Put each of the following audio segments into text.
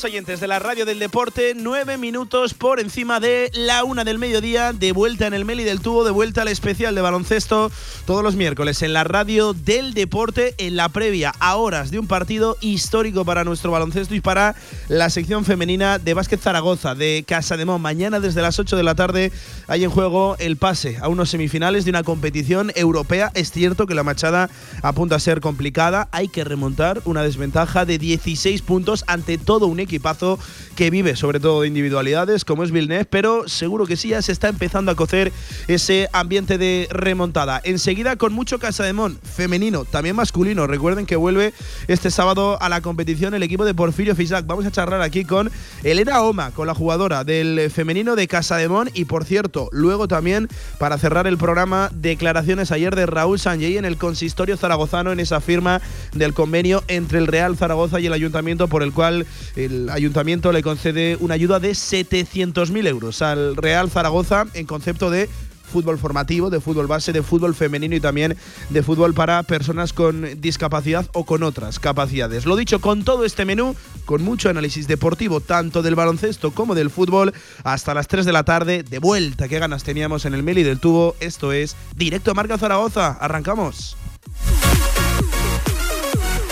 Los oyentes de la radio del deporte, nueve minutos por encima de la una del mediodía, de vuelta en el Meli del Tubo, de vuelta al especial de baloncesto, todos los miércoles en la radio del deporte, en la previa a horas de un partido histórico para nuestro baloncesto y para la sección femenina de Básquet Zaragoza, de Casa de Mon. Mañana desde las 8 de la tarde hay en juego el pase a unos semifinales de una competición europea. Es cierto que la machada apunta a ser complicada, hay que remontar una desventaja de 16 puntos ante todo un equipazo que vive sobre todo de individualidades como es Villeneuve, pero seguro que sí ya se está empezando a cocer ese ambiente de remontada. Enseguida con mucho Casa de Mon, femenino, también masculino. Recuerden que vuelve este sábado a la competición el equipo de Porfirio Fisac. Vamos a charlar aquí con Elena Oma, con la jugadora del femenino de Casa de Mon y por cierto, luego también para cerrar el programa declaraciones ayer de Raúl Sanjay en el consistorio zaragozano en esa firma del convenio entre el Real Zaragoza y el ayuntamiento por el cual el ayuntamiento le concede una ayuda de 700.000 euros al Real Zaragoza en concepto de fútbol formativo, de fútbol base, de fútbol femenino y también de fútbol para personas con discapacidad o con otras capacidades. Lo dicho, con todo este menú, con mucho análisis deportivo, tanto del baloncesto como del fútbol, hasta las 3 de la tarde, de vuelta, qué ganas teníamos en el Meli del Tubo. Esto es Directo Marca Zaragoza. Arrancamos.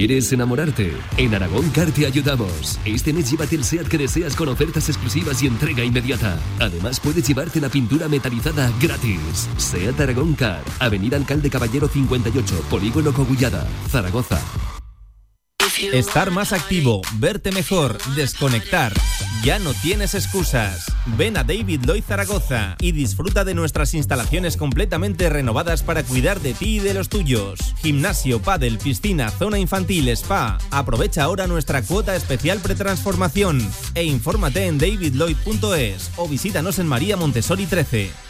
¿Quieres enamorarte? En Aragón Car te ayudamos. Este mes llévate el SEAT que deseas con ofertas exclusivas y entrega inmediata. Además, puedes llevarte la pintura metalizada gratis. SEAT Aragón Car, Avenida Alcalde Caballero 58, Polígono Cogullada, Zaragoza. Estar más activo, verte mejor, desconectar. Ya no tienes excusas. Ven a David Lloyd Zaragoza y disfruta de nuestras instalaciones completamente renovadas para cuidar de ti y de los tuyos. Gimnasio, pádel, piscina, zona infantil, spa. Aprovecha ahora nuestra cuota especial pretransformación e infórmate en davidlloyd.es o visítanos en María Montessori 13.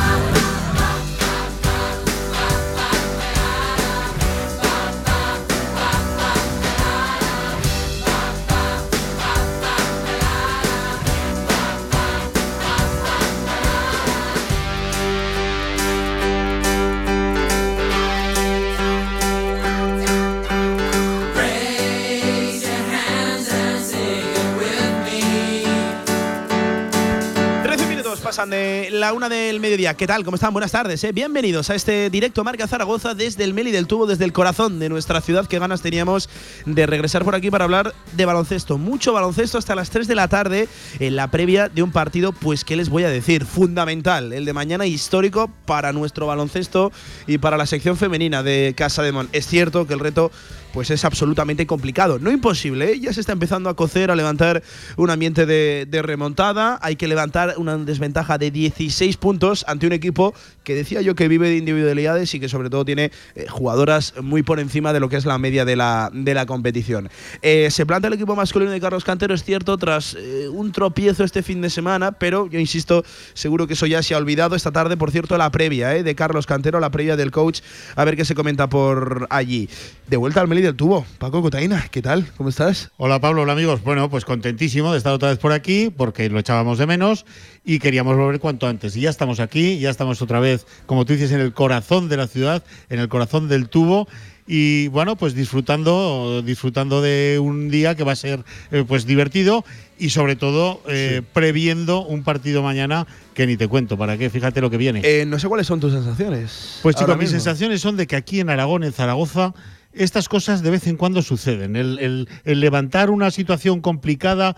La una del mediodía. ¿Qué tal? ¿Cómo están? Buenas tardes. ¿eh? Bienvenidos a este directo Marca Zaragoza desde el Meli del Tubo, desde el corazón de nuestra ciudad. Qué ganas teníamos de regresar por aquí para hablar de baloncesto. Mucho baloncesto hasta las 3 de la tarde en la previa de un partido, pues, ¿qué les voy a decir? Fundamental. El de mañana histórico para nuestro baloncesto y para la sección femenina de Casa de Mon. Es cierto que el reto pues es absolutamente complicado. No imposible, ¿eh? ya se está empezando a cocer, a levantar un ambiente de, remontada. Hay que levantar una desventaja de 16 puntos ante un equipo que decía yo que vive de individualidades y que sobre todo tiene eh, jugadoras muy por encima de lo que es la media de la, de la competición. Eh, se planta el equipo masculino de Carlos Cantero, es cierto, tras un tropiezo este fin de semana, pero yo insisto, seguro que eso ya se ha olvidado. Esta tarde, por cierto, la previa de Carlos Cantero, la previa del coach, a ver qué se comenta por allí. De vuelta al Del Tubo. Paco Cotaina, ¿qué tal? ¿Cómo estás? Hola Pablo, hola amigos. Bueno, pues contentísimo de estar otra vez por aquí porque lo echábamos de menos y queríamos volver cuanto antes. Y ya estamos aquí, ya estamos otra vez, como tú dices, en el corazón de la ciudad, en el corazón del tubo y bueno, pues disfrutando, disfrutando de un día que va a ser eh, pues divertido y sobre todo eh, sí. previendo un partido mañana que ni te cuento, ¿para qué? Fíjate lo que viene. Eh, no sé cuáles son tus sensaciones. Pues chicos, mis sensaciones son de que aquí en Aragón, en Zaragoza, estas cosas de vez en cuando suceden. El, levantar una situación complicada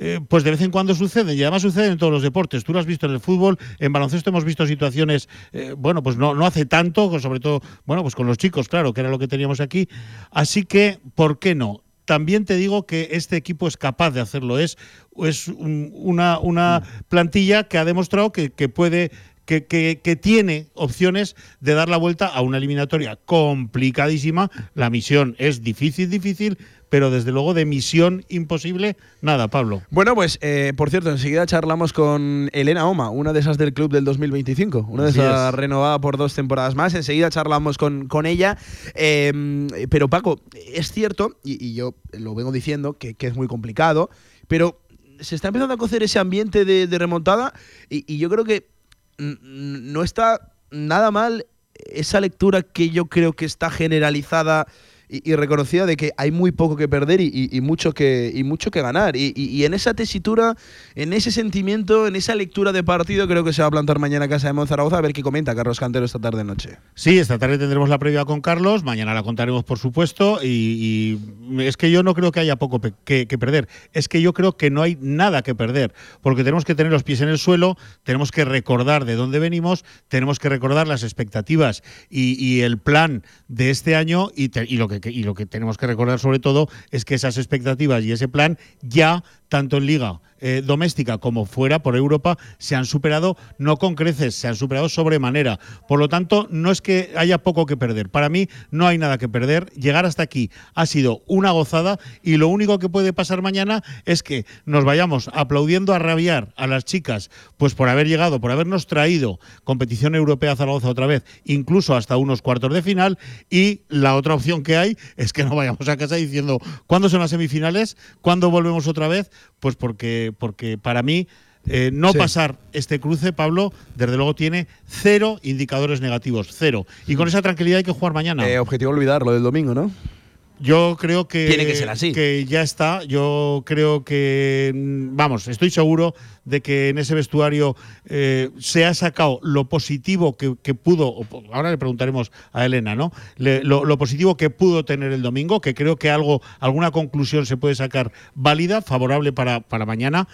eh, pues de vez en cuando suceden, y además suceden en todos los deportes. Tú lo has visto en el fútbol, en baloncesto hemos visto situaciones, eh, bueno, pues no, hace tanto, sobre todo, bueno, pues con los chicos, claro, que era lo que teníamos aquí. Así que, ¿por qué no? también te digo que este equipo es capaz de hacerlo. Es, es una, plantilla que ha demostrado que puede que, que, tiene opciones de dar la vuelta a una eliminatoria complicadísima. La misión es difícil, difícil, pero desde luego de misión imposible, nada, Pablo. Bueno, pues eh, por cierto, enseguida charlamos con Elena Oma, una de esas del club del 2025, una de esas renovada por dos temporadas más. Enseguida charlamos con, con ella. Em, pero Paco, es cierto, y, yo lo vengo diciendo, que, es muy complicado, pero se está empezando a cocer ese ambiente de, remontada y yo creo que no está nada mal esa lectura que yo creo que está generalizada y, reconocida de que hay muy poco que perder y, mucho, que, y mucho que ganar. Y, en esa tesitura, en ese sentimiento, en esa lectura de partido, creo que se va a plantar mañana a casa de Monzaragoza a ver qué comenta Carlos Cantero esta tarde noche. Sí, esta tarde tendremos la previa con Carlos, mañana la contaremos por supuesto y, es que yo no creo que haya poco que, perder, es que yo creo que no hay nada que perder, porque tenemos que tener los pies en el suelo, tenemos que recordar de dónde venimos, tenemos que recordar las expectativas y, el plan de este año y, y lo que y lo que tenemos que recordar sobre todo es que esas expectativas y ese plan ya tanto en Liga eh, doméstica como fuera por Europa se han superado no con creces, se han superado sobremanera. Por lo tanto, no es que haya poco que perder. Para mí no hay nada que perder. Llegar hasta aquí ha sido una gozada y lo único que puede pasar mañana es que nos vayamos aplaudiendo a rabiar a las chicas, pues por haber llegado, por habernos traído competición europea Zaragoza otra vez, incluso hasta unos cuartos de final. Y la otra opción que hay es que no vayamos a casa diciendo ¿cuándo son las semifinales? ¿Cuándo volvemos otra vez? Pues porque, porque para mí eh, no pasar este cruce, Pablo, desde luego tiene cero indicadores negativos, cero. Y con esa tranquilidad hay que jugar mañana. Eh, objetivo olvidar lo del domingo, ¿no? Yo creo que, Tiene que, ser así. que ya está. Yo creo que, vamos, estoy seguro de que en ese vestuario eh, se ha sacado lo positivo que, pudo, ahora le preguntaremos a Elena, ¿no? lo, positivo que pudo tener el domingo, que creo que algo, alguna conclusión se puede sacar válida, favorable para, para mañana.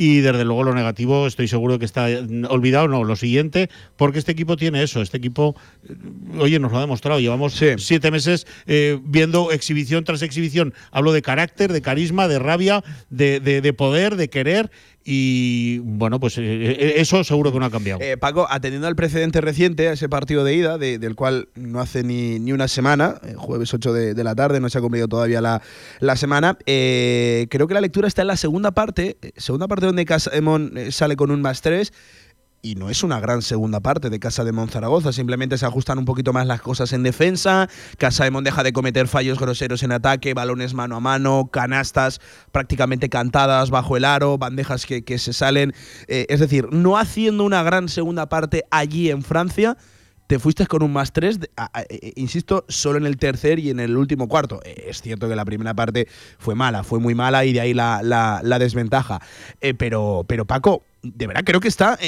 Y desde luego lo negativo estoy seguro que está olvidado, no, lo siguiente, porque este equipo tiene eso, este equipo, eh, oye, nos lo ha demostrado, llevamos siete meses eh, viendo exhibición tras exhibición, hablo de carácter, de carisma, de rabia, de, de poder, de querer, y bueno, pues eh, eh, eso seguro que no ha cambiado. Eh, Paco, atendiendo al precedente reciente, a ese partido de ida, del cual no hace ni, ni una semana, jueves 8 de, la tarde, no se ha cumplido todavía la, la semana, creo que la lectura está en la segunda parte, segunda parte donde Casamón sale con un más 3 y no es una gran segunda parte de Casa de Monzaragoza, simplemente se ajustan un poquito más las cosas en defensa, Casa de Mon deja de cometer fallos groseros en ataque, balones mano a mano, canastas prácticamente cantadas bajo el aro, bandejas que, se salen, eh, es decir, no haciendo una gran segunda parte allí en Francia, te fuiste con un más tres, eh, insisto, solo en el tercer y en el último cuarto. Eh, es cierto que la primera parte fue mala, fue muy mala y de ahí la, la, desventaja. pero, pero Paco, de verdad creo que está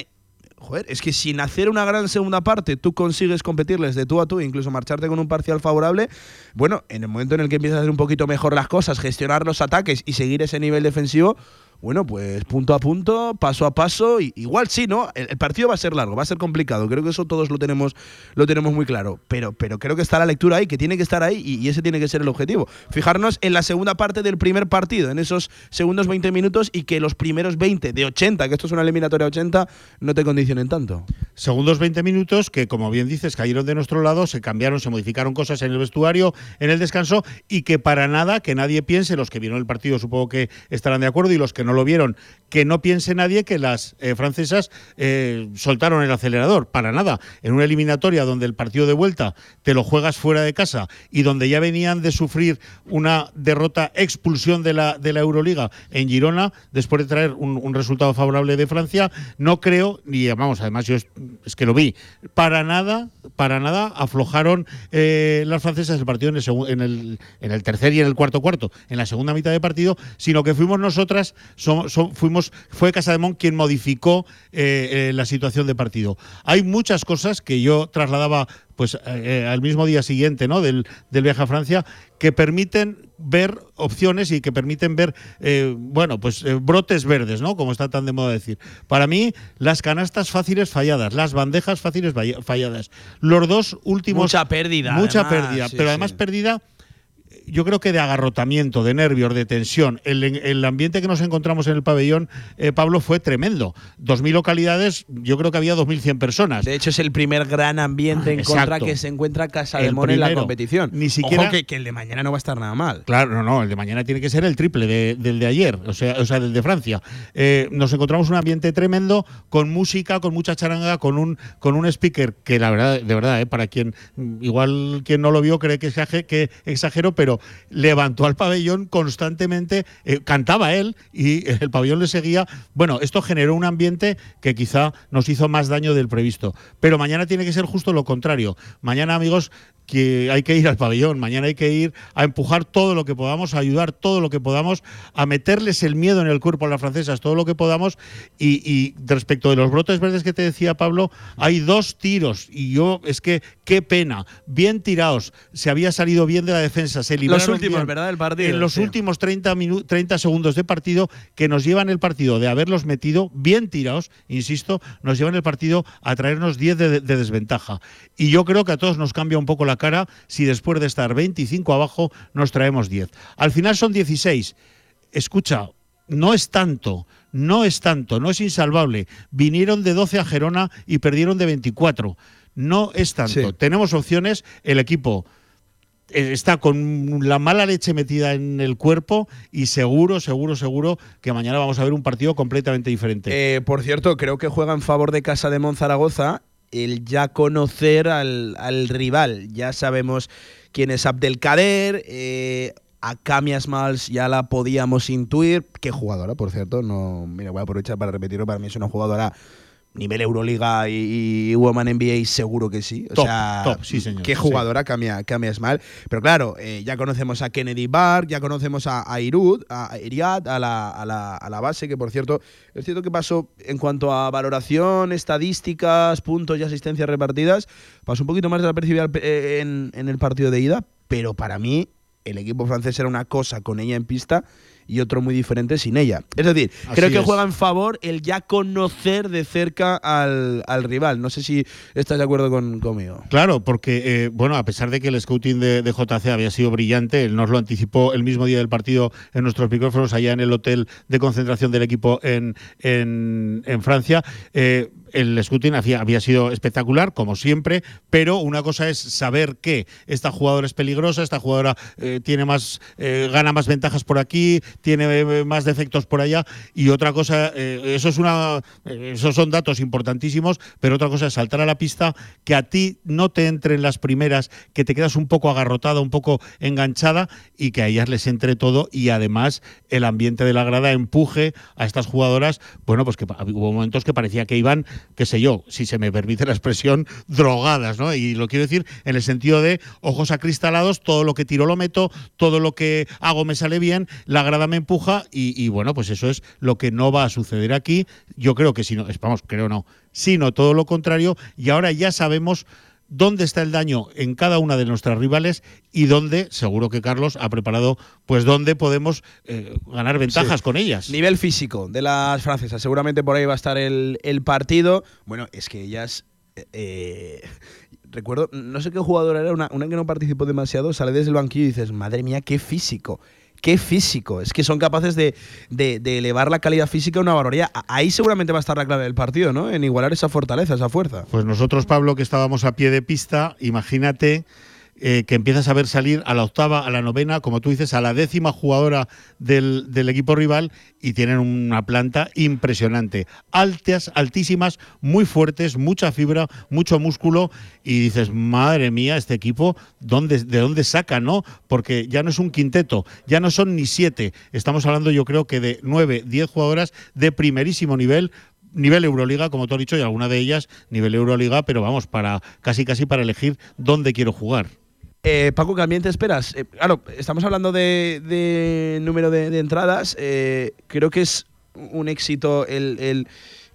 joder, es que sin hacer una gran segunda parte tú consigues competirles de tú a tú, incluso marcharte con un parcial favorable, bueno, en el momento en el que empiezas a hacer un poquito mejor las cosas, gestionar los ataques y seguir ese nivel defensivo, bueno, pues punto a punto, paso a paso, y, igual sí, ¿no? El, partido va a ser largo, va a ser complicado, creo que eso todos lo tenemos, lo tenemos muy claro, pero, pero creo que está la lectura ahí, que tiene que estar ahí y, ese tiene que ser el objetivo. Fijarnos en la segunda parte del primer partido, en esos segundos 20 minutos y que los primeros 20 de 80, que esto es una eliminatoria 80, no te condicionen tanto. Segundos 20 minutos que, como bien dices, cayeron de nuestro lado, se cambiaron, se modificaron cosas en el vestuario, en el descanso, y que para nada, que nadie piense, los que vieron el partido supongo que estarán de acuerdo y los que no lo vieron, que no piense nadie que las eh, francesas eh, soltaron el acelerador, para nada. En una eliminatoria donde el partido de vuelta te lo juegas fuera de casa y donde ya venían de sufrir una derrota, expulsión de la, de la Euroliga en Girona, después de traer un, resultado favorable de Francia, no creo, y vamos, además yo es, que lo vi, para nada, para nada aflojaron eh, las francesas el partido en el, en, el, en el tercer y en el cuarto cuarto, en la segunda mitad de partido, sino que fuimos nosotras fuimos, fue Casa de Mon quien modificó eh, eh, la situación de partido. Hay muchas cosas que yo trasladaba pues eh, al mismo día siguiente ¿no? del, del viaje a Francia que permiten ver opciones y que permiten ver, bueno, pues brotes verdes, ¿no? Como está tan de moda decir. Para mí, las canastas fáciles falladas, las bandejas fáciles falladas. Los dos últimos. Mucha pérdida. Mucha pérdida, pero además pérdida yo creo que de agarrotamiento, de nervios, de tensión. El, ambiente que nos encontramos en el pabellón, eh, Pablo, fue tremendo. 2.000 localidades, yo creo que había 2.100 personas. De hecho, es el primer gran ambiente en contra que se encuentra Casa de en la competición. Ni siquiera que, el de mañana no va a estar nada mal. Claro, no, no, el de mañana tiene que ser el triple del de ayer, o sea, o sea del de Francia. Eh, nos encontramos un ambiente tremendo, con música, con mucha charanga, con un, con un speaker que la verdad, de verdad, eh, para quien igual quien no lo vio cree que exagero, pero levantó al pabellón constantemente, eh, cantaba él y el pabellón le seguía. Bueno, esto generó un ambiente que quizá nos hizo más daño del previsto. Pero mañana tiene que ser justo lo contrario. Mañana, amigos, que hay que ir al pabellón, mañana hay que ir a empujar todo lo que podamos, a ayudar todo lo que podamos, a meterles el miedo en el cuerpo a las francesas, todo lo que podamos. Y, respecto de los brotes verdes que te decía Pablo, hay dos tiros y yo es que qué pena, bien tirados, se había salido bien de la defensa, se los últimos, ¿verdad? El partido. En los últimos 30, 30 segundos de partido que nos llevan el partido de haberlos metido bien tirados, insisto, nos llevan el partido a traernos 10 de, de desventaja. Y yo creo que a todos nos cambia un poco la cara si después de estar 25 abajo nos traemos 10. Al final son 16. Escucha, no es tanto, no es tanto, no es insalvable. Vinieron de 12 a Gerona y perdieron de 24. No es tanto. Tenemos opciones, el equipo está con la mala leche metida en el cuerpo y seguro, seguro, seguro que mañana vamos a ver un partido completamente diferente. Eh, por cierto, creo que juega en favor de Casa de Monzaragoza el ya conocer al, rival. Ya sabemos quién es Abdelkader. Eh, a Cami Asmals ya la podíamos intuir. Qué jugadora, por cierto. No, mira, voy a aprovechar para repetirlo. Para mí es una jugadora nivel Euroliga y, Woman NBA seguro que sí. O sea, sí, señor. Qué jugadora cambia, cambia Smile. Pero claro, eh, ya conocemos a Kennedy Barr, ya conocemos a, a Irud, a Iriad, a la, a, la, a la, base, que por cierto, es cierto que pasó en cuanto a valoración, estadísticas, puntos y asistencias repartidas, pasó un poquito más de la percibida eh, en, en el partido de ida, pero para mí el equipo francés era una cosa con ella en pista y otro muy diferente sin ella. Es decir, creo que juega en favor el ya conocer de cerca al, rival. No sé si estás de acuerdo con, conmigo. Claro, porque, eh, bueno, a pesar de que el scouting de, JC había sido brillante, él nos lo anticipó el mismo día del partido en nuestros micrófonos allá en el hotel de concentración del equipo en, en, en Francia. Eh, el scouting había, sido espectacular, como siempre, pero una cosa es saber que esta jugadora es peligrosa, esta jugadora eh, tiene más, eh, gana más ventajas por aquí, tiene eh, más defectos por allá, y otra cosa, eso es una, esos son datos importantísimos, pero otra cosa es saltar a la pista, que a ti no te entren las primeras, que te quedas un poco agarrotada, un poco enganchada, y que a ellas les entre todo, y además el ambiente de la grada empuje a estas jugadoras, bueno, pues que hubo momentos que parecía que iban qué sé yo, si se me permite la expresión, drogadas, ¿no? Y lo quiero decir en el sentido de ojos acristalados, todo lo que tiro lo meto, todo lo que hago me sale bien, la grada me empuja y, bueno, pues eso es lo que no va a suceder aquí. Yo creo que si no, vamos, creo no, sino todo lo contrario y ahora ya sabemos dónde está el daño en cada una de nuestras rivales y dónde, seguro que Carlos ha preparado, pues dónde podemos eh, ganar ventajas con ellas. Nivel físico de las francesas, seguramente por ahí va a estar el, partido. Bueno, es que ellas... Eh, recuerdo, no sé qué jugadora era, una, una que no participó demasiado, sale desde el banquillo y dices, madre mía, qué físico qué físico. Es que son capaces de, elevar la calidad física a una barbaridad. Ahí seguramente va a estar la clave del partido, ¿no? En igualar esa fortaleza, esa fuerza. Pues nosotros, Pablo, que estábamos a pie de pista, imagínate eh, que empiezas a ver salir a la octava, a la novena, como tú dices, a la décima jugadora del, equipo rival y tienen una planta impresionante. Altas, altísimas, muy fuertes, mucha fibra, mucho músculo y dices, madre mía, este equipo, ¿dónde, ¿de dónde saca, no? Porque ya no es un quinteto, ya no son ni siete, estamos hablando yo creo que de nueve, diez jugadoras de primerísimo nivel, nivel Euroliga, como tú has dicho, y alguna de ellas nivel Euroliga, pero vamos, para casi casi para elegir dónde quiero jugar. Eh, Paco, ¿qué te esperas? Eh, claro, estamos hablando de, número de, entradas. Eh, creo que es un éxito el,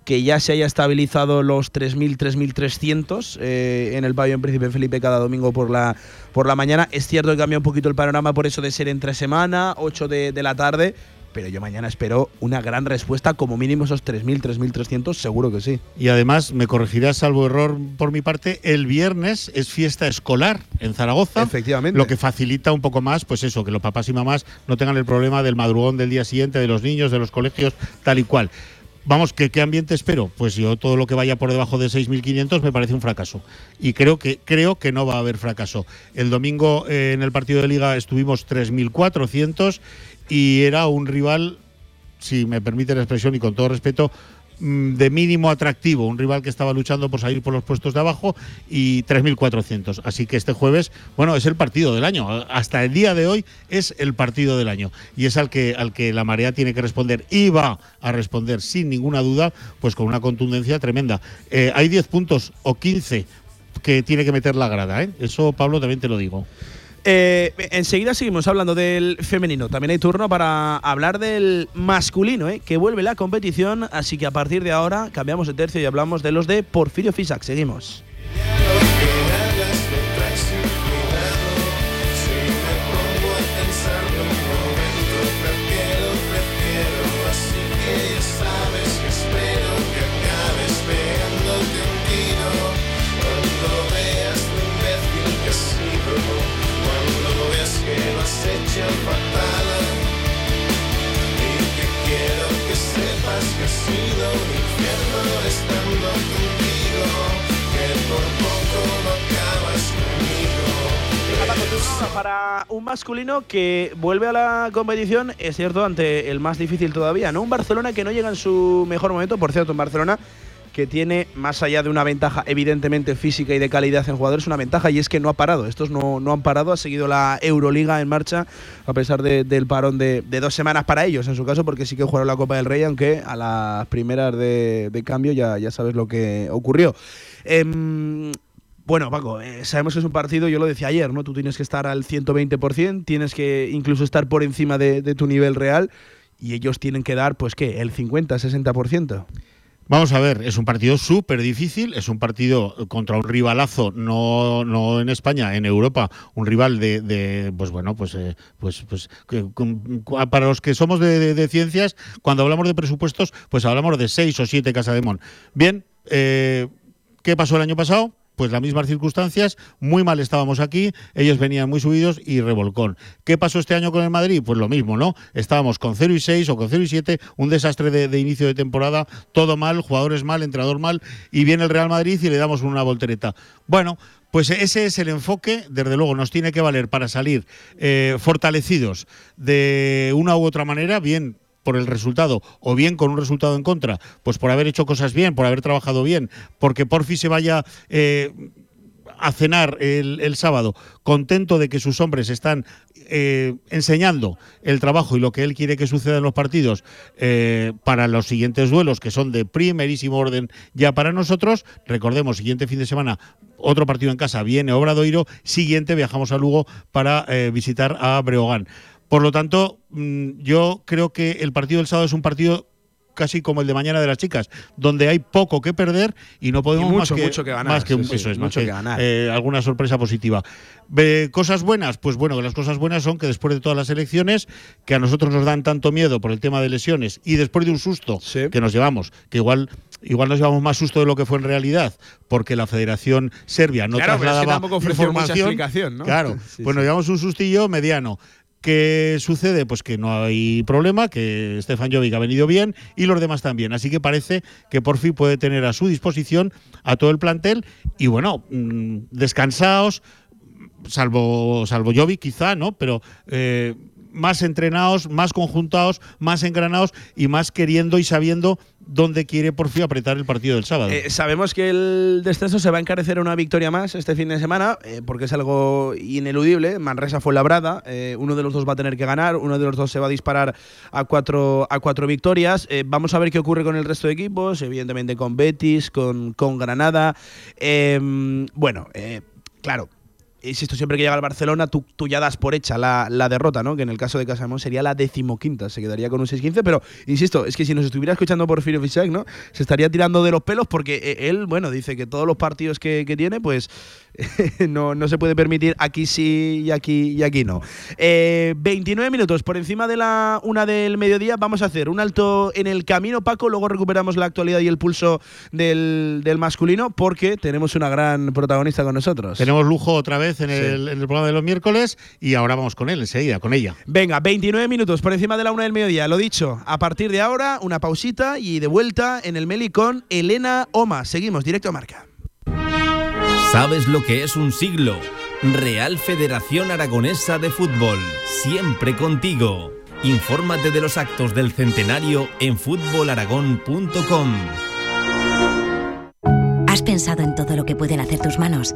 que ya se haya estabilizado los 3.000, 3.300 eh, en el pabellón Príncipe Felipe cada domingo por la, por la mañana. Es cierto que cambia un poquito el panorama por eso de ser entre semana, 8 de, de la tarde, pero yo mañana espero una gran respuesta, como mínimo esos 3.000, 3.300, seguro que sí. Y además, me corregirás, salvo error por mi parte, el viernes es fiesta escolar en Zaragoza. Efectivamente. Lo que facilita un poco más, pues eso, que los papás y mamás no tengan el problema del madrugón del día siguiente, de los niños, de los colegios, tal y cual. Vamos, ¿qué, ¿qué ambiente espero? Pues yo todo lo que vaya por debajo de 6.500 me parece un fracaso. Y creo que, creo que no va a haber fracaso. El domingo eh, en el partido de liga estuvimos 3.400 y era un rival, si me permite la expresión y con todo respeto, de mínimo atractivo, un rival que estaba luchando por salir por los puestos de abajo y 3.400. Así que este jueves, bueno, es el partido del año. Hasta el día de hoy es el partido del año y es al que, al que la marea tiene que responder y va a responder sin ninguna duda, pues con una contundencia tremenda. Eh, hay 10 puntos o 15 que tiene que meter la grada, ¿eh? Eso, Pablo, también te lo digo. Eh, enseguida seguimos hablando del femenino. También hay turno para hablar del masculino, ¿eh? que vuelve la competición. Así que a partir de ahora cambiamos de tercio y hablamos de los de Porfirio Fisac. Seguimos. Para un masculino que vuelve a la competición, es cierto, ante el más difícil todavía, ¿no? Un Barcelona que no llega en su mejor momento, por cierto, un Barcelona que tiene, más allá de una ventaja evidentemente física y de calidad en jugadores, una ventaja y es que no ha parado. Estos no, no han parado, ha seguido la Euroliga en marcha, a pesar del parón de, dos semanas para ellos, en su caso, porque sí que jugaron la Copa del Rey, aunque a las primeras de, cambio ya, ya sabes lo que ocurrió. Eh, bueno, Paco, eh, sabemos que es un partido, yo lo decía ayer, ¿no? Tú tienes que estar al 120%, tienes que incluso estar por encima de, tu nivel real y ellos tienen que dar, pues, ¿qué? El 50-60%. Vamos a ver, es un partido súper difícil, es un partido contra un rivalazo, no, no en España, en Europa, un rival de, de pues bueno, pues, eh, pues, pues para los que somos de, de, de, ciencias, cuando hablamos de presupuestos, pues hablamos de seis o siete Casa de Mon. Bien, eh, ¿qué pasó el año pasado? Pues las mismas circunstancias, muy mal estábamos aquí, ellos venían muy subidos y revolcón. ¿Qué pasó este año con el Madrid? Pues lo mismo, ¿no? Estábamos con 0 y 6 o con 0 y 7, un desastre de, inicio de temporada, todo mal, jugadores mal, entrenador mal, y viene el Real Madrid y le damos una voltereta. Bueno, pues ese es el enfoque, desde luego nos tiene que valer para salir eh, fortalecidos de una u otra manera, bien por el resultado o bien con un resultado en contra, pues por haber hecho cosas bien, por haber trabajado bien, porque Porfi se vaya eh, a cenar el, sábado contento de que sus hombres están eh, enseñando el trabajo y lo que él quiere que suceda en los partidos eh, para los siguientes duelos, que son de primerísimo orden ya para nosotros. Recordemos, siguiente fin de semana, otro partido en casa, viene Obradoiro, siguiente viajamos a Lugo para visitar a Breogán. Por lo tanto, mm, yo creo que el partido del sábado es un partido casi como el de mañana de las chicas, donde hay poco que perder y no podemos y mucho, más, que, mucho que ganar. Más que sí, sí, eso es, mucho más que ganar. Eh, alguna sorpresa positiva. Eh, cosas buenas, pues bueno, las cosas buenas son que después de todas las elecciones, que a nosotros nos dan tanto miedo por el tema de lesiones y después de un susto sí. que nos llevamos, que igual igual nos llevamos más susto de lo que fue en realidad, porque la Federación Serbia no claro, trasladaba pero es que información. ¿no? Claro, sí, pues nos llevamos un sustillo mediano. ¿Qué sucede? Pues que no hay problema, que Stefan Jovic ha venido bien y los demás también. Así que parece que por fin puede tener a su disposición a todo el plantel y bueno, mmm, descansados, salvo, salvo Jovic quizá, ¿no? Pero eh, más entrenados, más conjuntados, más engranados y más queriendo y sabiendo dónde quiere por fin apretar el partido del sábado. Eh, sabemos que el descenso se va a encarecer una victoria más este fin de semana, eh, porque es algo ineludible. Manresa fue labrada, eh, uno de los dos va a tener que ganar, uno de los dos se va a disparar a cuatro, a cuatro victorias. Eh, vamos a ver qué ocurre con el resto de equipos, evidentemente con Betis, con, con Granada. Eh, bueno, claro insisto, siempre que llega al Barcelona, tú, ya das por hecha la, la, derrota, ¿no? Que en el caso de Casamón sería la decimoquinta, se quedaría con un 6-15, pero insisto, es que si nos estuviera escuchando por Porfirio Fisac, ¿no? Se estaría tirando de los pelos porque eh, él, bueno, dice que todos los partidos que, que tiene, pues no, no se puede permitir aquí sí y aquí y aquí no. 29 minutos por encima de la una del mediodía, vamos a hacer un alto en el camino, Paco, luego recuperamos la actualidad y el pulso del, del masculino porque tenemos una gran protagonista con nosotros. Tenemos lujo otra vez en, el, en, el, programa de los miércoles y ahora vamos con él enseguida, con ella. Venga, 29 minutos por encima de la una del mediodía. Lo dicho, a partir de ahora, una pausita y de vuelta en el Meli con Elena Oma. Seguimos directo a marca. ¿Sabes lo que es un siglo? Real Federación Aragonesa de Fútbol, siempre contigo. Infórmate de los actos del centenario en fútbolaragón.com. ¿Has pensado en todo lo que pueden hacer tus manos?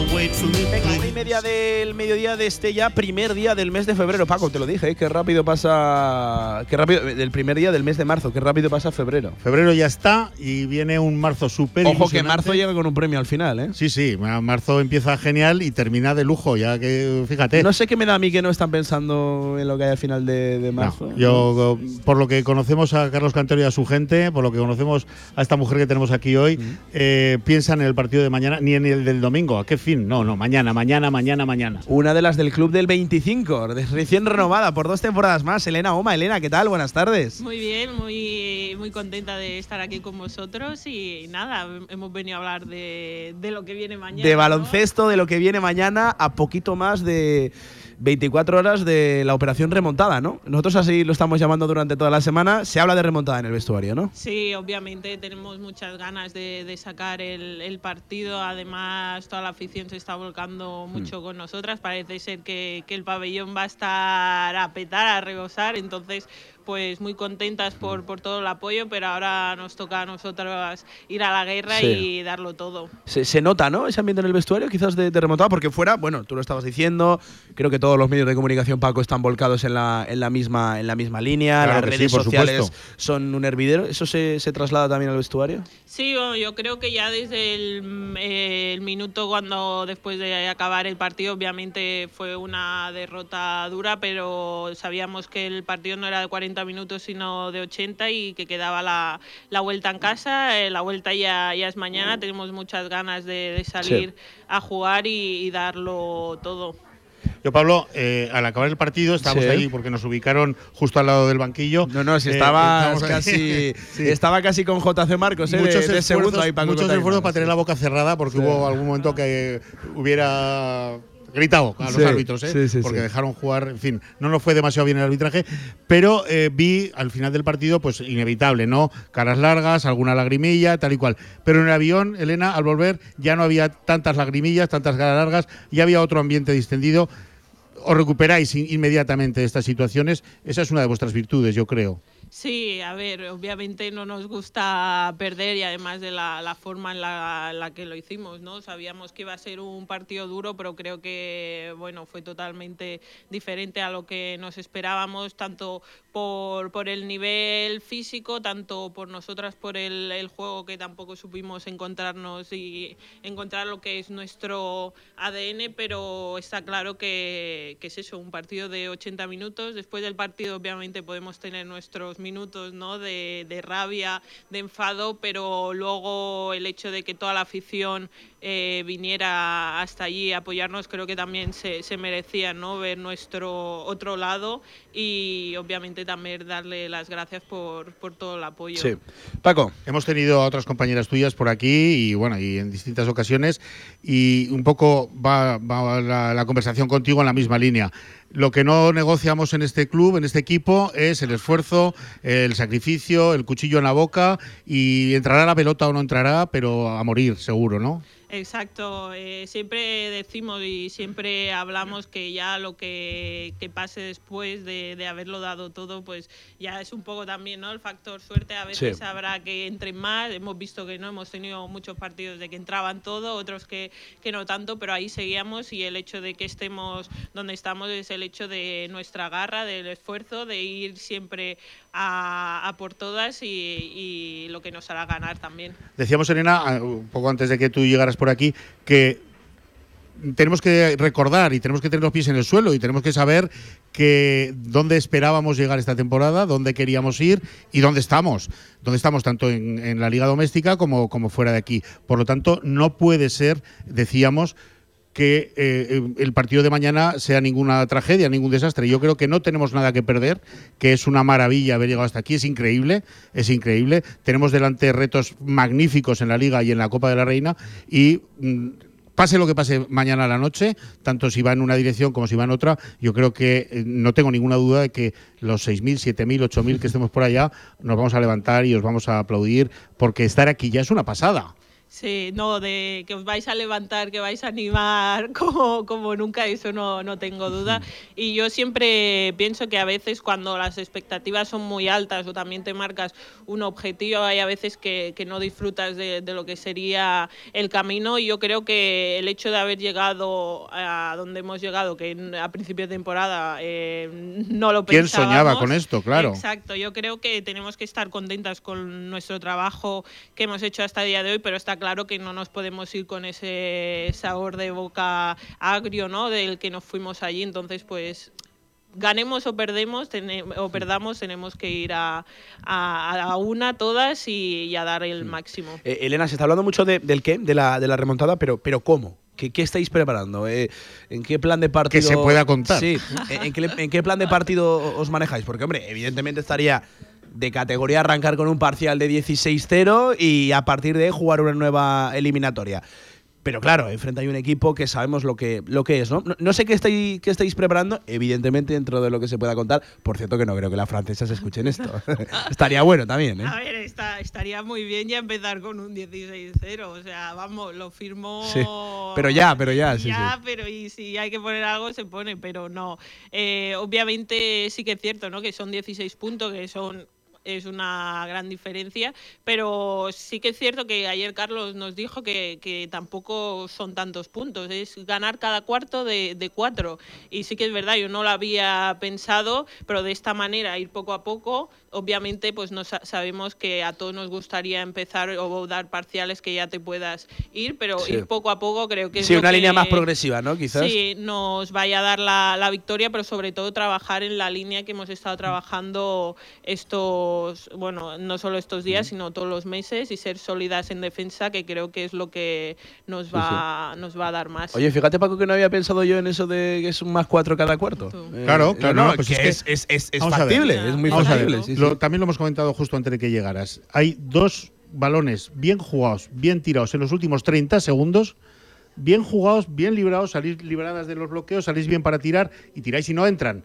Venga, una y media del mediodía de este ya primer día del mes de febrero. Paco, te lo dije, ¿eh? qué rápido pasa. Qué rápido. Del primer día del mes de marzo, qué rápido pasa febrero. Febrero ya está y viene un marzo súper Ojo que marzo llega con un premio al final, ¿eh? Sí, sí, marzo empieza genial y termina de lujo, ya que fíjate. No sé qué me da a mí que no están pensando en lo que hay al final de, de marzo. No, yo, por lo que conocemos a Carlos Cantero y a su gente, por lo que conocemos a esta mujer que tenemos aquí hoy, mm. eh, piensan en el partido de mañana, ni en el del domingo. ¿A qué fin? No, no, mañana, mañana, mañana, mañana. Una de las del club del 25, recién renovada por dos temporadas más, Elena Oma. Elena, ¿qué tal? Buenas tardes. Muy bien, muy, muy contenta de estar aquí con vosotros y nada, hemos venido a hablar de, de lo que viene mañana. De baloncesto, ¿no? de lo que viene mañana, a poquito más de 24 horas de la operación remontada, ¿no? Nosotros así lo estamos llamando durante toda la semana. Se habla de remontada en el vestuario, ¿no? Sí, obviamente tenemos muchas ganas de, de sacar el, el, partido. Además, toda la afición se está volcando mucho mm. con nosotras. Parece ser que, que el pabellón va a estar a petar, a rebosar. Entonces, pues muy contentas por, por, todo el apoyo, pero ahora nos toca a nosotros ir a la guerra sí. y darlo todo. Se, se, nota, ¿no? Ese ambiente en el vestuario, quizás de, de, remontada, porque fuera, bueno, tú lo estabas diciendo, creo que todos los medios de comunicación, Paco, están volcados en la, en la, misma, en la misma línea, claro las redes sí, sociales supuesto. son un hervidero. ¿Eso se, se, traslada también al vestuario? Sí, bueno, yo creo que ya desde el, eh, el minuto cuando después de acabar el partido, obviamente fue una derrota dura, pero sabíamos que el partido no era de 40 minutos, sino de 80 y que quedaba la, la vuelta en casa. Eh, la vuelta ya, ya es mañana, tenemos muchas ganas de, de salir sí. a jugar y, y, darlo todo. Yo, Pablo, eh, al acabar el partido, estábamos sí. ahí porque nos ubicaron justo al lado del banquillo. No, no, si estaba, eh, casi, sí. estaba casi con JC Marcos, eh, muchos de, de segundo ahí para Muchos esfuerzos para tener la boca cerrada porque sí. hubo algún momento que hubiera gritado a los sí, árbitros, ¿eh? sí, sí, porque dejaron jugar, en fin, no nos fue demasiado bien el arbitraje, pero eh, vi al final del partido, pues inevitable, ¿no? Caras largas, alguna lagrimilla, tal y cual. Pero en el avión, Elena, al volver, ya no había tantas lagrimillas, tantas caras largas, ya había otro ambiente distendido. Os recuperáis inmediatamente de estas situaciones. Esa es una de vuestras virtudes, yo creo. Sí, a ver, obviamente no nos gusta perder y además de la, la forma en la, la, que lo hicimos, ¿no? Sabíamos que iba a ser un partido duro, pero creo que, bueno, fue totalmente diferente a lo que nos esperábamos, tanto por, por el nivel físico, tanto por nosotras por el, el juego que tampoco supimos encontrarnos y encontrar lo que es nuestro ADN, pero está claro que, que es eso, un partido de 80 minutos. Después del partido, obviamente, podemos tener nuestros minutos ¿no? de, de rabia, de enfado, pero luego el hecho de que toda la afición eh, viniera hasta allí a apoyarnos, creo que también se, se merecía ¿no? ver nuestro otro lado y obviamente también darle las gracias por, por todo el apoyo. Sí. Paco. Hemos tenido a otras compañeras tuyas por aquí y bueno, y en distintas ocasiones y un poco va, va la, la conversación contigo en la misma línea. Lo que no negociamos en este club, en este equipo, es el esfuerzo, el sacrificio, el cuchillo en la boca y entrará la pelota o no entrará, pero a morir, seguro, ¿no? Exacto, eh, siempre decimos y siempre hablamos que ya lo que, que pase después de, de, haberlo dado todo, pues ya es un poco también ¿no? el factor suerte. A veces Sí. habrá que entren más, hemos visto que no hemos tenido muchos partidos de que entraban todo, otros que, que no tanto, pero ahí seguíamos y el hecho de que estemos donde estamos es el hecho de nuestra garra, del esfuerzo, de ir siempre a, por todas y, lo que nos hará ganar también. Decíamos, Elena, un poco antes de que tú llegaras por aquí, que tenemos que recordar y tenemos que tener los pies en el suelo y tenemos que saber que dónde esperábamos llegar esta temporada, dónde queríamos ir y dónde estamos. Dónde estamos tanto en, en la liga doméstica como, como fuera de aquí. Por lo tanto, no puede ser, decíamos, que eh, el partido de mañana sea ninguna tragedia, ningún desastre. Yo creo que no tenemos nada que perder, que es una maravilla haber llegado hasta aquí, es increíble, es increíble. Tenemos delante retos magníficos en la Liga y en la Copa de la Reina y mm, pase lo que pase mañana a la noche, tanto si va en una dirección como si va en otra, yo creo que eh, no tengo ninguna duda de que los 6.000, 7.000, 8.000 que estemos por allá nos vamos a levantar y os vamos a aplaudir porque estar aquí ya es una pasada. Sí, no, de que os vais a levantar, que vais a animar como, como nunca, eso no, no tengo duda. Y yo siempre pienso que a veces cuando las expectativas son muy altas o también te marcas un objetivo, hay a veces que, que no disfrutas de, de lo que sería el camino. Y yo creo que el hecho de haber llegado a donde hemos llegado, que a principio de temporada eh, no lo ¿Quién pensábamos. soñaba con esto? Claro. Exacto, yo creo que tenemos que estar contentas con nuestro trabajo que hemos hecho hasta el día de hoy, pero está claro que no nos podemos ir con ese sabor de boca agrio, ¿no? Del que nos fuimos allí, entonces pues ganemos o perdemos o perdamos tenemos que ir a, a- a una todas y, y a dar el máximo. Eh, Elena, se está hablando mucho de- del qué, de la, de la remontada, pero, pero ¿cómo? ¿Qué, qué estáis preparando? Eh, ¿En qué plan de partido? se pueda contar. Sí, ¿en, en qué, en qué plan de partido os manejáis? Porque, hombre, evidentemente estaría de categoría arrancar con un parcial de 16-0 y a partir de ahí jugar una nueva eliminatoria. Pero claro, enfrente hay un equipo que sabemos lo que, lo que es, ¿no? No, no sé qué estáis, qué estáis preparando, evidentemente dentro de lo que se pueda contar. Por cierto, que no creo que las francesas escuchen esto. Estaría bueno también, ¿eh? A ver, está- estaría muy bien ya empezar con un 16-0, o sea, vamos, lo firmo. Sí, pero ya, pero ya, sí, ya, sí. pero y si hay que poner algo, se pone, pero no. Eh, obviamente sí que es cierto, ¿no? Que son 16 puntos, que son es una gran diferencia, pero sí que es cierto que ayer Carlos nos dijo que, que tampoco son tantos puntos, es ganar cada cuarto de, de cuatro. Y sí que es verdad, yo no lo había pensado, pero de esta manera, ir poco a poco, obviamente pues no sa- sabemos que a todos nos gustaría empezar o dar parciales que ya te puedas ir, pero Sí. ir poco a poco creo que es Sí, lo una línea más progresiva, ¿no? Quizás. Sí, nos vaya a dar la, la victoria, pero sobre todo trabajar en la línea que hemos estado trabajando estos, bueno, no solo estos días, sino todos los meses y ser sólidas en defensa, que creo que es lo que nos va, nos va a dar más. Oye, fíjate, Paco, que no había pensado yo en eso de que es un más cuatro cada cuarto. Eh, Claro, claro, no, no, pues que es que- es, es, es, factible, es muy factible. También lo hemos comentado justo antes de que llegaras. Hay dos balones bien jugados, bien tirados en los últimos 30 segundos. Bien jugados, bien librados, salís libradas de los bloqueos, salís bien para tirar y tiráis y no entran.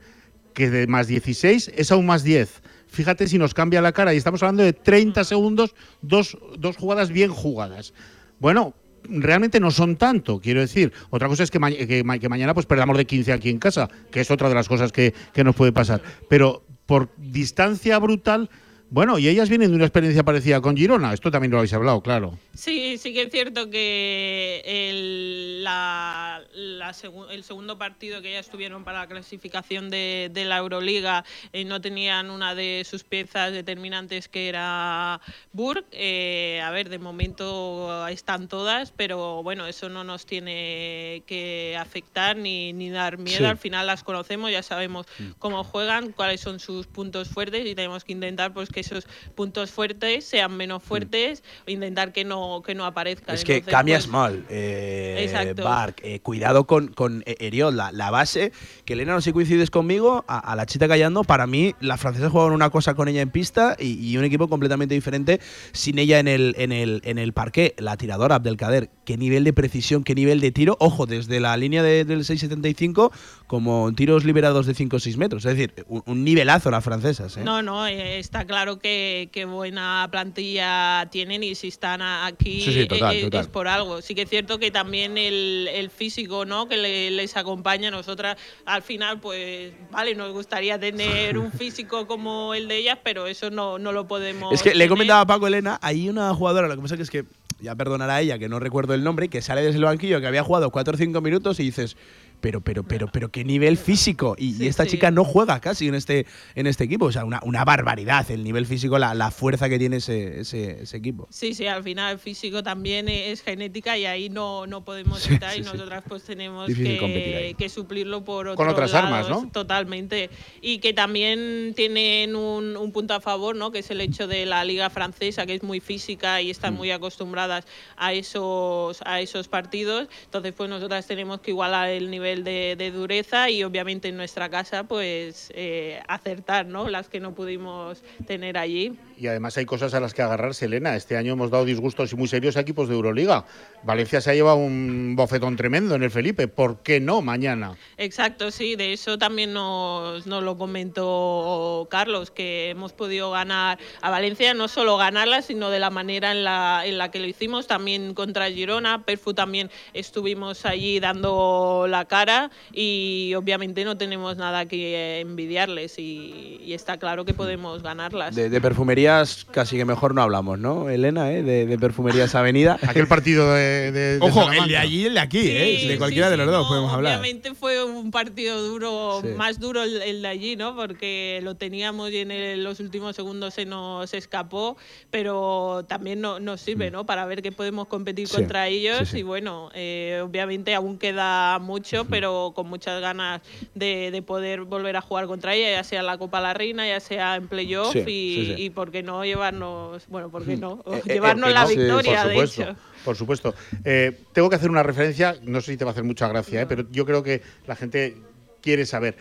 Que de más 16 es aún más 10. Fíjate si nos cambia la cara y estamos hablando de 30 segundos, dos, dos jugadas bien jugadas. Bueno, realmente no son tanto, quiero decir. Otra cosa es que, ma- que que mañana pues perdamos de 15 aquí en casa, que es otra de las cosas que, que nos puede pasar. Pero por distancia brutal, Bueno, y ellas vienen de una experiencia parecida con Girona. Esto también lo habéis hablado, claro. Sí, sí que es cierto que el, la- la segu- el segundo partido que ya estuvieron para la clasificación de, de la Euroliga eh, no tenían una de sus piezas determinantes que era Burg. Eh, a ver, de momento están todas, pero bueno, eso no nos tiene que afectar ni, ni dar miedo. Sí. Al final las conocemos, ya sabemos cómo juegan, cuáles son sus puntos fuertes y tenemos que intentar pues que esos puntos fuertes sean menos fuertes o intentar que no, que no aparezcan. Es que Entonces, cambias pues, mal, eh, Exacto. Bark. Eh, cuidado con, con eh, Eriol, la, la base. Que Elena, no sé si coincides conmigo, a, a la chita callando. Para mí, la francesa jugaban una cosa con ella en pista y, y un equipo completamente diferente sin ella en el, en el, en el parqué. La tiradora Abdelkader, qué nivel de precisión, qué nivel de tiro. Ojo, desde la línea de- del 6.75, como tiros liberados de 5 o 6 metros. Es decir, un, un nivelazo las francesas. ¿eh? No, no, eh, está claro que, que buena plantilla tienen y si están aquí Sí, sí, total, eh, eh, total. es por algo. Sí que es cierto que también el, el físico ¿no? que le- les acompaña a nosotras, al final, pues vale, nos gustaría tener un físico como el de ellas, pero eso no, no lo podemos. Es que le tener. comentaba a Paco Elena, hay una jugadora, lo que pasa que es que, ya perdonará a ella, que no recuerdo el nombre, que sale desde el banquillo, que había jugado 4 o 5 minutos y dices, pero, pero, pero, pero qué nivel físico. Y, esta sí. chica no juega casi en este, en este equipo. O sea, una, una barbaridad el nivel físico, la, la fuerza que tiene ese, ese, ese equipo. Sí, sí, al final el físico también es genética y ahí no, no podemos Sí, estar sí, y sí. nosotras pues tenemos que, que suplirlo por Con otras armas, lados, ¿no? Totalmente. Y que también tienen un, un punto a favor, ¿no? Que es el hecho de la liga francesa, que es muy física y están Mm. muy acostumbradas a esos, a esos partidos. Entonces, pues nosotras tenemos que igualar el nivel de, de dureza y obviamente en nuestra casa, pues eh, acertar, ¿no? Las que no pudimos tener allí. Y además hay cosas a las que agarrarse, Elena. Este año hemos dado disgustos y muy serios a equipos de Euroliga. Valencia se ha llevado un bofetón tremendo en el Felipe. ¿Por qué no mañana? Exacto, sí, de eso también nos, nos lo comentó Carlos, que hemos podido ganar a Valencia, no solo ganarla, sino de la manera en la, en la que lo hicimos, también contra Girona, Perfu también estuvimos allí dando la cara y obviamente no tenemos nada que envidiarles y, y está claro que podemos ganarlas. De, de perfumerías casi que mejor no hablamos, ¿no, Elena? eh? De, de perfumerías Avenida. Aquel partido de. de- de Ojo, el de allí y el de aquí, Sí, ¿eh? De cualquiera sí, de los dos no, podemos hablar. Obviamente fue un partido duro, Sí. más duro el, el de allí, ¿no? Porque lo teníamos y en el- los últimos segundos se nos escapó, pero también no- nos sirve, ¿no? Para ver que podemos competir Mm. Sí, contra ellos sí, sí. y bueno, eh, obviamente aún queda mucho, pero con muchas ganas de, de poder volver a jugar contra ella, ya sea en la Copa La Reina, ya sea en playoff Sí, y, sí, sí. y por qué no llevarnos, bueno, por qué no, Eh, eh, llevarnos eh, la no, victoria, por de supuesto, hecho. Por supuesto. Eh, tengo que hacer una referencia, no sé si te va a hacer mucha gracia, pero yo creo que la gente quiere saber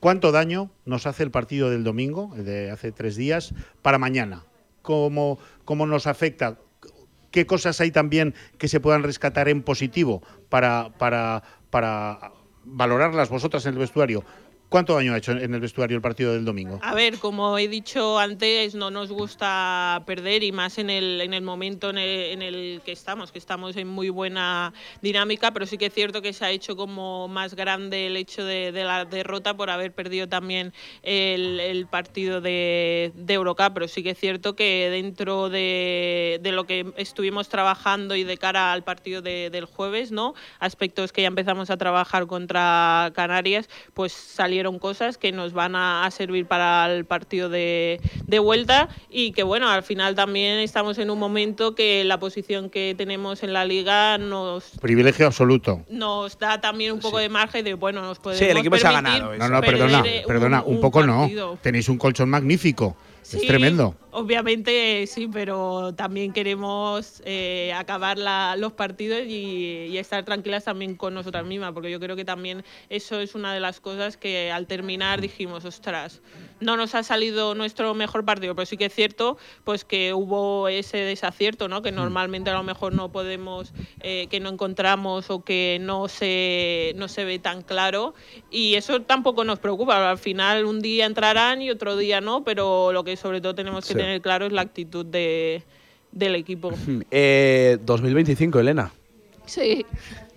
cuánto daño nos hace el partido del domingo, el de hace tres días, para mañana. ¿Cómo, cómo nos afecta? ¿Qué cosas hay también que se puedan rescatar en positivo para, para, para valorarlas vosotras en el vestuario? ¿Cuánto daño ha hecho en el vestuario el partido del domingo? A ver, como he dicho antes, no nos gusta perder y más en el, en el momento en el, en el que estamos, que estamos en muy buena dinámica, pero sí que es cierto que se ha hecho como más grande el hecho de, la derrota por haber perdido también el, el partido de, de Eurocup, pero sí que es cierto que dentro de, de lo que estuvimos trabajando y de cara al partido de- del jueves, ¿no? aspectos que ya empezamos a trabajar contra Canarias, pues salieron cosas que nos van a, a servir para el partido de, de vuelta y que bueno, al final también estamos en un momento que la posición que tenemos en la liga nos Privilegio absoluto. nos da también un poco de margen de bueno nos podemos Sí, el equipo se ha ganado No, no, perdona, perdona, un, poco no. Tenéis un colchón magnífico. Es tremendo. Obviamente sí, pero también queremos eh, acabar la- los partidos y, y estar tranquilas también con nosotras mismas, porque yo creo que también eso es una de las cosas que al terminar dijimos, ostras, no nos ha salido nuestro mejor partido, pero sí que es cierto pues que hubo ese desacierto, ¿no? que normalmente a lo mejor no podemos, eh, que no encontramos o que no se, no se ve tan claro y eso tampoco nos preocupa, al final un día entrarán y otro día no, pero lo que sobre todo tenemos que Sí. tener claro es la actitud de, del equipo. Eh, 2025, Elena. Sí.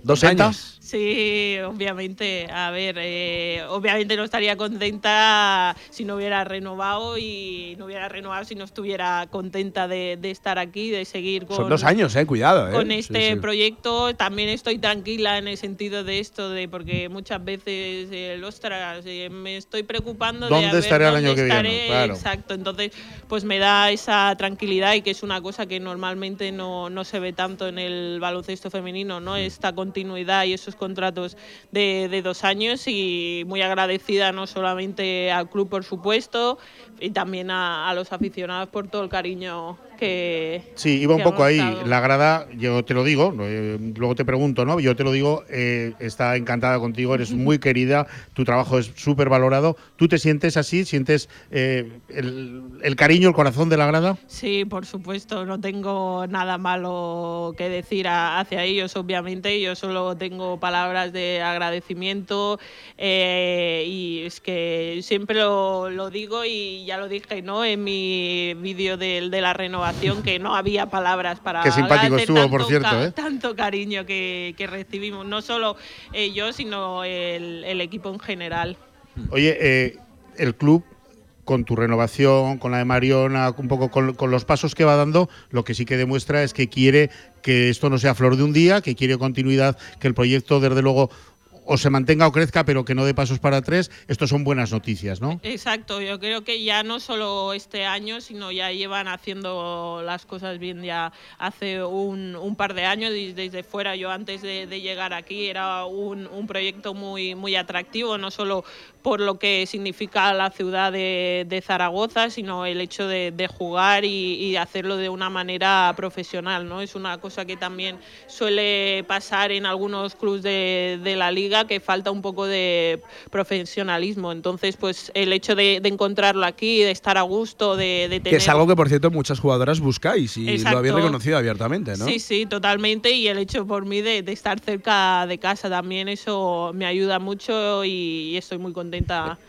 Dos años. Sí, obviamente. A ver, eh, obviamente no estaría contenta si no hubiera renovado y no hubiera renovado si no estuviera contenta de, de estar aquí, de seguir con, Son dos años, eh, cuidado. eh. con este sí. proyecto. También estoy tranquila en el sentido de esto, de porque muchas veces, el ostras, eh, me estoy preocupando de ¿Dónde a ver estaré el dónde año que viene? Claro. Exacto, entonces pues me da esa tranquilidad y que es una cosa que normalmente no, no se ve tanto en el baloncesto femenino, ¿no? Esta continuidad y esos contratos de, de dos años y muy agradecida no solamente al club por supuesto y también a, a los aficionados por todo el cariño que Sí, iba un poco ahí. La grada, yo te lo digo, eh, luego te pregunto, ¿no? Yo te lo digo, eh, está encantada contigo, eres muy querida, tu trabajo es súper valorado. ¿Tú te sientes así? ¿Sientes eh, el, el cariño, el corazón de la grada? Sí, por supuesto, no tengo nada malo que decir a- hacia ellos, obviamente. Yo solo tengo palabras de agradecimiento eh, y es que siempre lo, lo digo y ya lo dije ¿no? en mi vídeo de, de la renovación que no había palabras para Qué simpático estuvo, por cierto, ¿eh? tanto cariño que, que recibimos, no solo eh, yo, sino el, el equipo en general. Oye, eh, el club con tu renovación, con la de Mariona, un poco con, con los pasos que va dando, lo que sí que demuestra es que quiere que esto no sea flor de un día, que quiere continuidad, que el proyecto desde luego o se mantenga o crezca, pero que no dé pasos para tres. Esto son buenas noticias, ¿no? Exacto, yo creo que ya no solo este año, sino ya llevan haciendo las cosas bien ya hace un, un par de años y desde fuera. Yo antes de, llegar aquí era un, un proyecto muy, muy atractivo, no solo por lo que significa la ciudad de, de Zaragoza, sino el hecho de, de jugar y, y hacerlo de una manera profesional. ¿no? Es una cosa que también suele pasar en algunos clubes de, de la liga, que falta un poco de profesionalismo. Entonces, pues el hecho de, encontrarlo aquí, de estar a gusto, de, tener... Que es algo que, por cierto, muchas jugadoras buscáis y Exacto. lo habéis reconocido abiertamente, ¿no? Sí, sí, totalmente. Y el hecho por mí de, de estar cerca de casa también, eso me ayuda mucho y, y estoy muy contenta.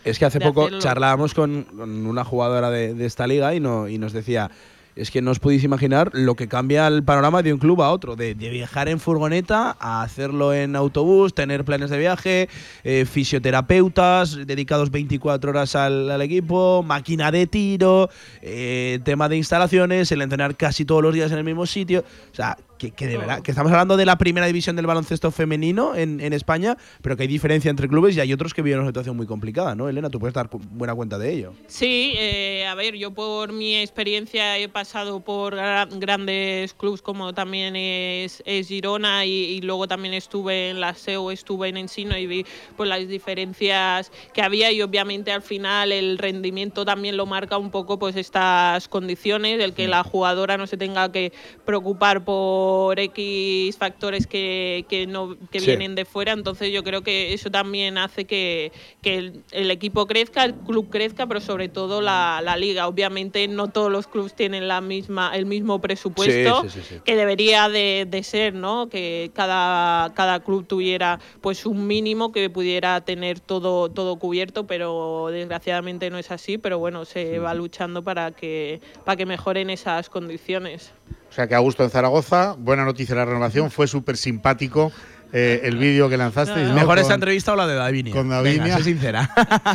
Es que hace poco hacerlo. charlábamos con, con una jugadora de, de esta liga y, no, y nos decía, es que no os podéis imaginar lo que cambia el panorama de un club a otro, de, de viajar en furgoneta a hacerlo en autobús, tener planes de viaje, eh, fisioterapeutas dedicados 24 horas al, al equipo, máquina de tiro, eh, tema de instalaciones, el entrenar casi todos los días en el mismo sitio. O sea, que, que de verdad, que estamos hablando de la primera división del baloncesto femenino en, en España, pero que hay diferencia entre clubes y hay otros que viven una situación muy complicada, ¿no? Elena, tú puedes dar cu- buena cuenta de ello. Sí, eh, a ver, yo por mi experiencia he pasado por gra- grandes clubes como también es, es Girona y, y luego también estuve en la SEO, estuve en Ensino y vi pues, las diferencias que había y obviamente al final el rendimiento también lo marca un poco pues estas condiciones, el que la jugadora no se tenga que preocupar por X factores que, que, no, que Sí. vienen de fuera, entonces yo creo que eso también hace que, que el, el equipo crezca, el club crezca, pero sobre todo la, la liga. Obviamente no todos los clubes tienen la misma, el mismo presupuesto sí, sí. que debería de, de ser, ¿no? Que cada, cada club tuviera pues un mínimo que pudiera tener todo, todo cubierto, pero desgraciadamente no es así, pero bueno, se va luchando para que, para que mejoren esas condiciones. O sea que a gusto en Zaragoza, buena noticia la renovación, fue súper simpático eh, el vídeo que lanzasteis. ¿no? Mejor Con- entrevista o la de Davinia. con Davinia. Venga, sé sincera.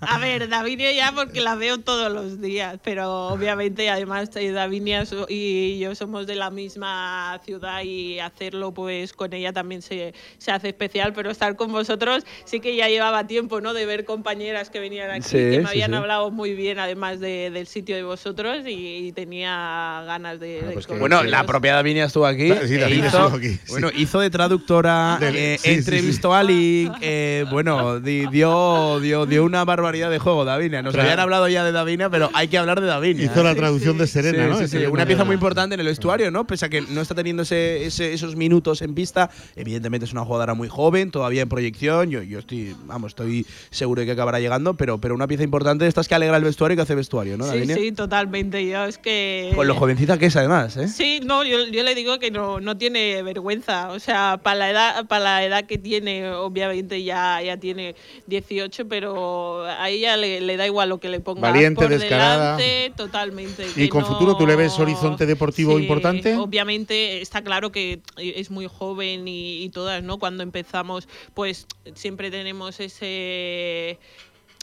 A ver, Davinia ya porque la veo todos los días, pero obviamente además eh, Davinia y yo somos de la misma ciudad y hacerlo pues con ella también se, se hace especial, pero estar con vosotros sí que ya llevaba tiempo, ¿no? De ver compañeras que venían aquí, Sí, que me sí, habían sí. hablado muy bien además de- del sitio de vosotros y, y tenía ganas de... de pues que- Bueno, la propia Davinia estuvo aquí. Sí, e Davinia hizo, estuvo aquí, sí. Bueno, hizo de traductora, Del- eh, sí, sí, entrevistó a Link, eh, bueno, di- dio, dio, dio una barbaridad de juego, Davinia. Nos habían hablado ya de Davinia, pero hay que hablar de Davinia. Hizo la Sí, traducción sí. de Serena, Sí, ¿no? sí, De sí, Serena. Una pieza muy importante en el vestuario, ¿no? Pese a que no está teniendo ese, ese- esos minutos en pista. Evidentemente es una jugadora muy joven, todavía en proyección. Yo, yo estoy, vamos, estoy seguro de que acabará llegando, pero, pero una pieza importante de estas que alegra el vestuario y que hace vestuario, ¿no, Sí, sí, totalmente. Yo es que... Con lo jovencita que es, además, ¿eh? Sí, no, yo, yo le digo que no, no tiene vergüenza. O sea, para la edad para la edad que tiene, obviamente ya, ya tiene 18, pero a ella le, le da igual lo que le ponga Valiente, por descarada. delante, totalmente. ¿Y con no- futuro tú le ves horizonte deportivo Sí, importante? Obviamente está claro que es muy joven y, y todas, ¿no? Cuando empezamos, pues siempre tenemos ese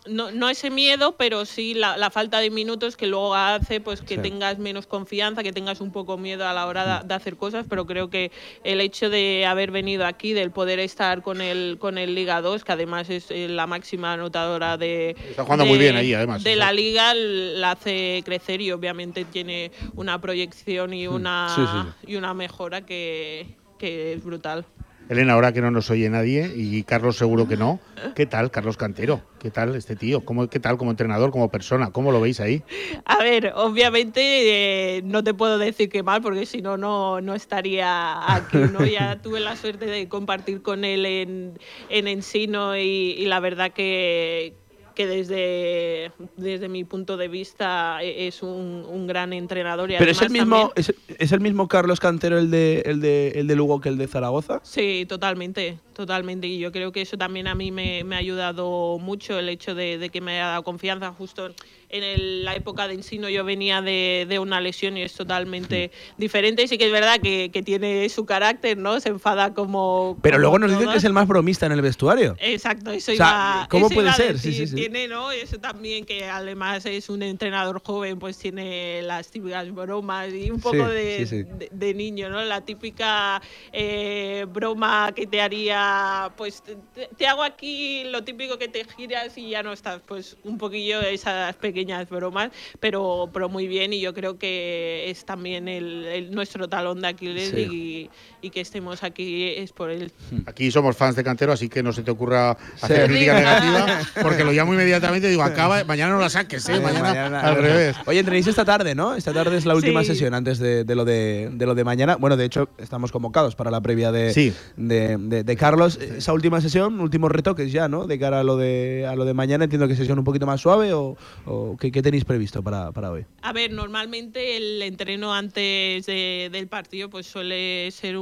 no, no ese miedo, pero sí la, la falta de minutos que luego hace pues que Sí. tengas menos confianza, que tengas un poco miedo a la hora de, de hacer cosas, pero creo que el hecho de haber venido aquí, del poder estar con el con el Liga 2, que además es eh, la máxima anotadora de Está jugando de- muy bien ahí, además, de la liga la hace crecer y obviamente tiene una proyección y una Sí, sí, y una mejora que, que es brutal. Elena, ahora que no nos oye nadie, y Carlos seguro que no, ¿qué tal, Carlos Cantero? ¿Qué tal este tío? ¿Cómo, ¿Qué tal como entrenador, como persona? ¿Cómo lo veis ahí? A ver, obviamente eh, no te puedo decir que mal, porque si no, no no estaría aquí. ¿no? Ya tuve la suerte de compartir con él en, en Ensino y, y la verdad que, que desde, desde mi punto de vista e- es un, un gran entrenador. Y Pero es el mismo, también- es, es el mismo Carlos Cantero el de, el de el de Lugo que el de Zaragoza. Sí, totalmente, totalmente. Y yo creo que eso también a mí me, me ha ayudado mucho, el hecho de, de que me haya dado confianza. Justo en el- la época de Ensino yo venía de, de una lesión y es totalmente diferente. Sí que es verdad que, que tiene su carácter, ¿no? Se enfada como... Pero como luego nos dicen que es el más bromista en el vestuario. Exacto, eso O sea, iba, ¿cómo eso puede iba ser? Sí, decir. sí, sí. Tiene, ¿no? Eso también que además es un entrenador joven, pues tiene las típicas bromas y un poco Sí, de, sí, sí. de- de niño, ¿no? La típica eh, broma que te haría, pues te, te hago aquí lo típico que te giras y ya no estás, pues un poquillo esas pequeñas bromas, pero, pero muy bien y yo creo que es también el, el- nuestro talón de Aquiles Sí. y, y que estemos aquí es por él. Aquí somos fans de Cantero, así que no se te ocurra hacer Sí. crítica negativa, porque lo llamo inmediatamente y digo, acaba, mañana no la saques, ¿eh? Eh, mañana, al revés. Oye, entrenéis esta tarde, ¿no? Esta tarde es la última Sí. sesión antes de, de lo de, de lo de mañana. Bueno, de hecho, estamos convocados para la previa de, Sí. de, de- de Carlos. Esa última sesión, últimos retoques ya, ¿no? De cara a lo de, a lo de mañana. Entiendo que sesión un poquito más suave o, o ¿qué, qué tenéis previsto para, para hoy? A ver, normalmente el entreno antes de- del partido pues suele ser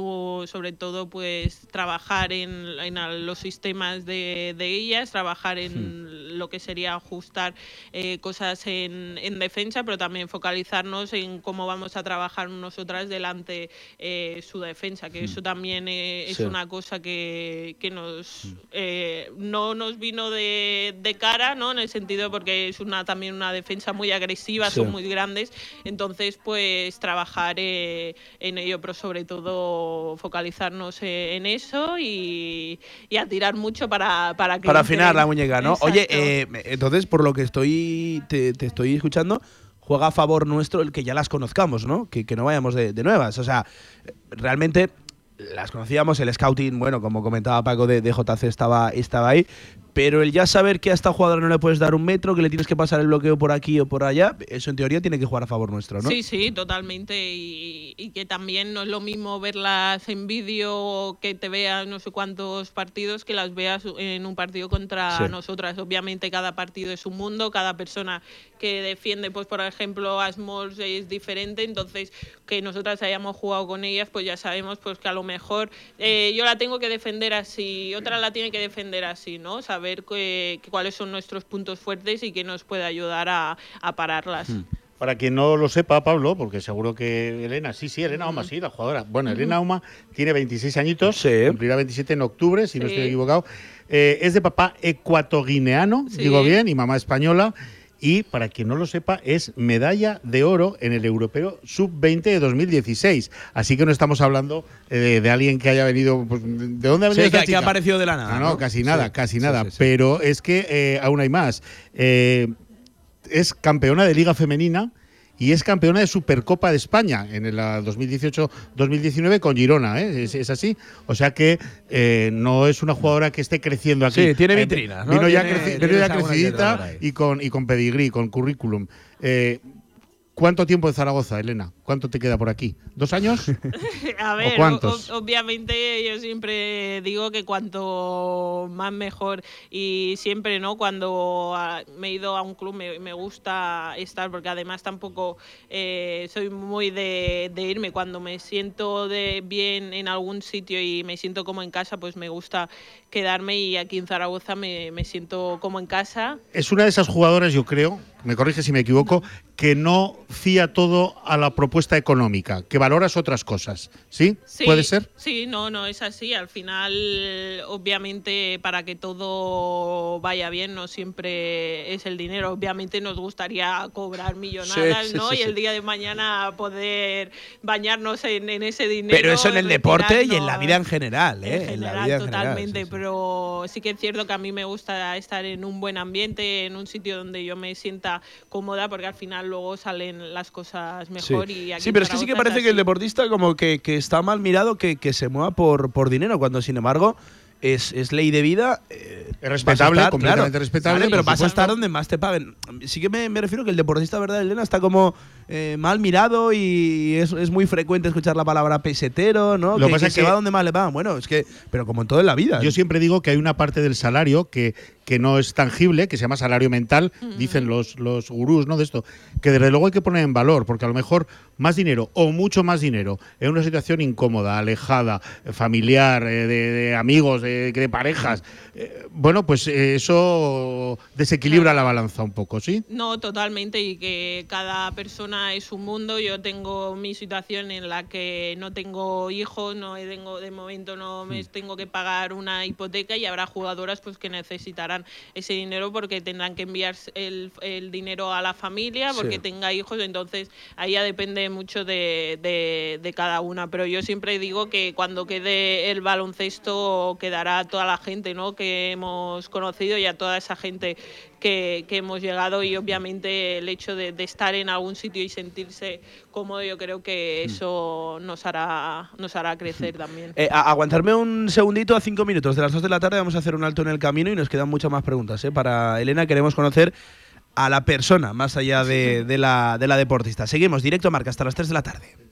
sobre todo pues trabajar en, los sistemas de, de ellas, trabajar en lo que sería ajustar eh, cosas en, en defensa, pero también focalizarnos en cómo vamos a trabajar nosotras delante eh, su defensa, que eso también eh, es Sí. una cosa que, que nos eh, no nos vino de, de cara, ¿no? En el sentido porque es una también una defensa muy agresiva, Sí. son muy grandes, entonces pues trabajar eh, en ello, pero sobre todo focalizarnos eh, en eso y, y a tirar mucho para para que Para afinar la muñeca, ¿no? Oye, eh, entonces, por lo que estoy te, te estoy escuchando, juega a favor nuestro el que ya las conozcamos, ¿no? Que, que no vayamos de, de nuevas. O sea, realmente las conocíamos, el scouting, bueno, como comentaba Paco de, de JC estaba, estaba ahí, pero el ya saber que a esta jugadora no le puedes dar un metro, que le tienes que pasar el bloqueo por aquí o por allá, eso en teoría tiene que jugar a favor nuestro, ¿no? Sí, sí, totalmente. Y, y que también no es lo mismo verlas en vídeo o que te veas no sé cuántos partidos que las veas en un partido contra Sí. nosotras. Obviamente cada partido es un mundo, cada persona que defiende, pues por ejemplo, a Smalls es diferente. Entonces, que nosotras hayamos jugado con ellas, pues ya sabemos pues que a lo mejor eh, yo la tengo que defender así, otra la tiene que defender así, ¿no? Saber que- que cuáles son nuestros puntos fuertes y que nos puede ayudar a, a pararlas. Para quien no lo sepa, Pablo, porque seguro que Elena, sí, sí, Elena Oma, sí, la jugadora. Bueno, Elena Oma tiene 26 añitos, Sí. cumplirá 27 en octubre, si no Sí. estoy equivocado. Eh, es de papá ecuatoguineano, Sí. digo bien, y mamá española. Y para quien no lo sepa, es medalla de oro en el Europeo Sub-20 de 2016. Así que no estamos hablando eh, de, de alguien que haya venido. pues, ¿De dónde ha venido Sí, esta que, que chica? ha aparecido de la nada. Ah, no, ¿no? casi nada, Sí, casi nada. sí. Pero es que eh, aún hay más. Eh, es campeona de Liga Femenina y es campeona de Supercopa de España en la 2018-2019 con Girona. ¿eh? Es, es así. O sea que eh, no es una jugadora que esté creciendo aquí. Sí, tiene Eh, vitrina, ¿no? Vino ya, creci- vino ya crecidita y con, y con pedigrí, con currículum. Eh, ¿Cuánto tiempo de Zaragoza, Elena? ¿Cuánto te queda por aquí? ¿Dos años? A ver, cuántos? o- obviamente yo siempre digo que cuanto más mejor y siempre, ¿no? Cuando ah, me he ido a un club me, me gusta estar porque además tampoco eh, soy muy de, de irme. Cuando me siento de bien en algún sitio y me siento como en casa, pues me gusta quedarme y aquí en Zaragoza me, me siento como en casa. es una de esas jugadoras, yo creo, me corrige si me equivoco, que no fía todo a la propuesta económica, que valoras otras cosas. ¿Sí? Sí, ¿Puede ser? Sí, no, no es así. Al final, obviamente, para que todo vaya bien, no siempre es el dinero. Obviamente nos gustaría cobrar millonadas, Sí, sí, ¿no? sí, y el día de mañana poder bañarnos en, en ese dinero. Pero eso en el deporte y en la vida en general, ¿eh? En la general, vida en general, totalmente, sí, sí. pero sí que es cierto que a mí me gusta estar en un buen ambiente, en un sitio donde yo me sienta cómoda, porque al final luego salen las cosas mejor. Sí. Y aquí Sí, pero es que sí que parece que el deportista como que, que está mal mirado que, que se mueva por, por dinero, cuando sin embargo es, es ley de vida. eh, Es respetable, estar, completamente claro, respetable, vale, pero vas a estar donde más te paguen. Sí que me, me refiero que el deportista, ¿verdad, Elena? Está como eh, mal mirado y es, es muy frecuente escuchar la palabra pesetero, ¿no? Lo que, pasa que es se que- va donde más le pagan. Bueno, es que, pero como en todo en la vida. Yo siempre digo que hay una parte del salario que, que no es tangible, que se llama salario mental, dicen los, los gurús ¿no? de esto, que desde luego hay que poner en valor, porque a lo mejor más dinero o mucho más dinero en una situación incómoda, alejada, familiar, eh, de, de amigos, de, de parejas, eh, bueno, pues eh, eso desequilibra la balanza un poco, ¿sí? No, totalmente, y que cada persona es un mundo. Yo tengo mi situación en la que no tengo hijos, no tengo, de momento no me tengo que pagar una hipoteca y habrá jugadoras pues que necesitarán ese dinero porque tendrán que enviar el, el dinero a la familia porque Sí. tenga hijos, entonces ahí ya depende mucho de, de- de cada una. Pero yo siempre digo que cuando quede el baloncesto quedará toda la gente ¿no? que hemos conocido y a toda esa gente que, que hemos llegado y obviamente el hecho de, de estar en algún sitio y sentirse cómodo yo creo que eso nos hará nos hará crecer también. Eh, aguantarme un segundito a cinco minutos. De las dos de la tarde vamos a hacer un alto en el camino y nos quedan muchas más preguntas. ¿eh? Para Elena queremos conocer a la persona más allá de, de la, de la deportista. Seguimos, directo a marca hasta las 3 de la tarde.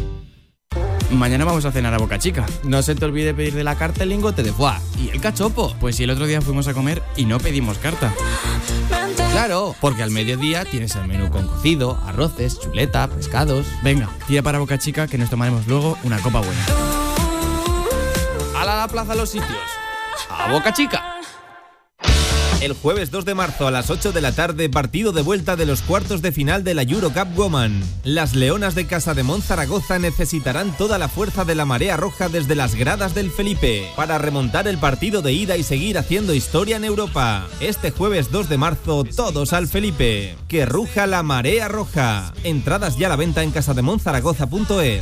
Mañana vamos a cenar a Boca Chica. No se te olvide pedir de la carta el lingote de foie. ¿Y el cachopo? Pues si el otro día fuimos a comer y no pedimos carta. Claro, porque al mediodía tienes el menú con cocido, arroces, chuleta, pescados. Venga, tira para Boca Chica que nos tomaremos luego una copa buena. ¡Hala a la plaza los sitios! ¡A Boca Chica! El jueves 2 de marzo a las 8 de la tarde, partido de vuelta de los cuartos de final de la Eurocup Woman. Las Leonas de Casa de Zaragoza necesitarán toda la fuerza de la marea roja desde las gradas del Felipe para remontar el partido de ida y seguir haciendo historia en Europa. Este jueves 2 de marzo, todos al Felipe. Que ruja la marea roja. Entradas ya a la venta en casademonzaragoza.es.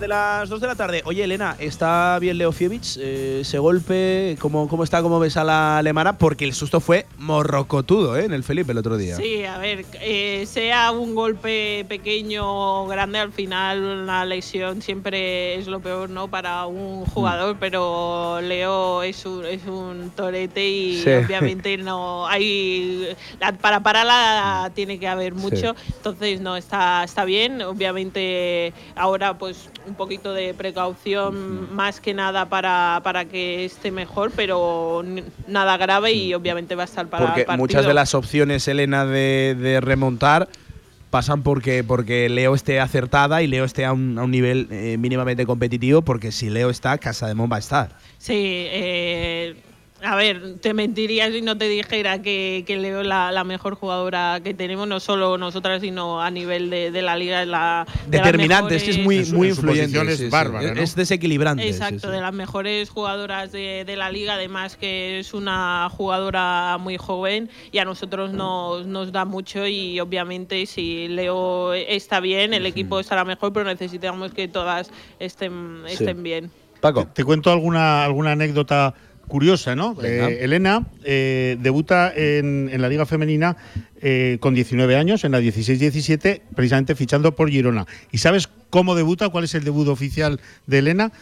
De las 2 de la tarde. Oye, Elena, ¿está bien Leo Fievich? Eh, ese golpe, ¿cómo, ¿cómo está? ¿Cómo ves a la alemana? Porque el susto fue morrocotudo ¿eh? en el Felipe el otro día. Sí, a ver, eh, sea un golpe pequeño o grande, al final una lesión siempre es lo peor, ¿no? Para un jugador, pero Leo es un, es un torete y Sí. obviamente no hay. la- para pararla tiene que haber mucho, entonces no, está, está bien. Obviamente ahora, pues un poquito de precaución más que nada para, para que esté mejor, pero nada grave y obviamente va a estar para Porque el partido. muchas de las opciones, Elena, de, de remontar pasan porque, porque Leo esté acertada y Leo esté a un, a un nivel eh, mínimamente competitivo, porque si Leo está, Casa de Mon va a estar. Sí, eh, A ver, te mentiría si no te dijera que, que Leo es la, la mejor jugadora que tenemos, no solo nosotras, sino a nivel de, de la liga. es La, de las Determinante, es que es muy, muy influyente. es sí. bárbara, ¿no? Es desequilibrante. Exacto, sí. de las mejores jugadoras de, de la liga, además que es una jugadora muy joven y a nosotros nos, nos da mucho y obviamente si Leo está bien, el equipo estará mejor, pero necesitamos que todas estén, estén bien. Paco. Te cuento alguna, alguna anécdota curiosa, ¿no? Venga. Eh, Elena eh, debuta en, en la Liga Femenina eh, con 19 años, en la 16-17, precisamente fichando por Girona. ¿Y sabes cómo debuta? ¿Cuál es el debut oficial de Elena?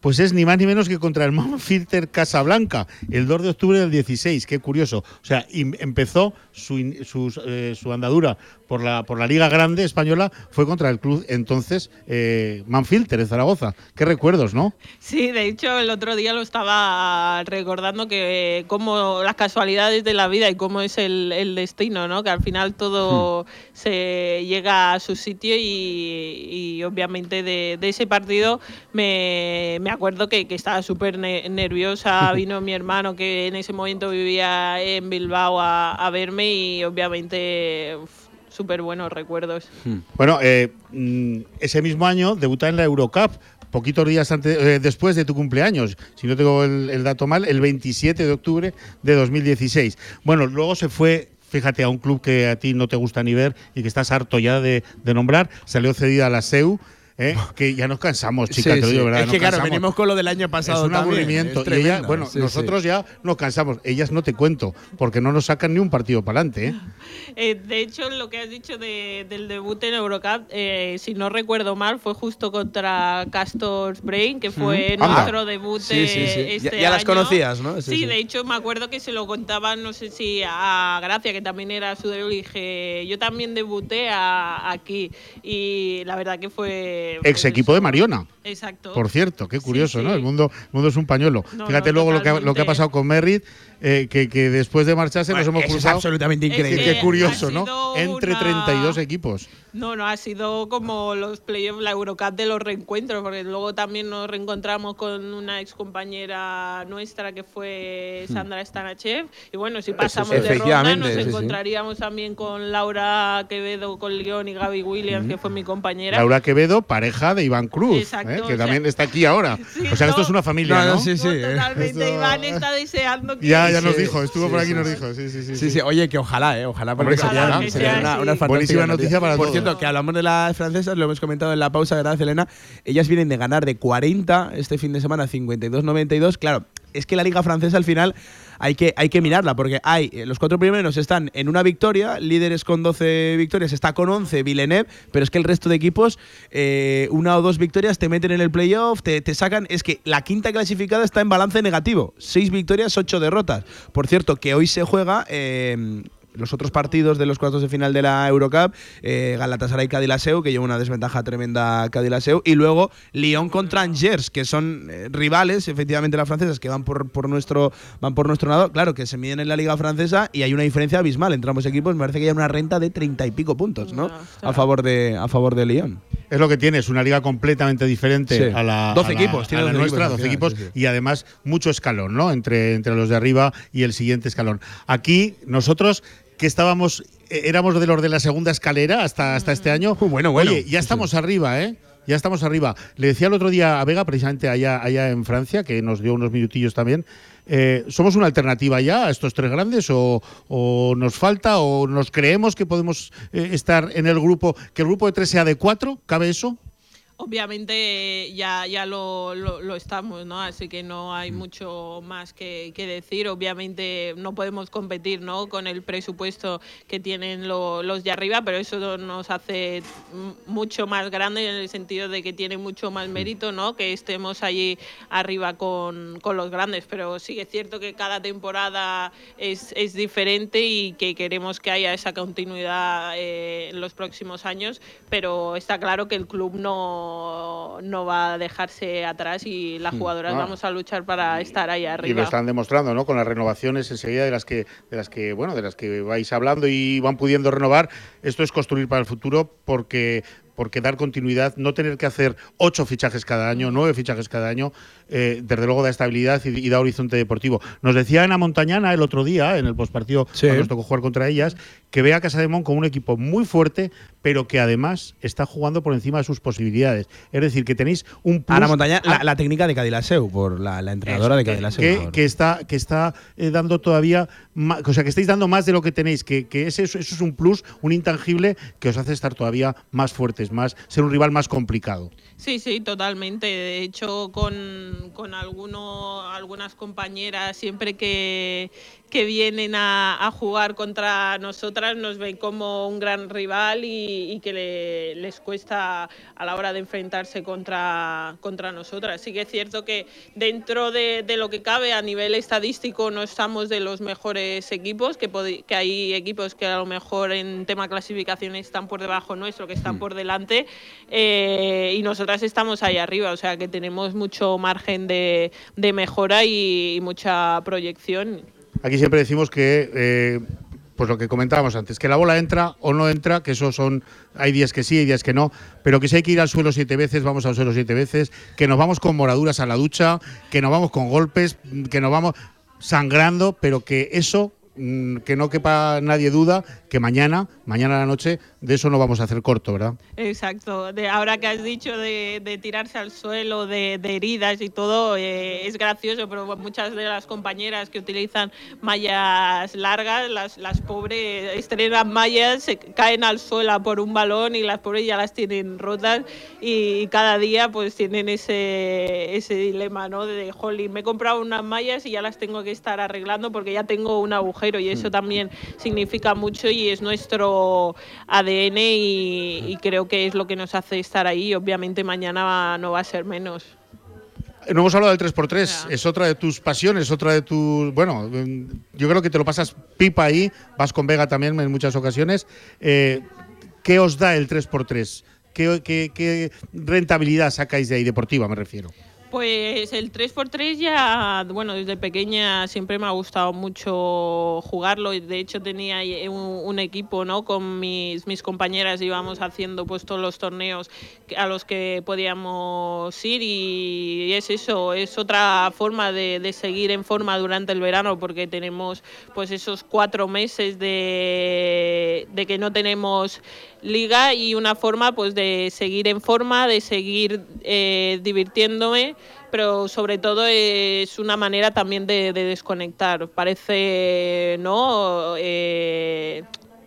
Pues es ni más ni menos que contra el Manfilter Casablanca, el 2 de octubre del 16. Qué curioso. O sea, empezó su andadura por la, por la Liga Grande Española, fue contra el club entonces eh, Manfilter de Zaragoza. Qué recuerdos, ¿no? Sí, de hecho el otro día lo estaba recordando que como las casualidades de la vida y cómo es el, el destino, ¿no? Que al final todo se llega a su sitio y, y obviamente de, de ese partido me, me acuerdo que, que estaba súper ne- nerviosa. Vino mi hermano que en ese momento vivía en Bilbao a, a verme y obviamente uf, súper buenos recuerdos. Bueno, eh, mm, ese mismo año debuta en la Eurocup, poquitos días antes, eh, después de tu cumpleaños, si no tengo el, el dato mal, el 27 de octubre de 2016. Bueno, luego se fue. Fíjate, a un club que a ti no te gusta ni ver y que estás harto ya de, de nombrar, salió cedida a la SEU, ¿eh? que ya nos cansamos, chica, Sí, te lo sí. digo, ¿verdad? Es Nos que claro, cansamos. venimos con lo del año pasado Es un también, aburrimiento. es y ella, bueno, Sí, sí. nosotros ya nos cansamos. Ellas no te cuento, porque no nos sacan ni un partido para adelante. ¿eh? Eh, de hecho, lo que has dicho de- del debut en Eurocup, eh, si no recuerdo mal, fue justo contra Castors Brain, que fue. Anda. nuestro debut Sí, sí, sí. Ya- este ya las año. conocías, ¿no? Sí, Sí, sí. de hecho me acuerdo que se lo contaban, no sé si a Gracia, que también era su debut, y dije, yo también debuté a- aquí. Y la verdad que fue... Ex pues, equipo de Mariona. Exacto. Por cierto, qué curioso, Sí, ¿no? El mundo, el mundo es un pañuelo. No, Fíjate no, luego lo que, ha, lo que ha totalmente. pasado con Merritt, eh, que, que después de marcharse nos hemos eso es cruzado. absolutamente Es increíble. Qué, que curioso, ha ¿no? Entre una- 32 equipos. No, no, ha sido como los playoffs, la Eurocup de los reencuentros, porque luego también nos reencontramos con una ex compañera nuestra que fue Sandra Stanachev. Y bueno, si pasamos de ronda, nos sí, sí. encontraríamos también con Laura Quevedo, con León y Gaby Williams, que fue mi compañera. Laura Quevedo, pareja de Iván Cruz, Exacto, ¿eh? o que sea- también está aquí ahora. Sí, o sea, esto no. es una familia, No, ¿no? sí, sí. Eh. totalmente, Esto- Iván está deseando que... Ya, ya nos Sí, dijo, estuvo sí, por aquí y nos dijo. Sí, sí, sí. Sí, sí, oye, que ojalá, ¿eh? Ojalá, porque sería, una, una fantástica Buenísima noticia para Por todos. cierto, que hablamos de las francesas, lo hemos comentado en la pausa, ¿verdad, Elena? Ellas vienen de ganar de 40 este fin de semana, 52-92. Claro, es que la liga francesa al final hay que, hay que mirarla, porque hay eh, los cuatro primeros están en una victoria, líderes con 12 victorias, está con 11 Villeneuve, pero es que el resto de equipos, eh, una o dos victorias te meten en el playoff, te, te sacan. Es que la quinta clasificada está en balance negativo: seis victorias, ocho derrotas. Por cierto, que hoy se juega. eh, los otros partidos de los cuartos de final de la Eurocup, eh, Galatasaray Cadilaseu, que lleva una desventaja tremenda Cadilaseu, y luego Lyon contra Angers, que son eh, rivales, efectivamente, las francesas, que van por, por nuestro van por nuestro lado, claro, que se miden en la liga francesa y hay una diferencia abismal entre ambos equipos, me parece que hay una renta de treinta y pico puntos, ¿no? A favor de a favor de Lyon. Es lo que tiene, es una liga completamente diferente Sí. a la, 12 a la- equipos, a tiene la 12 nuestra, equipos al 12 final, equipos sí, sí. y además mucho escalón, ¿no? Entre, entre los de arriba y el siguiente escalón. Aquí nosotros que estábamos eh, éramos de los de la segunda escalera hasta, hasta este año. bueno, bueno. Oye, ya estamos arriba, ¿eh? Ya estamos arriba. Le decía el otro día a Vega, precisamente allá, allá en Francia, que nos dio unos minutillos también. eh, ¿Somos una alternativa ya a estos tres grandes o, nos falta o nos creemos que podemos eh, estar en el grupo, que el grupo de tres sea de cuatro? ¿Cabe eso? Obviamente ya, ya lo, lo- lo estamos, ¿no? Así que no hay mucho más que, que decir. Obviamente no podemos competir, ¿no? Con el presupuesto que tienen lo- los de arriba, pero eso nos hace mucho más grande en el sentido de que tiene mucho más mérito, ¿no? Que estemos allí arriba con, con los grandes. Pero sí es cierto que cada temporada es, es diferente y que queremos que haya esa continuidad eh, en los próximos años, pero está claro que el club no, no va a dejarse atrás y las jugadoras Ah. vamos a luchar para estar ahí Y lo arriba. están demostrando, ¿no? Con las renovaciones enseguida de las que, de las que, bueno, de las que vais hablando y van pudiendo renovar. Esto es construir para el futuro porque porque dar continuidad, no tener que hacer ocho fichajes cada año, nueve fichajes cada año, eh, desde luego da estabilidad y, da horizonte deportivo. Nos decía Ana Montañana el otro día, en el postpartido, cuando nos tocó jugar contra ellas, que ve a Casa de Mon como un equipo muy fuerte, pero que además está jugando por encima de sus posibilidades. Es decir, que tenéis un Ana Montañana, la, técnica de Cadilaseu, por la, entrenadora de Cadilaseu. Que, que, está, que está eh, dando todavía, o sea, que estáis dando más de lo que tenéis, que, que eso es un plus, un intangible que os hace estar todavía más fuertes, más ser un rival más complicado. Sí, sí, totalmente. De hecho, con, con algunas compañeras, siempre que, que vienen a, jugar contra nosotras nos ven como un gran rival y, que les cuesta a la hora de enfrentarse contra, contra nosotras. Sí que es cierto que dentro de, lo que cabe a nivel estadístico no estamos de los mejores equipos, que, que hay equipos que a lo mejor en tema clasificación están por debajo nuestro, que están mm. por delante, eh, y estamos ahí arriba, o sea que tenemos mucho margen de, mejora y mucha proyección. Aquí siempre decimos que, eh, pues lo que comentábamos antes, que la bola entra o no entra, que eso son, hay días que sí, hay días que no, pero que si hay que ir al suelo siete veces, vamos al suelo siete veces, que nos vamos con moraduras a la ducha, que nos vamos con golpes, que nos vamos sangrando, pero que eso Mm, que no quepa nadie duda que mañana, mañana a la noche, de eso no vamos a hacer corto, ¿verdad? Exacto. De ahora que has dicho de, tirarse al suelo, de, heridas y todo, eh, es gracioso, pero muchas de las compañeras que utilizan mallas largas, las, las pobres estrenan mallas, se caen al suelo por un balón y las pobres ya las tienen rotas y cada día pues tienen ese, ese dilema, ¿no? De, jolly, me he comprado unas mallas y ya las tengo que estar arreglando porque ya tengo un agujero y eso mm. también significa mucho y es nuestro ADN y, creo que es lo que nos hace estar ahí. Obviamente mañana no va a ser menos. No hemos hablado del 3x3, es otra de tus pasiones, otra de tus... Bueno, yo creo que te lo pasas pipa ahí, vas con Vega también en muchas ocasiones. Eh, ¿Qué os da el 3x3? qué rentabilidad sacáis de ahí, deportiva me refiero? Pues el 3x3 ya, bueno, desde pequeña siempre me ha gustado mucho jugarlo. De hecho tenía un, equipo, ¿no? Con mis, mis compañeras íbamos haciendo pues todos los torneos a los que podíamos ir y es eso, es otra forma de, de seguir en forma durante el verano porque tenemos pues esos cuatro meses de, de que no tenemos liga y una forma pues de seguir en forma, de seguir eh, divirtiéndome, pero sobre todo es una manera también de, de desconectar. Parece, ¿no? Eh,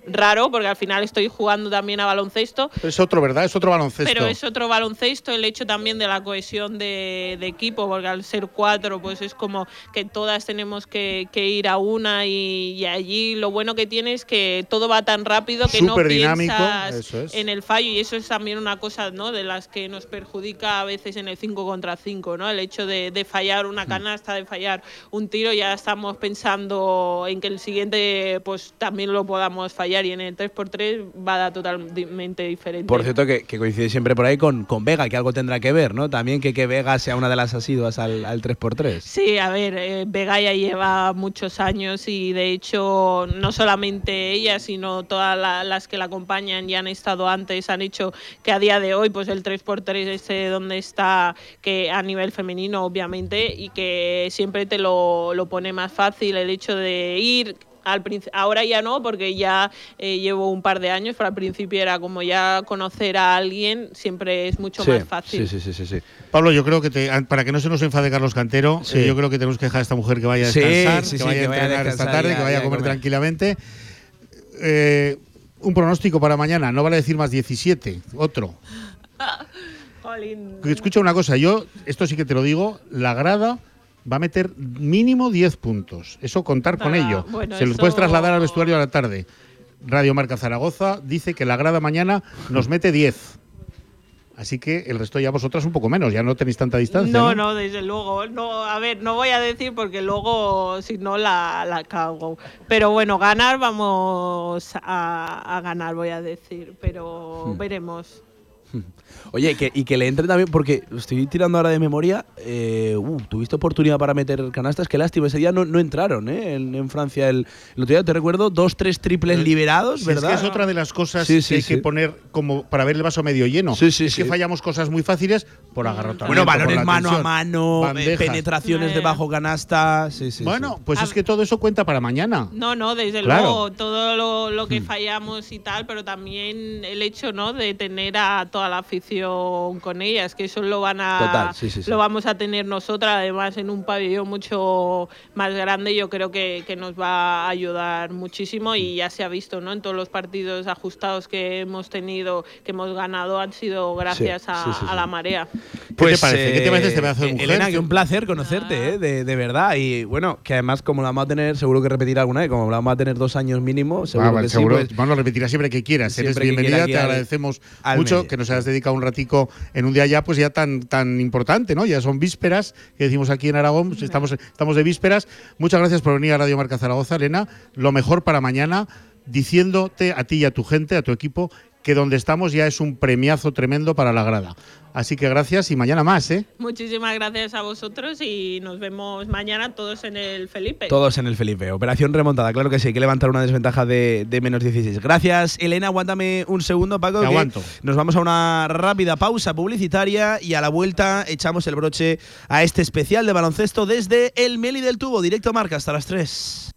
raro porque al final estoy jugando también a baloncesto. es otro, ¿verdad? Es otro baloncesto. Pero es otro baloncesto, el hecho también de la cohesión de, equipo, porque al ser cuatro, pues es como que todas tenemos que, ir a una y, allí lo bueno que tiene es que todo va tan rápido que no piensas en el fallo y eso es también una cosa ¿no? de las que nos perjudica a veces en el 5 contra 5, ¿no? el hecho de, de fallar una mm. canasta, de fallar un tiro, ya estamos pensando en que el siguiente pues también lo podamos fallar y en el 3x3 va a dar totalmente diferente. Por cierto, que, coincide siempre por ahí con, con, Vega, que algo tendrá que ver, ¿no? También que, que Vega sea una de las asiduas al, al 3x3. Sí, a ver, eh, Vega ya lleva muchos años y de hecho no solamente ella, sino todas las que la acompañan y han estado antes, han hecho que a día de hoy pues el 3x3 esté donde está, que a nivel femenino obviamente, y que siempre te lo, lo pone más fácil el hecho de ir ahora ya no, porque ya eh, llevo un par de años, pero al principio era como ya conocer a alguien, siempre es mucho más fácil. Sí, sí, sí, sí, Pablo, yo creo que para que no se nos enfade Carlos Cantero, eh, yo creo que tenemos que dejar a esta mujer que vaya a descansar, que vaya a entrenar esta tarde, que vaya a comer, tranquilamente. Eh, un pronóstico para mañana, no vale decir más 17, otro. Escucha una cosa, yo, esto sí que te lo digo, la grada va a meter mínimo 10 puntos. Eso contar con ah, ello. Se los puedes trasladar al vestuario a la tarde. Radio Marca Zaragoza dice que la grada mañana nos mete 10. Así que el resto ya vosotras un poco menos, ya no tenéis tanta distancia. No, no, desde luego. No, a ver, no voy a decir porque luego si no la, la cago. Pero bueno, ganar vamos a, ganar, voy a decir. Pero hmm. veremos. Oye, que, y que le entre también, porque estoy tirando ahora de memoria, eh, uh, tuviste oportunidad para meter canastas, qué lástima, ese día no, no entraron ¿eh? en, en Francia. El, el otro día te recuerdo, dos, tres triples liberados, Si ¿verdad? Es que es otra de las cosas Sí, sí, que hay sí. que poner como para ver el vaso medio lleno. Sí, sí, es que fallamos cosas muy fáciles por agarrotamiento. Bueno, balones mano a mano, eh, bandejas. penetraciones de bajo canasta. Sí, sí, Bueno, sí. pues es que todo eso cuenta para mañana. No, no, desde Claro. luego, todo lo, lo Hmm. que fallamos y tal, pero también el hecho ¿no? de tener a toda la afición con ellas, que eso lo van a Total, sí, sí, sí. lo vamos a tener nosotras, además en un pabellón mucho más grande, yo creo que, que nos va a ayudar muchísimo y ya se ha visto ¿no? en todos los partidos ajustados que hemos tenido, que hemos ganado, han sido gracias a, sí, sí, a sí. la marea. ¿Qué te parece? ¿Qué te parece este eh, pedazo de mujer? Elena, que un placer conocerte, eh, de, de verdad. Y bueno, que además, como la vamos a tener, seguro que repetirá alguna vez, como la vamos a tener dos años mínimo, seguro Ah, vale, que sí, seguro. pues, Bueno, repetirás siempre que quieras. Eres Siempre que bienvenida, quiera te agradecemos mucho medio. que nos hayas dedicado un en un día ya, pues ya tan, tan importante, ¿no? Ya son vísperas, que decimos aquí en Aragón, pues estamos, estamos de vísperas. Muchas gracias por venir a Radio Marca Zaragoza, Elena. Lo mejor para mañana, diciéndote a ti y a tu gente, a tu equipo, que donde estamos ya es un premiazo tremendo para la grada. Así que gracias y mañana más, ¿eh? Muchísimas gracias a vosotros y nos vemos mañana todos en el Felipe. Todos en el Felipe. Operación remontada, claro que sí, hay que levantar una desventaja de, de menos 16. Gracias, Elena. Aguántame un segundo, Paco. Te aguanto. Nos vamos a una rápida pausa publicitaria y a la vuelta echamos el broche a este especial de baloncesto desde el Meli del Tubo, directo a marca hasta las 3.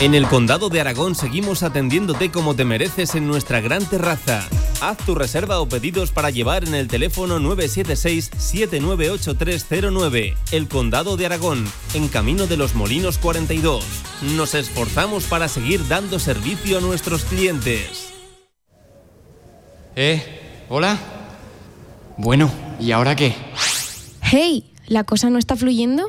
En el Condado de Aragón seguimos atendiéndote como te mereces en nuestra gran terraza. Haz tu reserva o pedidos para llevar en el teléfono 976-798309. El Condado de Aragón, en Camino de los Molinos 42. Nos esforzamos para seguir dando servicio a nuestros clientes. ¿Eh? ¿Hola? Bueno, ¿y ahora qué? Hey, ¿la cosa no está fluyendo?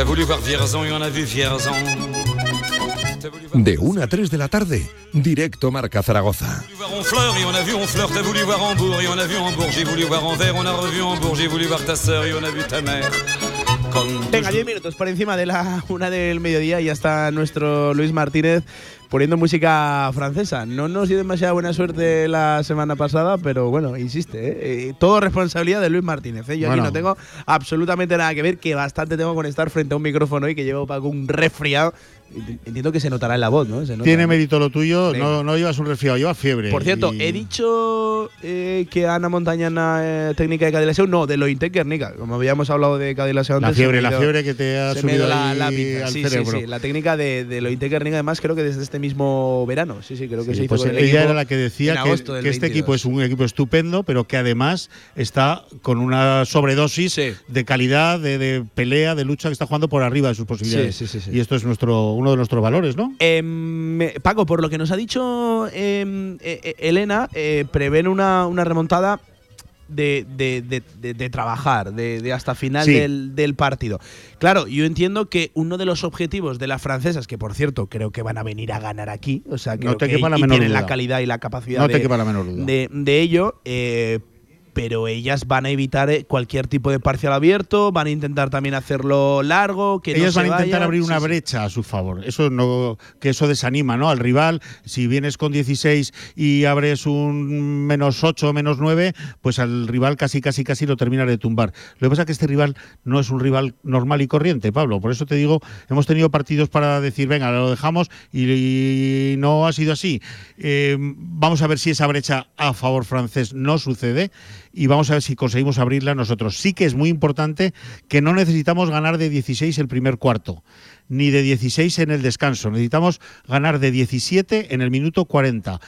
T'as voulu voir Vierzon et on a vu Vierzon. De 1 a 3 de la tarde, directo Marca Zaragoza. voulu voir Honfleur et on a vu Honfleur. T'as voulu voir Hambourg et on a vu Hambourg. J'ai voulu voir Anvers, on a revu Hambourg. J'ai voulu voir ta sœur et on a vu ta mère. Comme Venga, 10 minutos por encima de la una del mediodía y ya está nuestro Luis Martínez poniendo música francesa. No nos dio demasiada buena suerte la semana pasada, pero bueno, insiste. ¿eh? Eh, todo responsabilidad de Luis Martínez. ¿eh? Yo Bueno. aquí no tengo absolutamente nada que ver, que bastante tengo con estar frente a un micrófono y que llevo Paco un resfriado. Entiendo que se notará en la voz, ¿no? Tiene mérito lo tuyo, no, no llevas un resfriado, llevas fiebre. Por cierto, Y- he dicho eh, que Ana Montañana, eh, técnica de Cadillac no, de Lointec Guernica. Como habíamos hablado de Cadillac antes. La fiebre, la fiebre que te ha subido la, la al Sí, cerebro. sí, sí. La técnica de, de Lointec Guernica, además, creo que desde este mismo verano. Sí, sí, creo que Sí, se hizo pues con el ella era la que decía que, este 22. equipo es un equipo estupendo, pero que además está con una sobredosis Sí. de calidad, de, de pelea, de lucha, que está jugando por arriba de sus posibilidades. Sí, sí, sí, sí. Y esto es nuestro uno de nuestros valores, ¿no? Eh, Paco, por lo que nos ha dicho eh, Elena, eh, prevén una, una remontada de, de- de- trabajar, de, de hasta final Sí. del, del partido. Claro, yo entiendo que uno de los objetivos de las francesas, que por cierto creo que van a venir a ganar aquí, o sea, creo No te que y menor tienen duda. la calidad y la capacidad No de, te quepa la menor duda. de, de ello, eh, pero ellas van a evitar eh, cualquier tipo de parcial abierto, van a intentar también hacerlo largo, que no Ellas se van a intentar vayan. abrir una sí. brecha a su favor. Eso no, que eso desanima, ¿no? Al rival, si vienes con 16 y abres un menos 8 menos 9, pues al rival casi, casi, casi lo terminas de tumbar. Lo que pasa es que este rival no es un rival normal y corriente, Pablo. Por eso te digo, hemos tenido partidos para decir, venga, lo dejamos y, y no ha sido así. Eh, vamos a ver si esa brecha a favor francés no sucede y vamos a ver si conseguimos abrirla nosotros. Sí que es muy importante que no necesitamos ganar de 16 el primer cuarto, ni de 16 en el descanso. Necesitamos ganar de 17 en el minuto 40.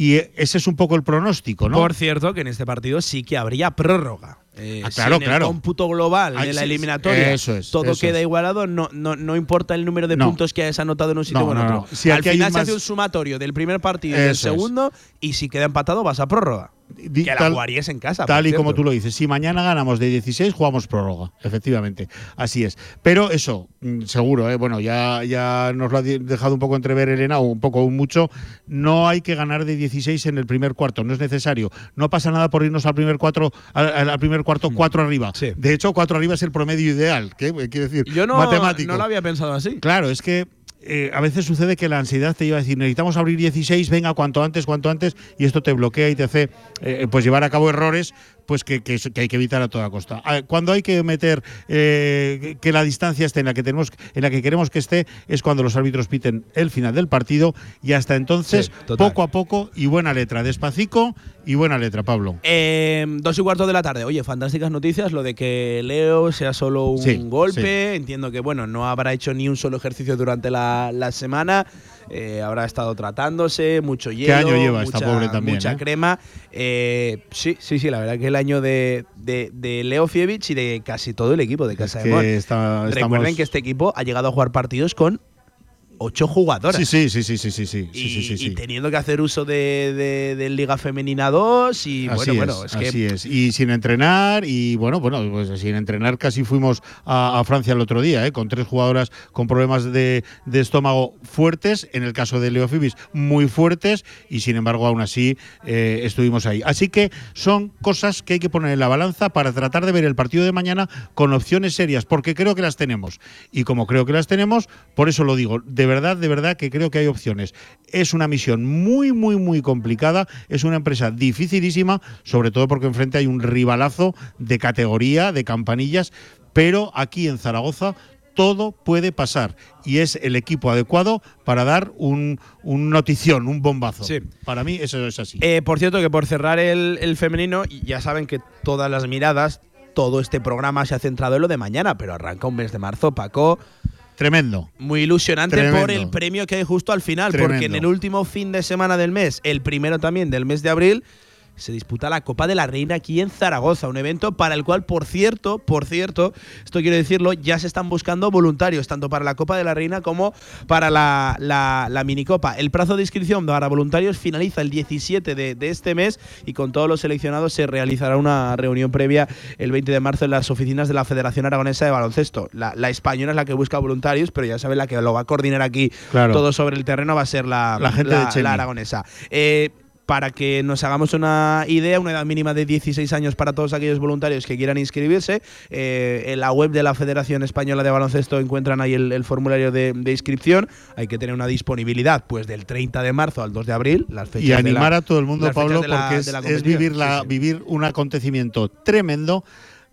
Y eh, ese es un poco el pronóstico, ¿no? Por cierto, que en este partido sí que habría prórroga. Eh, Ah, claro, si en claro. el cómputo global Ay, de la eliminatoria eso es, todo eso queda es. igualado, no, no, no importa el número de No. puntos que hayas anotado en un sitio No, o en otro. no. Si Al final se más- hace un sumatorio del primer partido y del es. segundo, y si queda empatado vas a prórroga. Que la tal- jugarías en casa. Tal y como tú lo dices. Si mañana ganamos de 16, jugamos prórroga. Efectivamente. Así es. Pero eso, mm, seguro, ¿eh? bueno, ya, ya nos lo ha dejado un poco entrever Elena, o un poco mucho. No hay que ganar de 16 en el primer cuarto. No es necesario. No pasa nada por irnos al primer, cuatro, al, al primer cuarto, cuatro arriba. Sí. De hecho, cuatro arriba es el promedio ideal. ¿Qué quiere decir? Yo no, matemático. no lo había pensado así. Claro, es que eh, a veces sucede que la ansiedad te lleva a decir, necesitamos abrir 16, venga, cuanto antes, cuanto antes, y esto te bloquea y te hace eh, pues llevar a cabo errores pues que, que hay que evitar a toda costa. Ah, Cuando hay que meter eh, que la distancia esté en la que tenemos, en la que queremos que esté, es cuando los árbitros piten el final del partido y hasta entonces, Sí, poco a poco y buena letra, despacito y buena letra, Pablo. Eh, dos y cuarto de la tarde. Oye, fantásticas noticias. Lo de que Leo sea solo un Sí, golpe. Entiendo que, bueno, no habrá hecho ni un solo ejercicio durante la, la semana. Eh, habrá estado tratándose, mucho hielo. año lleva esta mucha- pobre también, Mucha eh? crema. Eh, sí, sí, sí, la verdad que el año de, de, de Leo Fievich y de casi todo el equipo de Casa de que Mon. está- Recuerden estamos- que este equipo ha llegado a jugar partidos con ocho jugadoras. Sí, sí, sí, sí, sí, sí, sí, Y, sí, sí, sí, y sí. teniendo que hacer uso de, de- de Liga Femenina 2 y Así bueno, es, bueno, es que así es. Y sin entrenar, y bueno, bueno, pues sin entrenar casi fuimos a, a Francia el otro día, ¿eh? con tres jugadoras con problemas de, de estómago fuertes, en el caso de Leo Fibis, muy fuertes, y sin embargo, aún así eh, estuvimos ahí. Así que son cosas que hay que poner en la balanza para tratar de ver el partido de mañana con opciones serias, porque creo que las tenemos. Y como creo que las tenemos, por eso lo digo, de verdad, de verdad que creo que hay opciones. Es una misión muy, muy, muy complicada, es una empresa dificilísima, sobre todo porque enfrente hay un rivalazo de categoría, de campanillas, pero aquí en Zaragoza todo puede pasar y es el equipo adecuado para dar un, un notición, un bombazo. Sí. Para mí eso es así. Eh, por cierto, que por cerrar el, el femenino, ya saben que todas las miradas, todo este programa se ha centrado en lo de mañana, pero arranca un mes de marzo, Paco. Tremendo. Muy ilusionante Tremendo. por el premio que hay justo al final, porque en el último fin de semana del mes, el primero también del mes de abril, se disputa la Copa de la Reina aquí en Zaragoza, un evento para el cual, por cierto, por cierto, esto quiero decirlo, ya se están buscando voluntarios, tanto para la Copa de la Reina como para la, la, la minicopa. El plazo de inscripción para voluntarios finaliza el 17 de, de este mes y con todos los seleccionados se realizará una reunión previa el 20 de marzo en las oficinas de la Federación Aragonesa de Baloncesto. La, la española es la que busca voluntarios, pero ya saben, la que lo va a coordinar aquí Claro. todo sobre el terreno va a ser la, La gente de la aragonesa. Eh, para que nos hagamos una idea, una edad mínima de 16 años para todos aquellos voluntarios que quieran inscribirse. Eh, en la web de la Federación Española de Baloncesto encuentran ahí el, el formulario de, de inscripción. Hay que tener una disponibilidad pues del 30 de marzo al 2 de abril, las fechas y de la- animar a todo el mundo, Pablo, la- porque es, vivir, la, Sí, sí. vivir un acontecimiento tremendo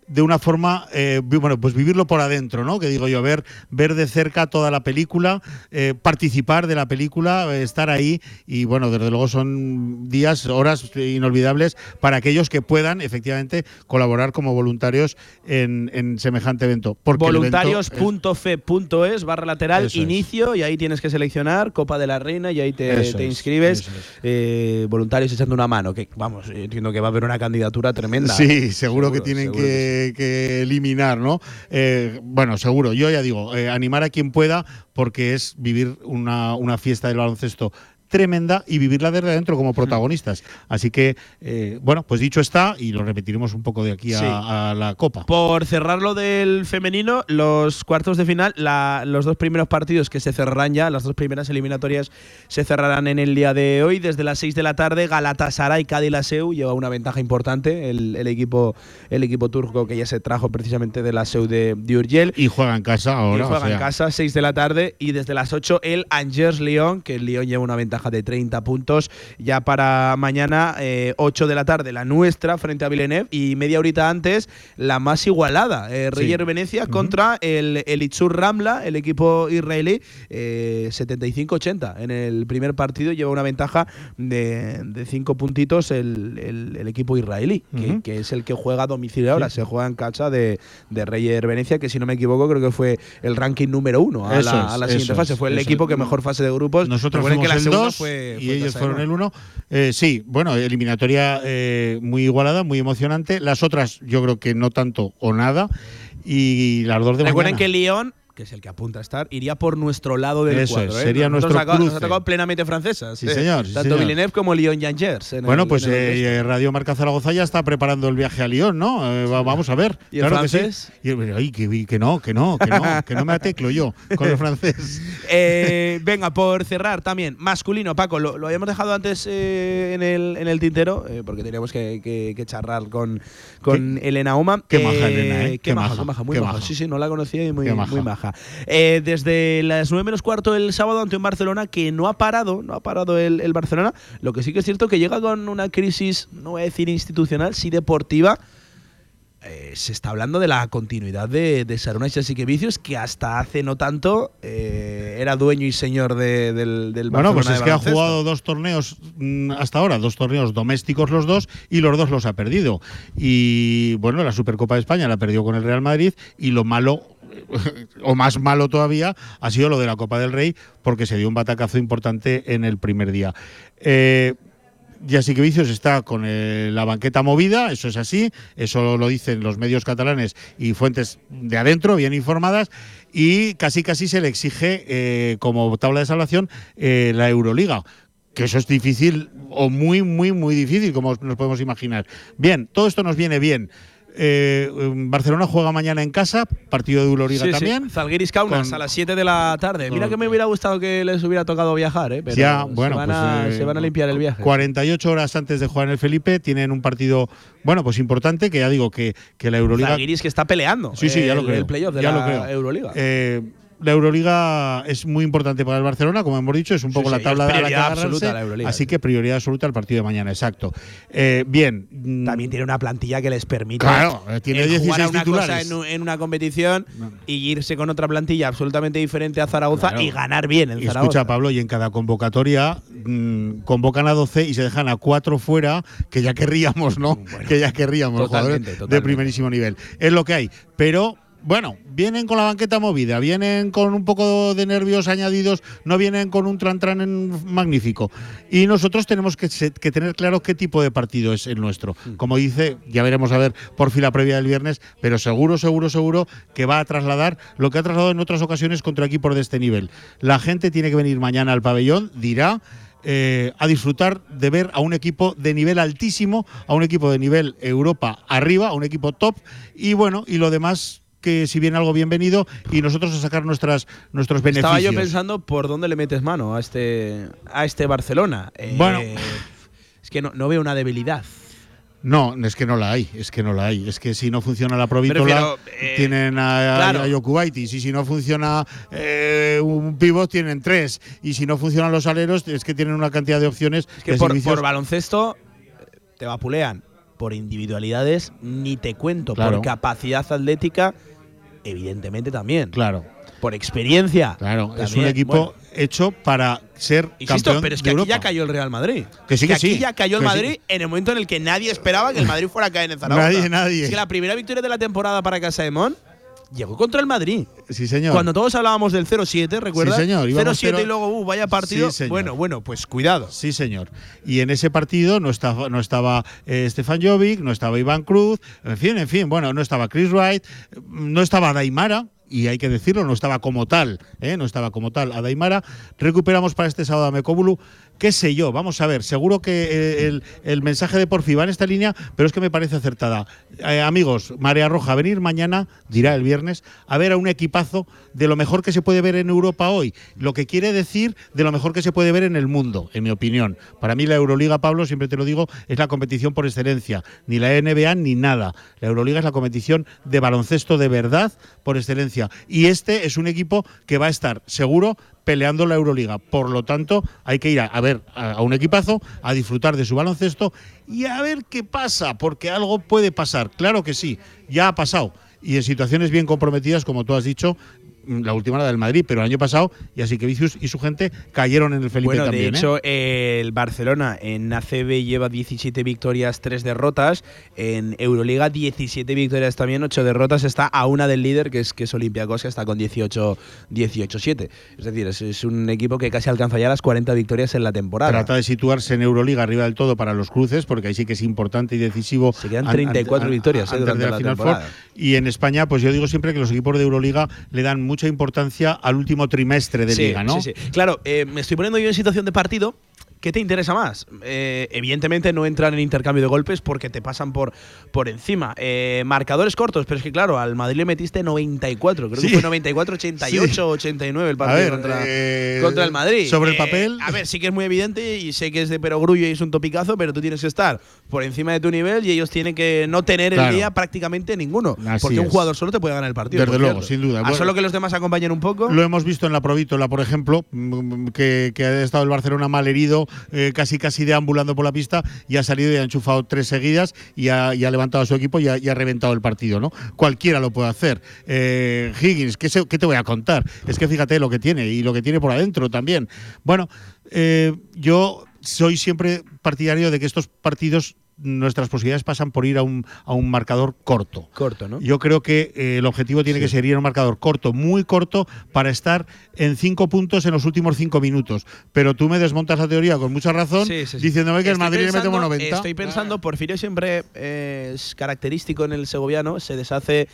de una forma, eh, bueno, pues vivirlo por adentro, ¿no? Que digo yo, ver, ver de cerca toda la película, eh, participar de la película, eh, estar ahí y bueno, desde luego son días, horas inolvidables para aquellos que puedan efectivamente colaborar como voluntarios en, en semejante evento. Voluntarios.fe.es barra lateral es. inicio y ahí tienes que seleccionar Copa de la Reina y ahí te, te es, inscribes. es. Eh, voluntarios echando una mano, que vamos, entiendo que va a haber una candidatura tremenda. Sí, seguro, que tienen seguro que, que eliminar, ¿no? Eh, bueno, seguro. Yo ya digo, eh, animar a quien pueda porque es vivir una, una fiesta del baloncesto tremenda y vivirla desde adentro como protagonistas. Así que, eh, bueno, pues dicho está y lo repetiremos un poco de aquí a, Sí. a la Copa. Por cerrar lo del femenino, los cuartos de final, la- los dos primeros partidos que se cerrarán ya, las dos primeras eliminatorias se cerrarán en el día de hoy. Desde las 6 de la tarde, Galatasaray, Cádiz Laseu lleva una ventaja importante. El, el equipo, el equipo turco que ya se trajo precisamente de la Seu de, de Urgell. Y juega en casa ahora. y juega o sea, en casa, 6 de la tarde. Y desde las 8 el Angers Lyon, que el Lyon lleva una ventaja de 30 puntos. Ya para mañana, eh, 8 de la tarde, la nuestra frente a Villeneuve. Y media horita antes, la más igualada, eh, Reyer Venecia contra el, el Itzur Ramla, el equipo israelí, eh, 75-80. En el primer partido lleva una ventaja de 5 puntitos el, el- el equipo israelí, que- es el que juega a domicilio ahora. Se juega en casa de, de Reyer Venecia, que si no me equivoco, creo que fue el ranking número uno a Eso la, a siguiente fase. Fue el equipo es. que mejor fase de grupos. Nosotros que la segunda dos fue- y fue ellos fueron el uno. Eh, sí, bueno, eliminatoria eh, muy igualada, muy emocionante. Las otras yo creo que no tanto o nada. Y las dos de Recuerden mañana. que Lyon, que es el que apunta a estar, iría por nuestro lado del Eso cuadro. es, ¿eh? sería nuestro Nos cruce. ha tocado plenamente francesas. Sí, ¿eh? señor, sí, Tanto señor. Villeneuve como Lyon Yangers. en Bueno, el- pues el eh, Radio Marca Zaragoza ya está preparando el viaje a Lyon, ¿no? Eh, va- vamos a ver. ¿Y el Claro que sí. francés? Y el- ay, que, que no, que no, que no, que no me ateclo yo con el francés. Venga, por cerrar también, masculino, Paco, lo, lo habíamos dejado antes en, el, en el tintero, porque teníamos que, que- que charlar con, con Elena Oma. qué maja Elena, ¿eh? Qué, maja, maja, qué maja, muy maja. Sí, sí, no la conocía y muy, maja. Eh, desde las 9 menos cuarto el sábado ante un Barcelona que no ha parado, no ha parado el, el Barcelona. Lo que sí que es cierto que llega con una crisis, no voy a decir institucional, sí deportiva. Eh, se está hablando de la continuidad de, de Saruna Vicios, que hasta hace no tanto eh, era dueño y señor de- del, del Bueno, pues es que ha jugado dos torneos mm, hasta ahora, dos torneos domésticos los dos, y los dos los ha perdido. Y bueno, la Supercopa de España la perdió con el Real Madrid, y lo malo, o más malo todavía, ha sido lo de la Copa del Rey, porque se dio un batacazo importante en el primer día. Eh, Vicios está con eh, la banqueta movida, eso es así, eso lo dicen los medios catalanes y fuentes de adentro, bien informadas, y casi casi se le exige eh, como tabla de salvación eh, la Euroliga. Que eso es difícil o muy, muy, muy difícil, como nos podemos imaginar. Bien, todo esto nos viene bien. Eh, Barcelona juega mañana en casa, partido de Euroliga Sí, sí. también. Zalgiris Kaunas Con- a las 7 de la tarde. Mira que me hubiera gustado que les hubiera tocado viajar, ¿eh? Pero ya, se bueno, van, pues, a, eh, se van a limpiar el viaje. 48 horas antes de jugar en el Felipe, tienen un partido, bueno, pues importante, que ya digo que, que la Euroliga. Zalgiris que está peleando Sí, sí, ya el, lo creo. el playoff de ya la lo creo. Euroliga. Eh, la Euroliga es muy importante para el Barcelona, como hemos dicho, es un poco sí, la tabla a la que agarrarse, la Euroliga, Así sí. que prioridad absoluta al partido de mañana, exacto. Eh, bien. mm, También tiene una plantilla que les permite Claro, eh, tiene 16 jugar a una titulares. cosa en, un- en una competición y irse con otra plantilla absolutamente diferente a Zaragoza Claro. y ganar bien en Zaragoza. escucha, Pablo, y en cada convocatoria mm, convocan a 12 y se dejan a 4 fuera, que ya querríamos, ¿no? que ya querríamos, totalmente, jugadores de primerísimo nivel. Es lo que hay. Pero. Bueno, vienen con la banqueta movida, vienen con un poco de nervios añadidos, no vienen con un tran-tran magnífico. Y nosotros tenemos que, tener claro qué tipo de partido es el nuestro. Como dice, ya veremos a ver por fin la previa del viernes, pero seguro, seguro, seguro que va a trasladar lo que ha trasladado en otras ocasiones contra equipos de este nivel. La gente tiene que venir mañana al pabellón, dirá, eh, a disfrutar de ver a un equipo de nivel altísimo, a un equipo de nivel Europa arriba, a un equipo top, y bueno, y lo demás que si viene algo bienvenido y nosotros a sacar nuestras nuestros beneficios. Estaba yo pensando por dónde le metes mano a este a este Barcelona. Eh, Bueno. es que no, no veo una debilidad. No, es que no la hay, es que no la hay. Es que si no funciona la Provítola, eh, tienen a, claro. a Jokubaitis. Y si no funciona eh, un pivot, tienen tres. Y si no funcionan los aleros, es que tienen una cantidad de opciones. Es que de por, baloncesto te vapulean. Por individualidades, ni te cuento. Claro. Por capacidad atlética, evidentemente también. Claro, Por experiencia. claro. es un equipo Bueno, hecho para ser Insisto, campeón pero es de que aquí Europa. ya cayó el Real Madrid. Que sí, que aquí sí, ya cayó el que sí. Madrid en el momento en el que nadie esperaba que el Madrid fuera a caer en Zaragoza. Nadie, nadie. Es que la primera victoria de la temporada para Casa de Mon llegó contra el Madrid. Sí, señor. Cuando todos hablábamos del 0-7, ¿recuerdas? Sí, señor, íbamos 0-7 cero- y luego, uh, vaya partido. Sí, bueno, bueno, pues cuidado. Sí, señor. Y en ese partido no estaba, no estaba eh, Stefan Jovic, no estaba Iván Cruz, en fin, en fin, bueno, no estaba Chris Wright, no estaba Daimara, y hay que decirlo, no estaba como tal, ¿eh? no estaba como tal a Daimara. Recuperamos para este sábado a Mekobulu, qué sé yo, vamos a ver, seguro que eh, el, mensaje de Porfi va en esta línea, pero es que me parece acertada. Eh, amigos, Marea Roja, venir mañana, dirá el viernes, a ver a un equipazo de lo mejor que se puede ver en Europa hoy, lo que quiere decir de lo mejor que se puede ver en el mundo, en mi opinión. Para mí la Euroliga, Pablo, siempre te lo digo, es la competición por excelencia, ni la NBA ni nada. La Euroliga es la competición de baloncesto de verdad por excelencia. Y este es un equipo que va a estar seguro peleando la Euroliga. Por lo tanto, hay que ir a, ver a, a un equipazo, a disfrutar de su baloncesto y a ver qué pasa, porque algo puede pasar. Claro que sí, ya ha pasado. Y en situaciones bien comprometidas, como tú has dicho, la última la del Madrid, pero el año pasado ya sí que Vicius y su gente cayeron en el Felipe Bueno, también. de ¿eh? hecho, el Barcelona en ACB lleva 17 victorias, 3 derrotas. En Euroliga, 17 victorias también, 8 derrotas. Está a una del líder, que es, que es Olympiacos, que está con 18 18-7. Es decir, es, es un equipo que casi alcanza ya las 40 victorias en la temporada. Trata de situarse en Euroliga arriba del todo para los cruces, porque ahí sí que es importante y decisivo. Se quedan an- 34 an- victorias, eh, antes durante de la Final temporada. Four. Y en España, pues yo digo siempre que los equipos de Euroliga le dan mucha importancia al último trimestre de sí, liga, ¿no? Sí, sí. Claro, eh, me estoy poniendo yo en situación de partido. ¿Qué te interesa más? Eh, evidentemente no entran en intercambio de golpes porque te pasan por, por encima. Eh, marcadores cortos, pero es que claro, al Madrid le metiste 94. Creo Sí. que fue 94, 88, Sí. 89 el partido ver, contra, eh, contra el Madrid. sobre el papel. A ver, sí que es muy evidente y sé que es de perogrullo y es un topicazo, pero tú tienes que estar por encima de tu nivel y ellos tienen que no tener Claro. el día prácticamente ninguno. Así porque un jugador solo te puede ganar el partido. Desde luego, cierto. sin duda. A solo que los demás acompañen un poco. Lo hemos visto en la Provítola, por ejemplo, mm, que, que ha estado el Barcelona mal herido, eh, casi casi deambulando por la pista, y ha salido y ha enchufado tres seguidas y ha, levantado a su equipo y ha, reventado el partido, ¿no? Cualquiera lo puede hacer. Eh, Higgins, ¿qué, qué te voy a contar? Es que fíjate lo que tiene y lo que tiene por adentro también. Bueno, eh, yo soy siempre partidario de que estos partidos nuestras posibilidades pasan por ir a un, a un marcador corto. Corto, ¿no? Yo creo que eh, el objetivo tiene que ser ir a un marcador corto, muy corto, para estar en cinco puntos en los últimos cinco minutos. Pero tú me desmontas la teoría con mucha razón, Sí, sí, sí. diciéndome que el Estoy Madrid le pensando- metemos 90. Estoy pensando, Porfirio siempre eh, es característico en el segoviano, se deshace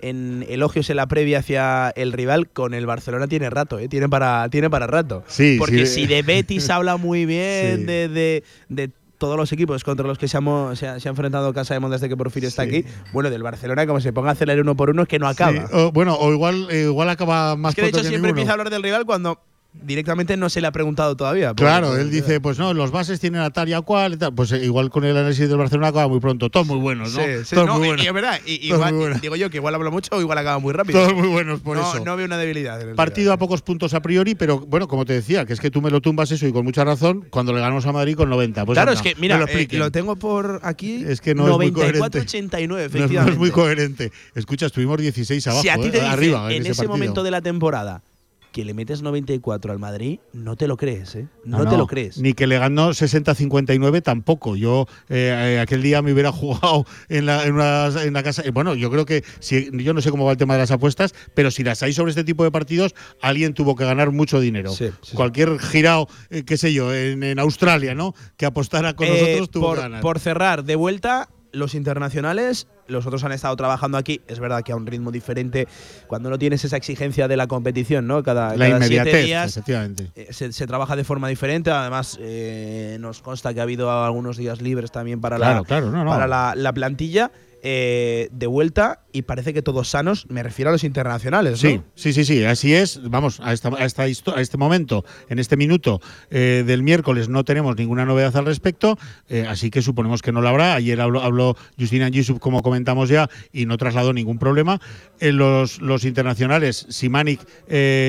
en elogios en la previa hacia el rival, con el Barcelona tiene rato, ¿eh? tiene, para, tiene para rato. Sí, Porque sí. si de Betis habla muy bien, Sí. de, de- de todos los equipos contra los que se, ha, se ha enfrentado Casa de Mon desde que Porfirio está aquí, bueno, del Barcelona, como se ponga a acelerar uno por uno, es que no acaba. Sí, o, bueno, o igual, eh, igual acaba más es que de hecho que siempre ninguno. empieza a hablar del rival cuando directamente no se le ha preguntado todavía. Claro, él dice, pues no, los bases tienen a tal y a cual, y tal. pues eh, igual con el análisis del Barcelona acaba muy pronto, todos muy buenos, ¿no? Sí, sí, todos no, muy buenos. y es verdad, y- igual, muy digo yo que igual hablo mucho o igual acaba muy rápido. Todos muy buenos por no, eso. no veo una debilidad. en Partido a pocos puntos a priori, pero bueno, como te decía, que es que tú me lo tumbas eso y con mucha razón cuando le ganamos a Madrid con 90. Pues claro, es que, mira, me lo, tengo por aquí. Es que no es muy coherente. 94-89, No es- efectivamente. No es muy coherente. Escucha, estuvimos 16 abajo, si a ti eh, te dicen arriba en, en, ese, momento de la temporada que le metes 94 al Madrid, no te lo crees, ¿eh? No, No, te lo crees. Ni que le ganó 60-59 tampoco. Yo eh, eh, aquel día me hubiera jugado en la, en una, en la casa. eh, Bueno, yo creo que si, yo no sé cómo va el tema de las apuestas, pero si las hay sobre este tipo de partidos, alguien tuvo que ganar mucho dinero. Sí, sí, sí. Cualquier girao, eh, qué sé yo, en, en Australia, ¿no? Que apostara con nosotros tuvo por, que ganar. por cerrar, de vuelta, los internacionales, los otros han estado trabajando aquí, es verdad que a un ritmo diferente, cuando no tienes esa exigencia de la competición, ¿no? Cada, la cada siete días efectivamente. eh, se, se trabaja de forma diferente. Además, eh, nos consta que ha habido algunos días libres también para Claro, la, claro, no, no. para la, la plantilla. Eh, de vuelta y parece que todos sanos, me refiero a los internacionales, Sí, ¿no? sí, sí, sí, así es. Vamos, a, esta, a, esta a este momento, en este minuto eh, del miércoles, no tenemos ninguna novedad al respecto, eh, así que suponemos que no la habrá. Ayer habló, habló Justina Yusuf, como comentamos ya, y no trasladó ningún problema. Los, los internacionales, Simanic,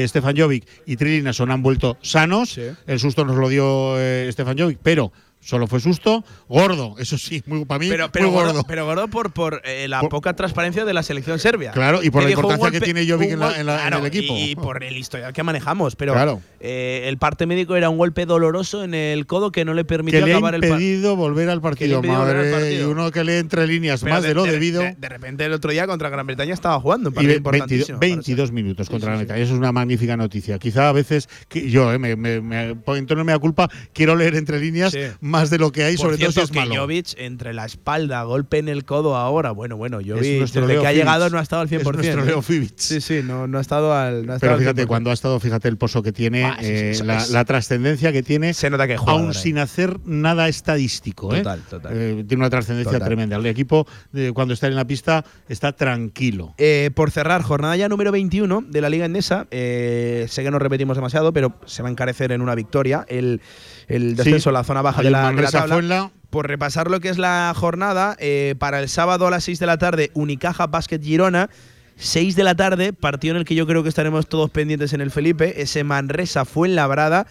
Stefan Jovic y Trilinason han vuelto sanos. Sí. El susto nos lo dio Stefan Jovic, pero solo fue susto. Gordo, eso sí, muy, para mí, Pero, pero, muy gordo, gordo. pero gordo por, por eh, la Por- poca transparencia de la selección serbia. Claro, y por Que la importancia que tiene Jovic en la- en la- en claro, el equipo. Y, y por el historial que manejamos. Pero Claro. eh, el parte médico era un golpe doloroso en el codo que no le permitió que le ha acabar el partido. volver al partido, impedido volver al madre. partido. Y uno que lee entre líneas Pero más de, lo debido. De, de repente el otro día contra Gran Bretaña estaba jugando un y partido ve- 22, importantísimo. para 22 minutos contra sí, la sí. meta. Eso es una magnífica noticia. Quizá a veces, que yo, eh, me, me, me, me culpa, quiero leer entre líneas Sí. Más de lo que hay, Por sobre todo si es malo. Jovic entre la espalda, golpe en el codo ahora. Bueno, bueno, Jovic desde Leo que ha llegado no ha estado al 100%. Es nuestro ¿eh? Leo Fibic. Sí, sí, no, no ha estado al. no ha Pero fíjate, 100%. cuando ha estado, fíjate el pozo que tiene, Ah, eh, la, es- la trascendencia que tiene, Se nota que juega. aún sin hacer nada estadístico. ¿eh? Total, total. Eh, tiene una trascendencia tremenda. El equipo, cuando está en la pista, está tranquilo. Por cerrar, jornada ya número 21 de la Liga Endesa. Sé que nos repetimos demasiado, pero se va a encarecer en una victoria el, el descenso a la zona baja Hay de la, de la tabla. Fuenla. Por repasar lo que es la jornada, eh, para el sábado a las 6 de la tarde, Unicaja Basket Girona. 6 de la tarde, partido en el que yo creo que estaremos todos pendientes en el Felipe, ese Manresa Fuenlabrada.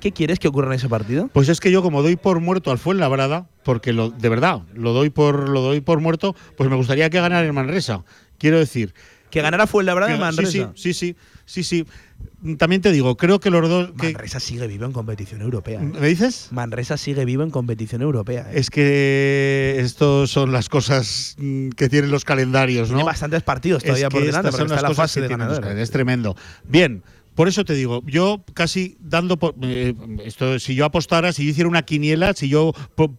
¿Qué quieres que ocurra en ese partido? Pues es que yo como doy por muerto al Fuenlabrada, porque lo, de verdad lo doy por lo doy por muerto, pues me gustaría que ganara el Manresa. Quiero decir, Que ganara Fuenlabrada y Manresa. Sí, sí, sí, sí, sí. También te digo, creo que los dos. que- Manresa sigue vivo en competición europea. ¿eh? ¿Me dices? Manresa sigue vivo en competición europea. ¿eh? Es que estos son las cosas mm, que tienen los calendarios, ¿no? Tiene bastantes partidos todavía Es por delante, estas son está la fase de ganadores. Es tremendo. Bien, por eso te digo, yo casi dando por, eh, esto, si yo apostara, si yo hiciera una quiniela, si yo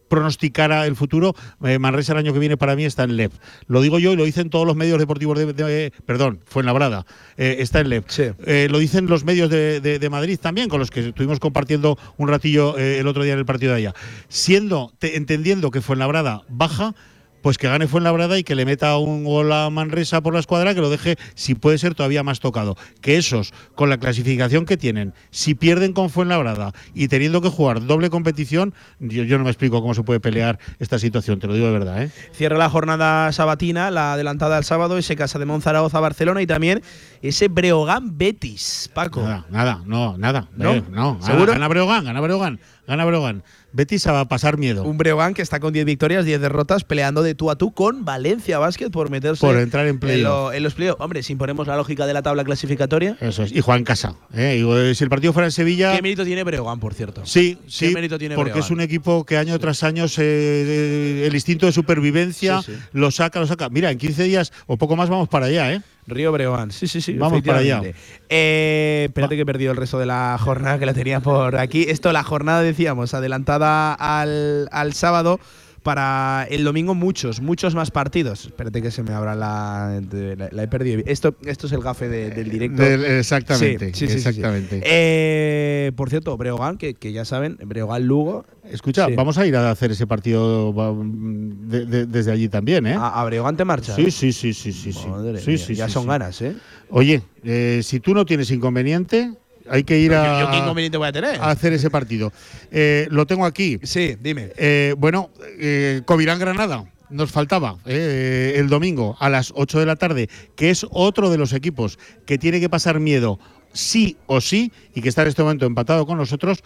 pronosticara el futuro, eh, Manresa el año que viene para mí está en LEP. Lo digo yo y lo dicen todos los medios deportivos de, de- perdón, fue en Labrada, está en LEP. Sí. Eh, lo dicen los medios de, de- de Madrid también, con los que estuvimos compartiendo un ratillo eh, el otro día en el partido de allá. Siendo, te- entendiendo que Fuenlabrada baja, pues que gane Fuenlabrada y que le meta un gol a Manresa por la escuadra, que lo deje, si puede ser, todavía más tocado. Que esos, con la clasificación que tienen, si pierden con Fuenlabrada y teniendo que jugar doble competición, yo, yo no me explico cómo se puede pelear esta situación, te lo digo de verdad. ¿eh? Cierra la jornada sabatina, la adelantada al sábado, ese Casa de Monzaragoza Barcelona y también ese Breogán Betis, Paco. Nada, nada, no, nada. ¿No? eh, no. Gana- ¿Seguro? Gana Breogán, gana Breogán, gana Breogán. Betis va a pasar miedo. Un Breogán que está con 10 victorias, 10 derrotas, peleando de tú a tú con Valencia Basket por meterse Por entrar en lo- en los playoffs. Hombre, si imponemos la lógica de la tabla clasificatoria. Eso es. Y Juan Casa. ¿eh? Y, eh, si el partido fuera en Sevilla. ¿Qué mérito tiene Breogán, por cierto? Sí, sí, mérito tiene porque Breogán? es un equipo que año tras año se- eh, el instinto de supervivencia Sí, sí. lo saca, lo saca. Mira, en 15 días o poco más vamos para allá, ¿eh? Río Breogán, sí, sí, sí. Vamos para allá. Eh, espérate que he perdido el resto de la jornada que la tenía por aquí. Esto, la jornada, decíamos, adelantada al, al sábado. Para el domingo muchos, muchos más partidos. Espérate que se me abra la, la, la he perdido. Esto, esto es el gafe de- del directo. Exactamente, Sí, sí, sí, sí, sí. exactamente. Eh, por cierto, Breogán, que, que ya saben, Breogán Lugo. Escucha, vamos a ir a hacer ese partido de- desde allí también, ¿eh? ¿A, a Breogán te marcha? Sí, sí, sí, sí, sí. sí. Madre Sí, mía, ya son ganas, ¿eh? Oye, eh, si tú no tienes inconveniente, hay que ir a, Yo, yo qué inconveniente voy a tener. a hacer ese partido. Eh, lo tengo aquí. Sí, dime. Eh, bueno, eh, Covirán Granada. Nos faltaba eh, el domingo a las 8 de la tarde, que es otro de los equipos que tiene que pasar miedo sí o sí y que está en este momento empatado con nosotros.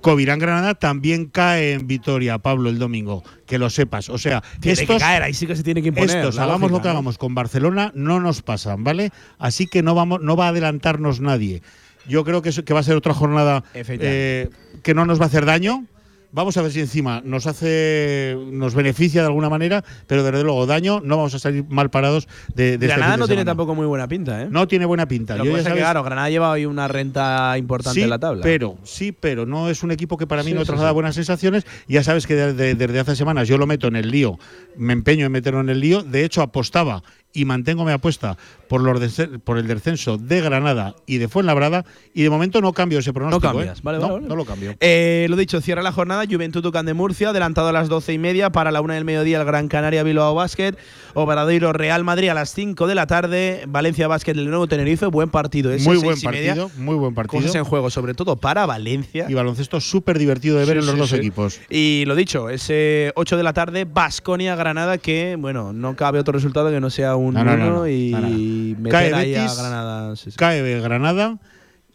Covirán Granada también cae en Vitoria, Pablo, el domingo. Que lo sepas. O sea, Tiene que estos, caer, ahí sí que se tiene que imponer. estos, hagamos lo que hagamos con Barcelona, no nos pasan, ¿vale? Así que no vamos, no va a adelantarnos nadie. Yo creo que, va a ser otra jornada eh, que no nos va a hacer daño. Vamos a ver si encima nos hace, nos beneficia de alguna manera, pero desde luego daño no vamos a salir mal parados de, de este Granada de no tiene tampoco muy buena pinta, ¿eh? No tiene buena pinta. Lo Yo ya sabes- claro, Granada lleva hoy una renta importante sí, en la tabla. Pero, sí, pero no es un equipo que para mí Sí, no traslada sí. buenas sensaciones. Ya sabes que desde, desde hace semanas yo lo meto en el lío, me empeño en meterlo en el lío. De hecho, apostaba y mantengo mi apuesta por, los desce- por el descenso de Granada y de Fuenlabrada. Y de momento no cambio ese no pronóstico. cambias, ¿eh? vale, no, vale, vale. no lo cambio. Eh, lo dicho, cierra la jornada Juventud Tucán de Murcia, adelantado a las doce y media para la una del mediodía el Gran Canaria Bilbao Basket, Obradoiro Real Madrid a las 5 de la tarde, Valencia Basket del Nuevo Tenerife, buen partido. ese, Muy buen media. partido, muy buen partido. Cosas en juego, sobre todo para Valencia. Y baloncesto súper divertido de ver Sí, en los sí, dos sí. equipos. Y lo dicho, ese 8 de la tarde, Basconia Granada, que bueno, no cabe otro resultado que no sea un No, no, 1 no, y meter Cae ahí a Betis, Granada. sí, sí. Cae Granada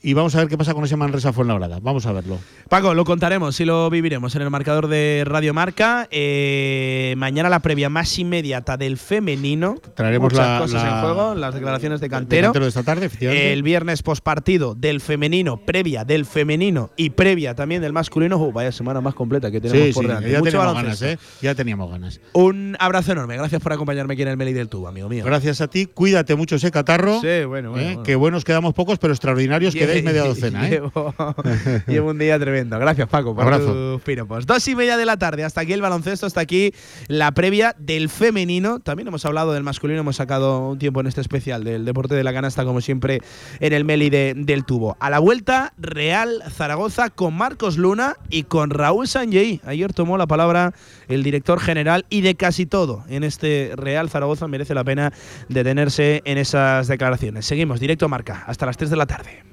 y vamos a ver qué pasa con ese Manresa Fuenlabrada. Vamos a verlo. Paco, lo contaremos y lo viviremos en el marcador de Radio Marca. Eh, mañana la previa más inmediata del femenino. Traeremos Muchas la- cosas la- en juego, las declaraciones de De Cantero. Cantero de esta tarde, efectivamente. El viernes pospartido del femenino, previa del femenino y previa también del masculino. Uh, vaya semana más completa que tenemos sí, por sí, delante. ya Mucho teníamos ganas. ¿eh? Ya teníamos ganas. Un abrazo enorme. Gracias por acompañarme aquí en el Meli del Tubo, amigo mío. Gracias a ti. Cuídate mucho ese catarro. Sí, bueno, bueno, ¿eh? bueno. Que buenos quedamos pocos, pero extraordinarios quedáis media docena. ¿eh? Llevo, llevo un día tremendo. Gracias, Paco, por Abrazo. tus piropos. Dos y media de la tarde. Hasta aquí el baloncesto, hasta aquí la previa del femenino. También hemos hablado del masculino, hemos sacado un tiempo en este especial del deporte de la canasta, como siempre, en el Meli de- del tubo. A la vuelta, Real Zaragoza con Marcos Luna y con Raúl Sanjei. Ayer tomó la palabra el director general y de casi todo en este Real Zaragoza merece la pena detenerse en esas declaraciones. Seguimos, directo a marca, hasta las 3 de la tarde.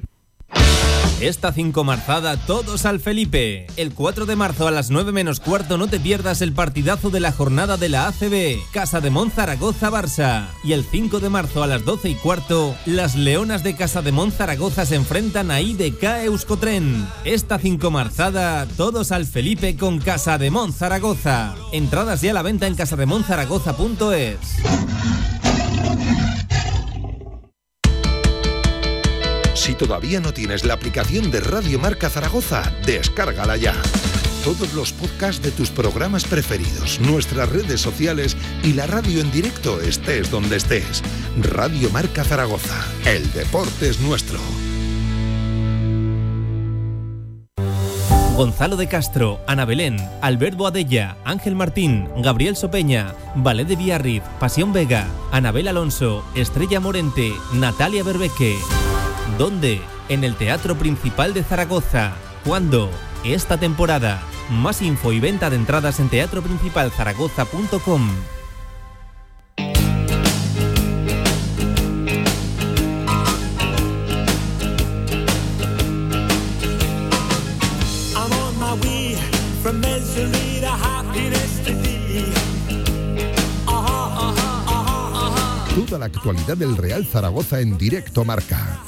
Esta 5 marzada todos al Felipe. El 4 de marzo a las 9 menos cuarto no te pierdas el partidazo de la jornada de la ACB, Casa de Zaragoza Barça. Y el 5 de marzo a las 12 y cuarto, las Leonas de Casa de Zaragoza se enfrentan a IDK Euskotren. Esta 5 marzada todos al Felipe con Casa de Zaragoza. Entradas ya a la venta en casademonzaragoza.es. todavía no tienes la aplicación de Radio Marca Zaragoza, descárgala ya. Todos los podcasts de tus programas preferidos, nuestras redes sociales y la radio en directo estés donde estés. Radio Marca Zaragoza. El deporte es nuestro. Gonzalo de Castro, Ana Belén, Alberto Adella, Ángel Martín, Gabriel Sopeña, Ballet de Villarriz, Pasión Vega, Anabel Alonso, Estrella Morente, Natalia Berbeque. ¿Dónde? En el Teatro Principal de Zaragoza. ¿Cuándo? Esta temporada. Más info y venta de entradas en teatroprincipalzaragoza.com. Toda la actualidad del Real Zaragoza en directo marca.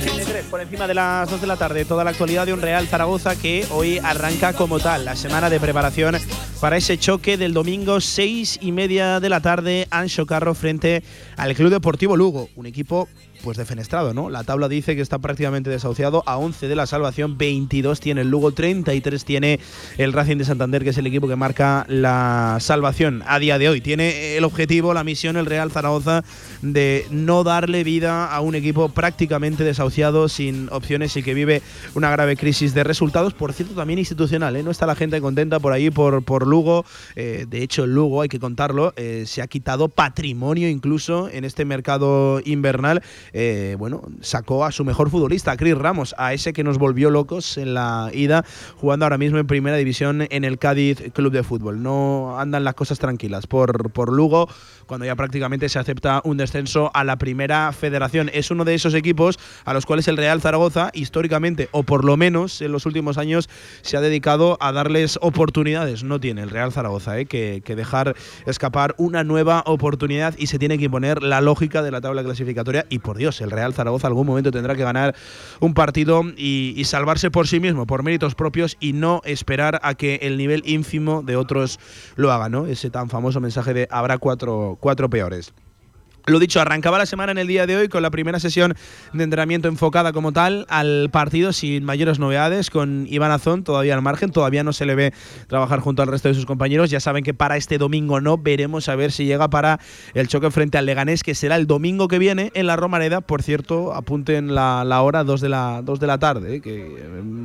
83 por encima de las 2 de la tarde. Toda la actualidad de un Real Zaragoza que hoy arranca como tal la semana de preparación para ese choque del domingo 6 y media de la tarde. Ancho Carro frente al Club Deportivo Lugo, un equipo pues defenestrado, ¿no? La tabla dice que está prácticamente desahuciado a 11 de la salvación, 22 tiene el Lugo, 33 tiene el Racing de Santander, que es el equipo que marca la salvación a día de hoy. Tiene el objetivo, la misión, el Real Zaragoza, de no darle vida a un equipo prácticamente desahuciado, sin opciones y que vive una grave crisis de resultados, por cierto, también institucional, ¿eh? No está la gente contenta por ahí, por, por Lugo. Eh, de hecho, el Lugo, hay que contarlo, eh, se ha quitado patrimonio incluso en este mercado invernal eh, bueno, sacó a su mejor futbolista, a Chris Ramos, a ese que nos volvió locos en la ida, jugando ahora mismo en primera división en el Cádiz Club de Fútbol. No andan las cosas tranquilas por, por Lugo, cuando ya prácticamente se acepta un descenso a la primera federación. Es uno de esos equipos a los cuales el Real Zaragoza, históricamente, o por lo menos en los últimos años, se ha dedicado a darles oportunidades. No tiene el Real Zaragoza ¿eh? que, dejar escapar una nueva oportunidad y se tiene que imponer la lógica de la tabla clasificatoria y por Dios, el Real Zaragoza algún momento tendrá que ganar un partido y, y, salvarse por sí mismo, por méritos propios y no esperar a que el nivel ínfimo de otros lo haga, ¿no? Ese tan famoso mensaje de habrá cuatro, cuatro peores. Lo dicho, arrancaba la semana en el día de hoy con la primera sesión de entrenamiento enfocada como tal al partido sin mayores novedades, con Iván Azón todavía al margen, todavía no se le ve trabajar junto al resto de sus compañeros. Ya saben que para este domingo no, veremos a ver si llega para el choque frente al Leganés, que será el domingo que viene en la Romareda. Por cierto, apunten la, la hora, 2 de la, 2 de la tarde, eh, que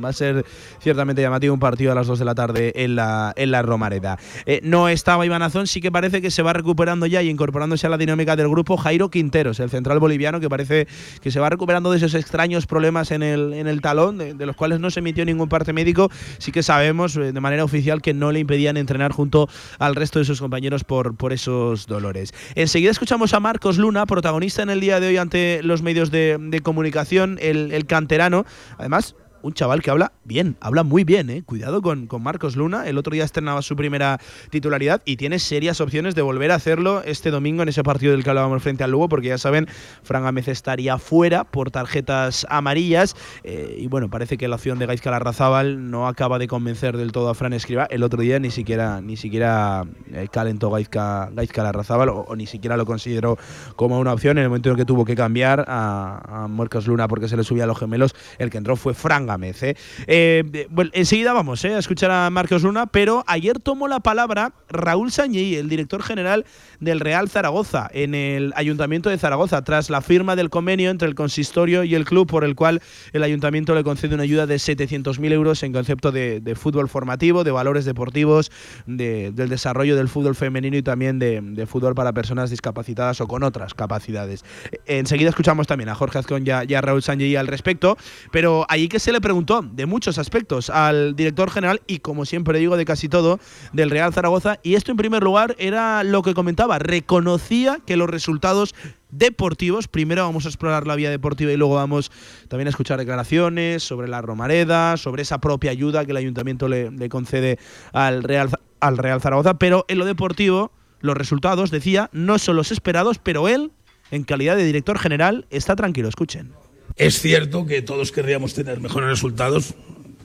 va a ser ciertamente llamativo un partido a las 2 de la tarde en la, en la Romareda. Eh, no estaba Iván Azón, sí que parece que se va recuperando ya y incorporándose a la dinámica del grupo Jairo Quinteros, el central boliviano que parece que se va recuperando de esos extraños problemas en el, en el talón, de, los cuales no se emitió ningún parte médico. Sí que sabemos eh, de manera oficial que no le impedían entrenar junto al resto de sus compañeros por, por esos dolores. Enseguida escuchamos a Marcos Luna, protagonista en el día de hoy ante los medios de, comunicación, el canterano. Además, un chaval que habla bien, habla muy bien, ¿eh? Cuidado con, con, Marcos Luna. El otro día estrenaba su primera titularidad y tiene serias opciones de volver a hacerlo este domingo en ese partido del que hablábamos frente al Lugo, porque ya saben, Fran Gámez estaría fuera por tarjetas amarillas. Eh, y bueno, parece que la opción de Gaizka Larrazábal no acaba de convencer del todo a Fran Escriba. El otro día ni siquiera, ni siquiera eh, calentó Gaizka, Gaizka Larrazábal o, ni siquiera lo consideró como una opción. En el momento en que tuvo que cambiar a, a Marcos Luna porque se le subía a los gemelos, el que entró fue Fran Gámez. ¿eh? Eh, enseguida vamos ¿eh? a escuchar a Marcos Luna, pero ayer tomó la palabra Raúl Sañí, el director general del Real Zaragoza, en el Ayuntamiento de Zaragoza, tras la firma del convenio entre el consistorio y el club, por el cual el Ayuntamiento le concede una ayuda de 700.000 euros en concepto de, fútbol formativo, de valores deportivos, de, del desarrollo del fútbol femenino y también de, fútbol para personas discapacitadas o con otras capacidades. Enseguida escuchamos también a Jorge Azcón y a, y a Raúl Sañí al respecto, pero allí que se le preguntó de muchos aspectos al director general y, como siempre digo, de casi todo del Real Zaragoza. Y esto, en primer lugar, era lo que comentaba. Reconocía que los resultados deportivos. Primero vamos a explorar la vía deportiva y luego vamos también a escuchar declaraciones sobre la Romareda, sobre esa propia ayuda que el ayuntamiento le, le concede al Real, al Real Zaragoza. Pero en lo deportivo, los resultados, decía, no son los esperados, pero él, en calidad de director general, está tranquilo. Escuchen. Es cierto que todos querríamos tener mejores resultados,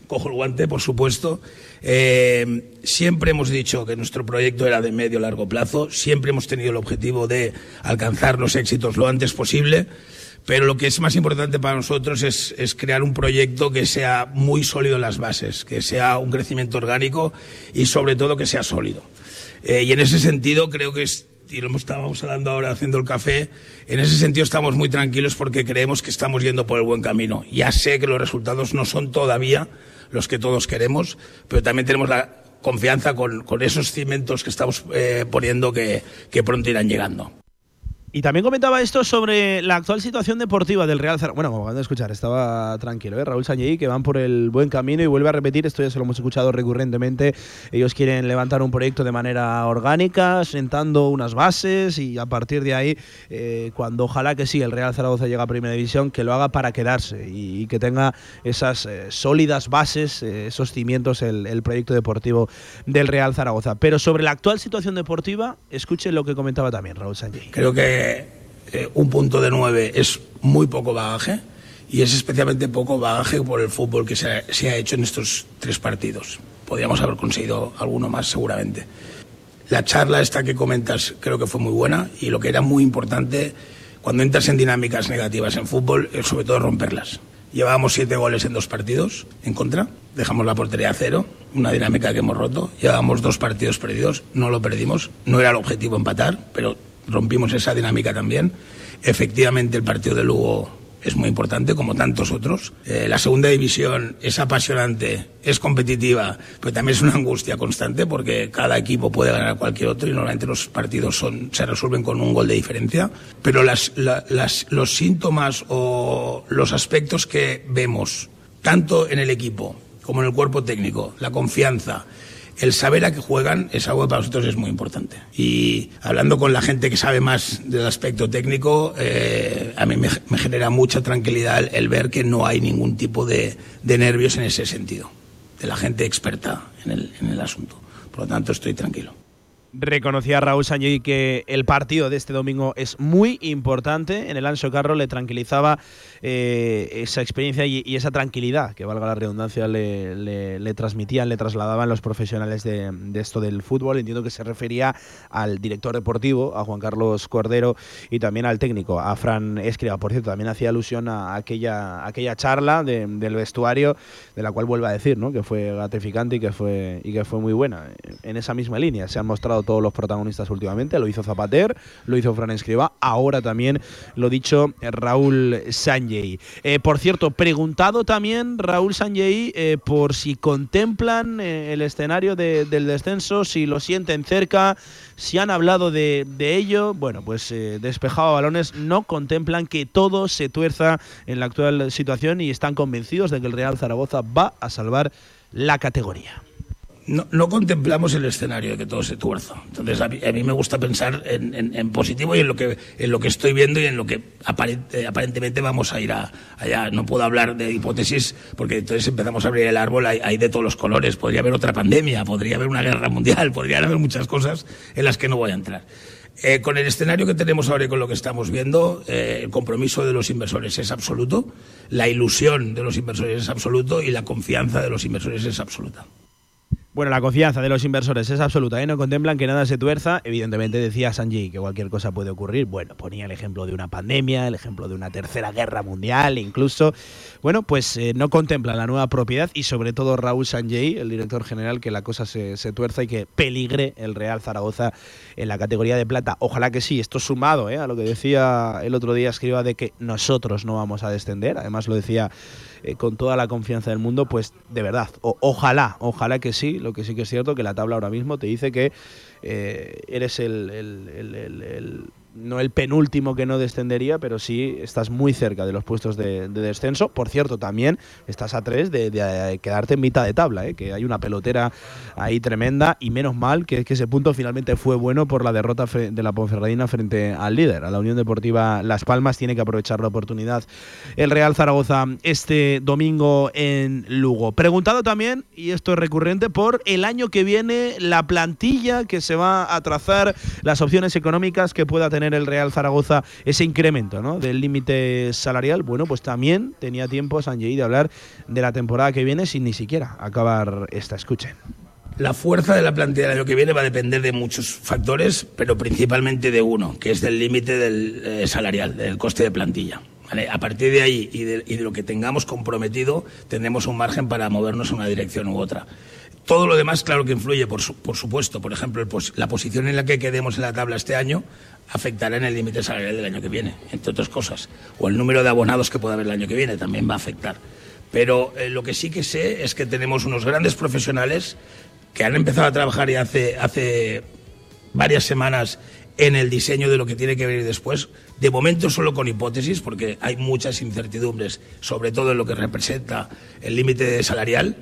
cojo el guante, por supuesto. Eh, siempre hemos dicho que nuestro proyecto era de medio largo plazo, siempre hemos tenido el objetivo de alcanzar los éxitos lo antes posible. Pero lo que es más importante para nosotros es, crear un proyecto que sea muy sólido en las bases, que sea un crecimiento orgánico y sobre todo que sea sólido. Eh, y en ese sentido creo que es, y lo estábamos hablando ahora haciendo el café, en ese sentido estamos muy tranquilos porque creemos que estamos yendo por el buen camino. Ya sé que los resultados no son todavía los que todos queremos, pero también tenemos la confianza con, esos cimientos que estamos eh, poniendo que pronto irán llegando. Y también comentaba esto sobre la actual situación deportiva del Real Zaragoza. Bueno, como acaban de escuchar, estaba tranquilo, ¿eh? Raúl Sañey, que van por el buen camino y vuelve a repetir, esto ya se lo hemos escuchado recurrentemente. Ellos quieren levantar un proyecto de manera orgánica, sentando unas bases y a partir de ahí, eh, cuando ojalá que sí, el Real Zaragoza llegue a Primera División, que lo haga para quedarse y, que tenga esas eh, sólidas bases, eh, esos cimientos, el, proyecto deportivo del Real Zaragoza. Pero sobre la actual situación deportiva, escuchen lo que comentaba también Raúl Sañey. Creo que eh, un punto de nueve es muy poco bagaje y es especialmente poco bagaje por el fútbol que se ha, se ha, hecho en estos tres partidos. Podríamos haber conseguido alguno más seguramente. La charla esta que comentas creo que fue muy buena y lo que era muy importante cuando entras en dinámicas negativas en fútbol es sobre todo romperlas. Llevábamos siete goles en dos partidos en contra, dejamos la portería a cero, una dinámica que hemos roto. Llevábamos dos partidos perdidos, no lo perdimos, no era el objetivo empatar, pero rompimos esa dinámica también. Efectivamente, el partido de Lugo es muy importante, como tantos otros. Eh, la segunda división es apasionante, es competitiva, pero también es una angustia constante porque cada equipo puede ganar a cualquier otro y normalmente los partidos son, se resuelven con un gol de diferencia. Pero las, la, las, los síntomas o los aspectos que vemos, tanto en el equipo como en el cuerpo técnico, la confianza, el saber a qué juegan es algo que para nosotros es muy importante. Y hablando con la gente que sabe más del aspecto técnico, eh, a mí me, genera mucha tranquilidad el, el, ver que no hay ningún tipo de, de, nervios en ese sentido, de la gente experta en el, en el asunto. Por lo tanto, estoy tranquilo. Reconocía Raúl Sanjay que el partido de este domingo es muy importante. En el Anso Carro le tranquilizaba eh, esa experiencia y, esa tranquilidad, que valga la redundancia, le, le, le transmitían, le trasladaban los profesionales de, esto del fútbol. Entiendo que se refería al director deportivo, a Juan Carlos Cordero, y también al técnico, a Fran Escriba. Por cierto, también hacía alusión a aquella, aquella charla de, del vestuario, de la cual vuelvo a decir, ¿no? que fue gratificante y que fue, y que fue muy buena. En esa misma línea se han mostrado todos los protagonistas últimamente. Lo hizo Zapater, lo hizo Fran Escriba, ahora también lo dicho Raúl Sanjay. Eh, por cierto, preguntado también Raúl Sanjay eh, por si contemplan eh, el escenario de, del descenso, si lo sienten cerca, si han hablado de, de ello. Bueno, pues despejado a balones, no contemplan que todo se tuerza en la actual situación y están convencidos de que el Real Zaragoza va a salvar la categoría no, contemplamos el escenario de que todo se tuerza. Entonces, a mí, a me gusta pensar en, en, positivo y en lo, que, en lo que estoy viendo y en lo que aparente, aparentemente vamos a ir a, allá. No puedo hablar de hipótesis porque entonces empezamos a abrir el árbol, hay, de todos los colores. Podría haber otra pandemia, podría haber una guerra mundial, podrían haber muchas cosas en las que no voy a entrar. Eh, con el escenario que tenemos ahora y con lo que estamos viendo, eh, el compromiso de los inversores es absoluto, la ilusión de los inversores es absoluto y la confianza de los inversores es absoluta. Bueno, la confianza de los inversores es absoluta, ¿eh? no contemplan que nada se tuerza. Evidentemente decía Sanji que cualquier cosa puede ocurrir. Bueno, ponía el ejemplo de una pandemia, el ejemplo de una tercera guerra mundial, incluso. Bueno, pues eh, no contemplan la nueva propiedad y sobre todo Raúl Sanjay, el director general, que la cosa se, se, tuerza y que peligre el Real Zaragoza en la categoría de plata. Ojalá que sí, esto sumado ¿eh? a lo que decía el otro día escriba de que nosotros no vamos a descender. Además lo decía eh, con toda la confianza del mundo, pues de verdad, o, ojalá, ojalá que sí, lo que sí que es cierto, que la tabla ahora mismo te dice que eh, eres el, el, el, el no el penúltimo que no descendería, pero sí estás muy cerca de los puestos de, de descenso. Por cierto, también estás a tres de, de, quedarte en mitad de tabla, ¿eh? que hay una pelotera ahí tremenda y menos mal que, que, ese punto finalmente fue bueno por la derrota de la Ponferradina frente al líder, a la Unión Deportiva Las Palmas. Tiene que aprovechar la oportunidad el Real Zaragoza este domingo en Lugo. Preguntado también, y esto es recurrente, por el año que viene, la plantilla que se va a trazar, las opciones económicas que pueda tener tener el Real Zaragoza ese incremento ¿no? del límite salarial, bueno, pues también tenía tiempo Sanjay de hablar de la temporada que viene sin ni siquiera acabar esta. Escuchen. La fuerza de la plantilla del año que viene va a depender de muchos factores, pero principalmente de uno, que es del límite del eh, salarial, del coste de plantilla. ¿vale? A partir de ahí y de, y de lo que tengamos comprometido, tendremos un margen para movernos en una dirección u otra. Todo lo demás, claro que influye, por, su- por supuesto. Por ejemplo, la posición en la que quedemos en la tabla este año afectará en el límite salarial del año que viene, entre otras cosas. O el número de abonados que pueda haber el año que viene también va a afectar. Pero eh, lo que sí que sé es que tenemos unos grandes profesionales que han empezado a trabajar ya hace, hace varias semanas en el diseño de lo que tiene que venir después. De momento solo con hipótesis, porque hay muchas incertidumbres, sobre todo en lo que representa el límite salarial.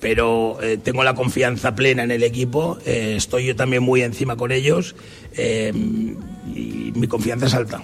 Pero eh, tengo la confianza plena en el equipo, eh, estoy yo también muy encima con ellos eh, y mi confianza es alta.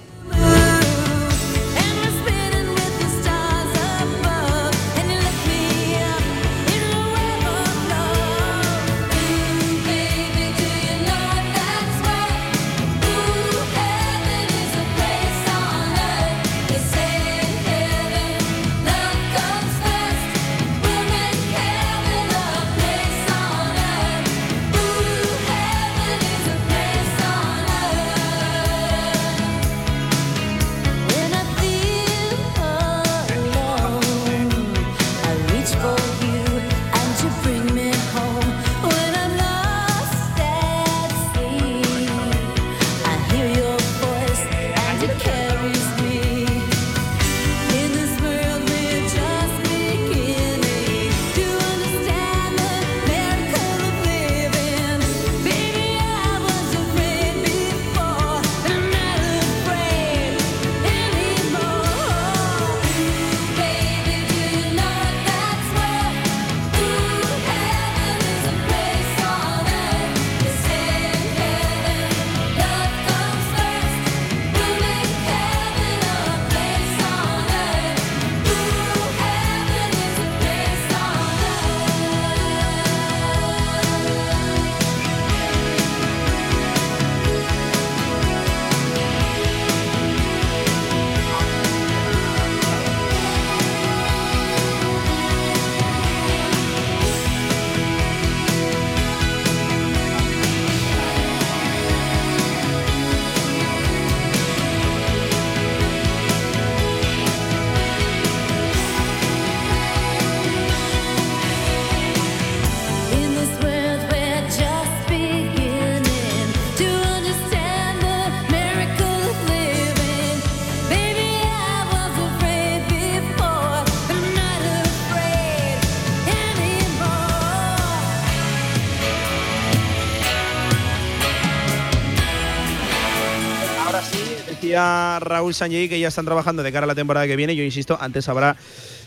Raúl Sanjay que ya están trabajando de cara a la temporada que viene. Yo insisto, antes habrá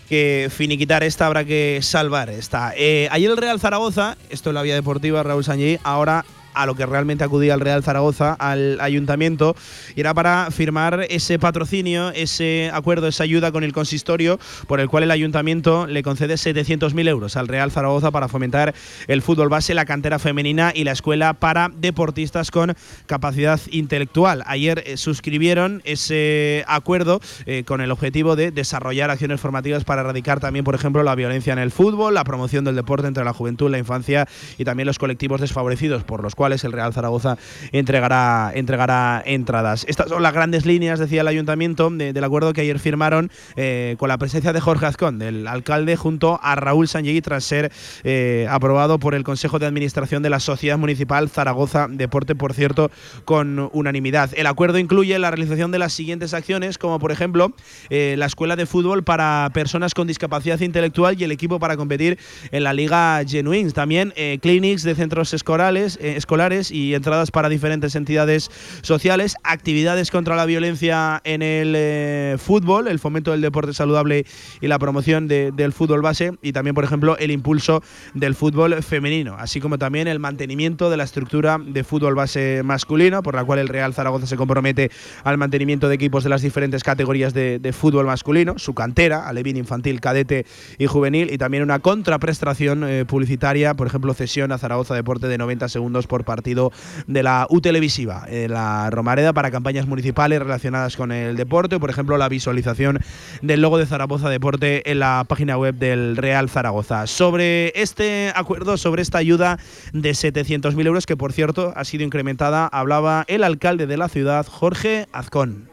que finiquitar esta, habrá que salvar esta. Eh, ayer el Real Zaragoza, esto es la vía deportiva, Raúl Sanjay, ahora a lo que realmente acudía el Real Zaragoza, al ayuntamiento, y era para firmar ese patrocinio, ese acuerdo, esa ayuda con el consistorio, por el cual el ayuntamiento le concede 700.000 euros al Real Zaragoza para fomentar el fútbol base, la cantera femenina y la escuela para deportistas con capacidad intelectual. Ayer eh, suscribieron ese acuerdo eh, con el objetivo de desarrollar acciones formativas para erradicar también, por ejemplo, la violencia en el fútbol, la promoción del deporte entre la juventud, la infancia y también los colectivos desfavorecidos, por los cuales el Real Zaragoza entregará, entregará entradas. Estas son las grandes líneas, decía el ayuntamiento, de- del acuerdo que ayer firmaron eh, con la presencia de Jorge Azcón, del alcalde, junto a Raúl Sanllegui, tras ser eh, aprobado por el Consejo de Administración de la Sociedad Municipal Zaragoza Deporte, por cierto, con unanimidad. El acuerdo incluye la realización de las siguientes acciones, como por ejemplo eh, la escuela de fútbol para personas con discapacidad intelectual y el equipo para competir en la Liga Genuins. También clinics de centros escolares, eh, escolares y entradas para diferentes entidades sociales, actividades contra la violencia en el eh, fútbol, el fomento del deporte saludable y la promoción de- del fútbol base y también, por ejemplo, el impulso del fútbol femenino, así como también el mantenimiento de la estructura de fútbol base masculino, por la cual el Real Zaragoza se compromete al mantenimiento de equipos de las diferentes categorías de, de fútbol masculino, su cantera, alevín infantil, cadete y juvenil, y también una contraprestación eh, publicitaria, por ejemplo, cesión a Zaragoza Deporte de 90 segundos por partido de la U televisiva, eh, la Romareda para campañas municipales relacionadas con el deporte, por ejemplo la visualización del logo de Zaragoza Deporte en la página web del Real Zaragoza. Sobre este acuerdo, sobre esta ayuda de 700.000 euros, que por cierto ha sido incrementada, hablaba el alcalde de la ciudad, Jorge Azcón.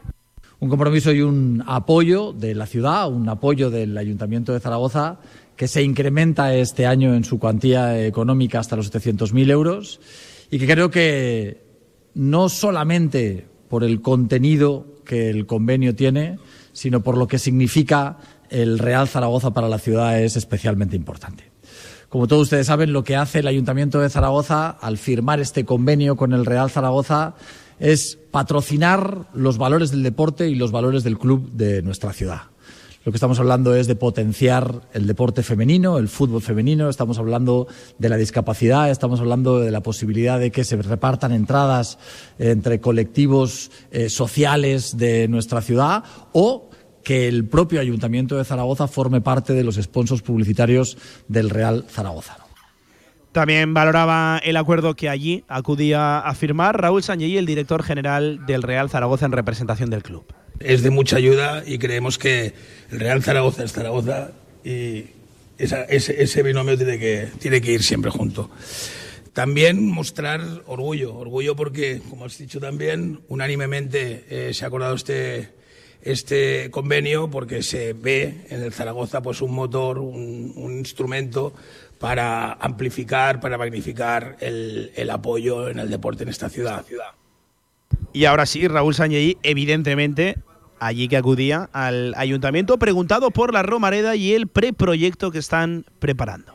Un compromiso y un apoyo de la ciudad, un apoyo del Ayuntamiento de Zaragoza que se incrementa este año en su cuantía económica hasta los 700.000 euros y que creo que no solamente por el contenido que el convenio tiene, sino por lo que significa el Real Zaragoza para la ciudad es especialmente importante. Como todos ustedes saben, lo que hace el Ayuntamiento de Zaragoza al firmar este convenio con el Real Zaragoza es patrocinar los valores del deporte y los valores del club de nuestra ciudad. Lo que estamos hablando es de potenciar el deporte femenino, el fútbol femenino, estamos hablando de la discapacidad, estamos hablando de la posibilidad de que se repartan entradas entre colectivos eh, sociales de nuestra ciudad o que el propio Ayuntamiento de Zaragoza forme parte de los sponsors publicitarios del Real Zaragoza. También valoraba el acuerdo que allí acudía a firmar Raúl Sanjei, el director general del Real Zaragoza en representación del club. Es de mucha ayuda y creemos que el Real Zaragoza es Zaragoza y ese, binomio tiene que, tiene que ir siempre junto. También mostrar orgullo, orgullo porque, como has dicho también, unánimemente eh, se ha acordado este, este convenio porque se ve en el Zaragoza pues un motor, un, un instrumento para amplificar, para magnificar el, el, apoyo en el deporte en esta ciudad. Y ahora sí, Raúl Sañey, evidentemente, allí que acudía al ayuntamiento, preguntado por la Romareda y el preproyecto que están preparando.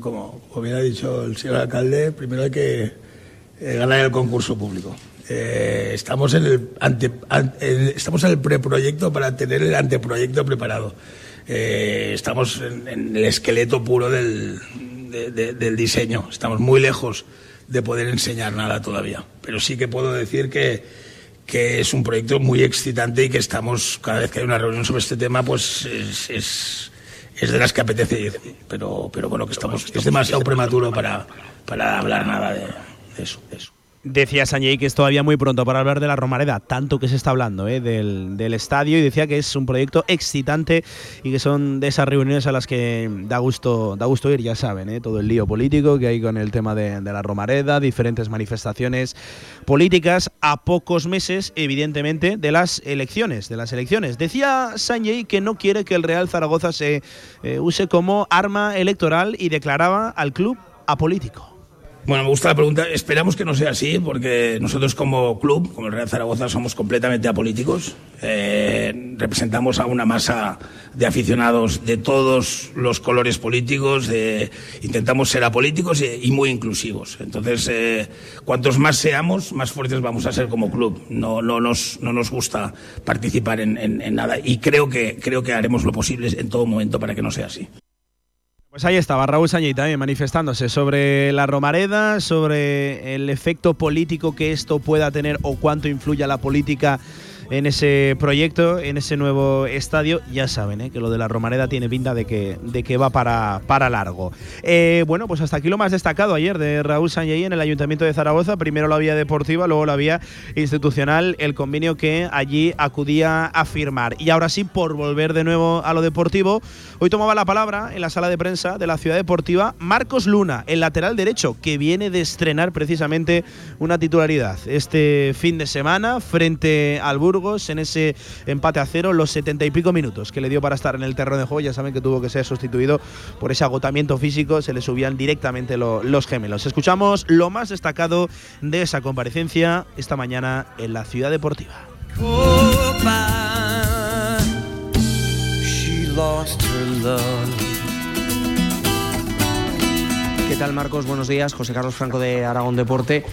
Como hubiera dicho el señor alcalde, primero hay que eh, ganar el concurso público. Eh, estamos, en el ante, estamos en el preproyecto para tener el anteproyecto preparado eh, estamos en, el esqueleto puro del, de, de, del diseño. Estamos muy lejos de poder enseñar nada todavía. Pero sí que puedo decir que, que es un proyecto muy excitante y que estamos, cada vez que hay una reunión sobre este tema, pues es, es, es de las que apetece ir. Pero, pero bueno, que estamos, es demasiado prematuro para, para hablar nada de, de eso. De eso. Decía Sanjay que es todavía muy pronto para hablar de la Romareda, tanto que se está hablando ¿eh? del, del, estadio y decía que es un proyecto excitante y que son de esas reuniones a las que da gusto, da gusto ir, ya saben, ¿eh? todo el lío político que hay con el tema de, la Romareda, diferentes manifestaciones políticas a pocos meses, evidentemente, de las elecciones, de las elecciones. Decía Sanjay que no quiere que el Real Zaragoza se eh, use como arma electoral y declaraba al club apolítico. Bueno, me gusta la pregunta. Esperamos que no sea así, porque nosotros como club, como el Real Zaragoza, somos completamente apolíticos. Eh, representamos a una masa de aficionados de todos los colores políticos. Intentamos ser apolíticos y, muy inclusivos. Entonces, eh, cuantos más seamos, más fuertes vamos a ser como club. No, no, nos, no nos gusta participar en, en, en nada y creo que, creo que haremos lo posible en todo momento para que no sea así. Pues ahí estaba Raúl Sañey también manifestándose sobre la Romareda, sobre el efecto político que esto pueda tener o cuánto influye la política en ese proyecto, en ese nuevo estadio. Ya saben ¿eh? que lo de la Romareda tiene pinta de que, de que va para, para largo. Eh, bueno, pues hasta aquí lo más destacado ayer de Raúl Sanjay en el Ayuntamiento de Zaragoza. Primero la vía deportiva, luego la vía institucional, el convenio que allí acudía a firmar. Y ahora sí, por volver de nuevo a lo deportivo, hoy tomaba la palabra en la sala de prensa de la Ciudad Deportiva Marcos Luna, el lateral derecho, que viene de estrenar precisamente una titularidad este fin de semana frente al Burgos en ese empate a cero, los setenta y pico minutos que le dio para estar en el terreno de juego. Ya saben que tuvo que ser sustituido por ese agotamiento físico, se le subían directamente lo, los gemelos. Escuchamos lo más destacado de esa comparecencia esta mañana en la Ciudad Deportiva. ¿Qué tal Marcos? Buenos días. José Carlos Franco de Aragón Deporte.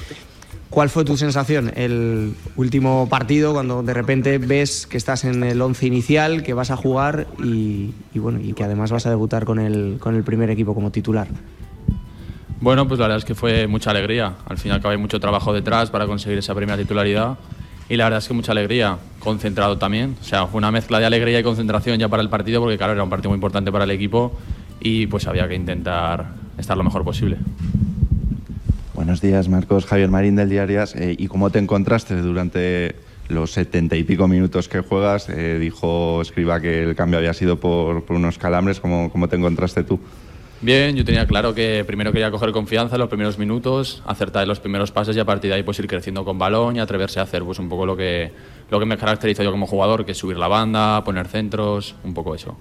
¿Cuál fue tu sensación el último partido cuando de repente ves que estás en el once inicial, que vas a jugar y, bueno y que además vas a debutar con el, con el primer equipo como titular? Bueno, pues la verdad es que fue mucha alegría. Al final acabé mucho trabajo detrás para conseguir esa primera titularidad y la verdad es que mucha alegría, concentrado también. O sea, fue una mezcla de alegría y concentración ya para el partido porque claro, era un partido muy importante para el equipo y pues había que intentar estar lo mejor posible. Buenos días, Marcos. Javier Marín del Diarias. Eh, ¿Y cómo te encontraste durante los setenta y pico minutos que juegas? Eh, dijo Escriba que el cambio había sido por, por unos calambres. ¿Cómo, ¿Cómo te encontraste tú? Bien, yo tenía claro que primero quería coger confianza en los primeros minutos, acertar en los primeros pases y a partir de ahí pues ir creciendo con balón y atreverse a hacer pues un poco lo que, lo que me caracteriza yo como jugador, que es subir la banda, poner centros, un poco eso.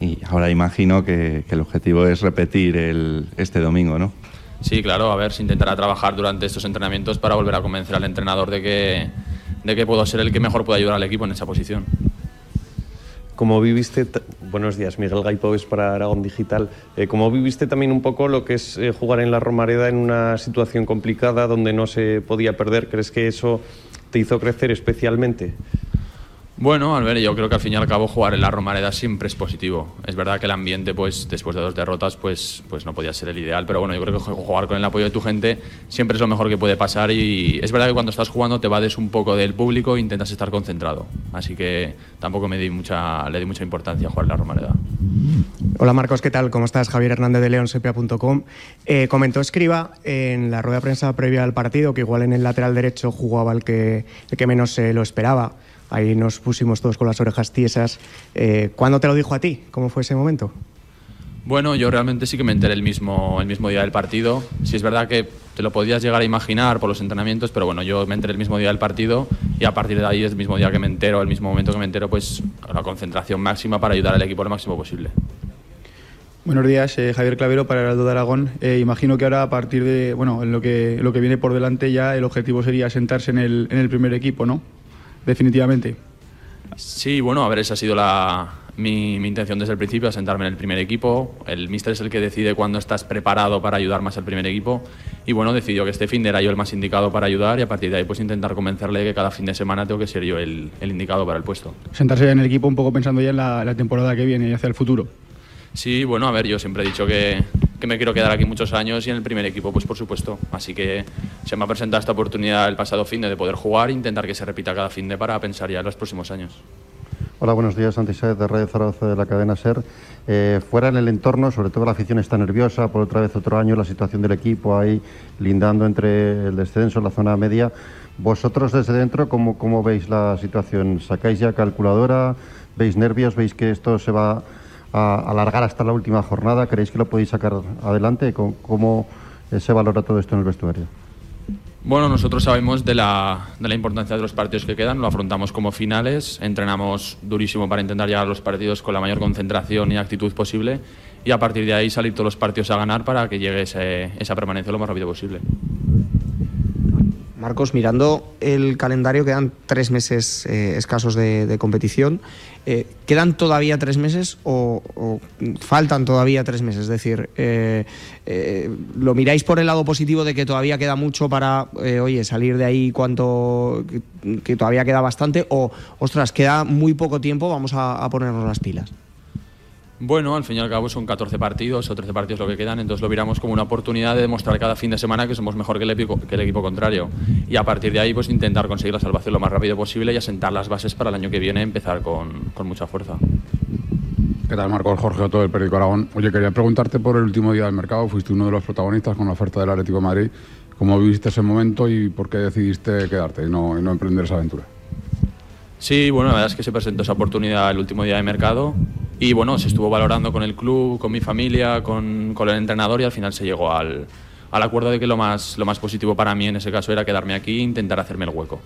Y ahora imagino que, que el objetivo es repetir el, este domingo, ¿no? Sí, claro, a ver, se intentará trabajar durante estos entrenamientos para volver a convencer al entrenador de que, de que puedo ser el que mejor puede ayudar al equipo en esa posición. Como viviste, buenos días, Miguel Gaipoves para Aragón Digital. Eh, como viviste también un poco lo que es eh, jugar en la Romareda en una situación complicada donde no se podía perder, ¿crees que eso te hizo crecer especialmente? Bueno, a ver, yo creo que al fin y al cabo jugar en la Romareda siempre es positivo. Es verdad que el ambiente, pues después de dos derrotas, pues, pues no podía ser el ideal, pero bueno, yo creo que jugar con el apoyo de tu gente siempre es lo mejor que puede pasar y es verdad que cuando estás jugando te vades un poco del público e intentas estar concentrado. Así que tampoco me di mucha, le di mucha importancia a jugar en la Romareda. Hola Marcos, ¿qué tal? ¿Cómo estás? Javier Hernández de leonsepia.com. Eh, comentó Escriba en la rueda de prensa previa al partido que igual en el lateral derecho jugaba el que, el que menos se lo esperaba. Ahí nos pusimos todos con las orejas tiesas. Eh, ¿Cuándo te lo dijo a ti? ¿Cómo fue ese momento? Bueno, yo realmente sí que me enteré el mismo, el mismo día del partido. Sí es verdad que te lo podías llegar a imaginar por los entrenamientos, pero bueno, yo me enteré el mismo día del partido y a partir de ahí, el mismo día que me entero, el mismo momento que me entero, pues la concentración máxima para ayudar al equipo lo máximo posible. Buenos días, eh, Javier Clavero para Heraldo de Aragón. Eh, imagino que ahora a partir de, bueno, en lo que, lo que viene por delante ya el objetivo sería sentarse en el, en el primer equipo, ¿no? Definitivamente. Sí, bueno, a ver, esa ha sido la, mi, mi intención desde el principio, asentarme en el primer equipo. El míster es el que decide cuándo estás preparado para ayudar más al primer equipo. Y bueno, decidió que este fin de era yo el más indicado para ayudar y a partir de ahí pues intentar convencerle que cada fin de semana tengo que ser yo el, el indicado para el puesto. Sentarse en el equipo un poco pensando ya en la, la temporada que viene y hacia el futuro. Sí, bueno, a ver, yo siempre he dicho que, que me quiero quedar aquí muchos años y en el primer equipo, pues por supuesto. Así que se me ha presentado esta oportunidad el pasado fin de, de poder jugar e intentar que se repita cada fin de para pensar ya en los próximos años. Hola, buenos días. Santi Saez de Radio Zaragoza de la cadena SER. Eh, fuera en el entorno, sobre todo la afición está nerviosa, por otra vez otro año la situación del equipo ahí lindando entre el descenso, la zona media. Vosotros desde dentro, ¿cómo, cómo veis la situación? ¿Sacáis ya calculadora? ¿Veis nervios? ¿Veis que esto se va a alargar hasta la última jornada? ¿Creéis que lo podéis sacar adelante? ¿Cómo, cómo, eh, se valora todo esto en el vestuario? Bueno, nosotros sabemos de la, de la importancia de los partidos que quedan, lo afrontamos como finales, entrenamos durísimo para intentar llegar a los partidos con la mayor concentración y actitud posible y a partir de ahí salir todos los partidos a ganar para que llegue ese- esa permanencia lo más rápido posible. Marcos, mirando el calendario, quedan tres meses eh, escasos de, de competición. Eh, ¿Quedan todavía tres meses o, faltan todavía tres meses? Es decir, eh, eh, ¿lo miráis por el lado positivo de que todavía queda mucho para, oye, salir de ahí cuanto que, todavía queda bastante? O, ostras, queda muy poco tiempo, vamos a ponernos las pilas. Bueno, al fin y al cabo son 14 partidos o 13 partidos lo que quedan, entonces lo miramos como una oportunidad de demostrar cada fin de semana que somos mejor que el, equipo, que el equipo contrario. Y a partir de ahí, pues intentar conseguir la salvación lo más rápido posible y asentar las bases para el año que viene empezar con, con mucha fuerza. ¿Qué tal, Marcos? Jorge Otto del Periódico Aragón. Oye, quería preguntarte por el último día del mercado. Fuiste uno de los protagonistas con la oferta del Atlético de Madrid. ¿Cómo viviste ese momento y por qué decidiste quedarte y no, y no emprender esa aventura? Sí, bueno, la verdad es que se presentó esa oportunidad el último día de mercado y bueno, se estuvo valorando con el club, con mi familia, con, el entrenador y al final se llegó al, al acuerdo de que lo más, lo más positivo para mí en ese caso era quedarme aquí e intentar hacerme el hueco.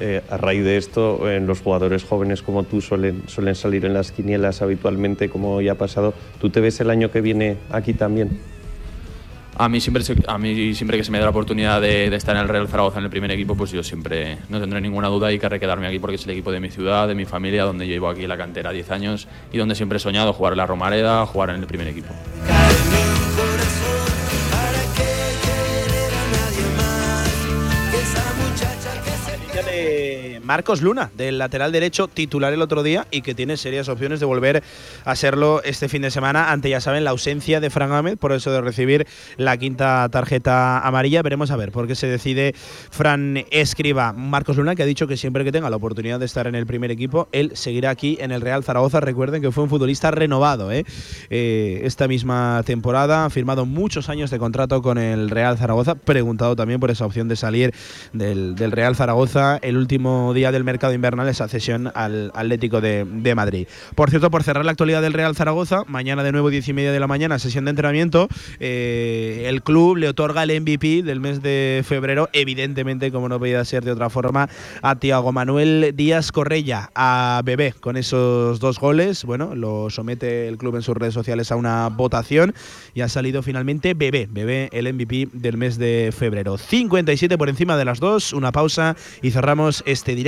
Eh, a raíz de esto, los jugadores jóvenes como tú suelen salir en las quinielas habitualmente, como ya ha pasado. ¿Tú te ves el año que viene aquí también? A mí siempre, a mí siempre que se me da la oportunidad de, de estar en el Real Zaragoza en el primer equipo, pues yo siempre no tendré ninguna duda y querré quedarme aquí porque es el equipo de mi ciudad, de mi familia, donde yo llevo aquí la cantera 10 años y donde siempre he soñado jugar en la Romareda, jugar en el primer equipo. Marcos Luna, del lateral derecho, titular el otro día y que tiene serias opciones de volver a serlo este fin de semana ante, ya saben, la ausencia de Fran Ahmed, por eso de recibir la quinta tarjeta amarilla. Veremos a ver por qué se decide Fran Escriba. Marcos Luna, que ha dicho que siempre que tenga la oportunidad de estar en el primer equipo, él seguirá aquí en el Real Zaragoza. Recuerden que fue un futbolista renovado ¿eh? Eh, esta misma temporada, ha firmado muchos años de contrato con el Real Zaragoza, preguntado también por esa opción de salir del, del Real Zaragoza el último día del mercado invernal, esa cesión al Atlético de, de Madrid. Por cierto, por cerrar la actualidad del Real Zaragoza, mañana de nuevo 10 y media de la mañana, sesión de entrenamiento, eh, el club le otorga el MVP del mes de febrero, evidentemente, como no podía ser de otra forma, a Tiago Manuel Díaz Correia, a Bebé, con esos dos goles. Bueno, lo somete el club en sus redes sociales a una votación y ha salido finalmente Bebé, Bebé el MVP del mes de febrero. 57 por encima de las dos, una pausa y cerramos este directo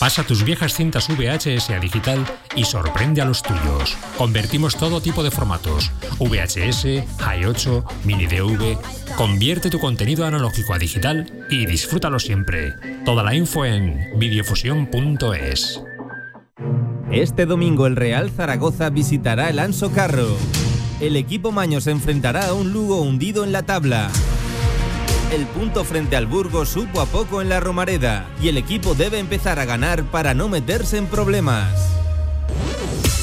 Pasa tus viejas cintas VHS a digital y sorprende a los tuyos. Convertimos todo tipo de formatos: VHS, Hi8, Mini DV. Convierte tu contenido analógico a digital y disfrútalo siempre. Toda la info en videofusión.es. Este domingo el Real Zaragoza visitará el Anso Carro. El equipo Maño se enfrentará a un Lugo hundido en la tabla. El punto frente al Burgos supo a poco en la Romareda y el equipo debe empezar a ganar para no meterse en problemas.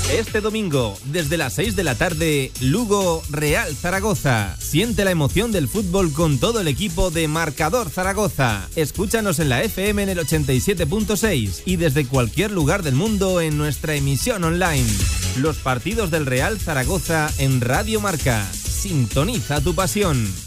Este domingo, desde las 6 de la tarde, Lugo Real Zaragoza. Siente la emoción del fútbol con todo el equipo de Marcador Zaragoza. Escúchanos en la FM en el 87.6 y desde cualquier lugar del mundo en nuestra emisión online. Los partidos del Real Zaragoza en Radio Marca. Sintoniza tu pasión.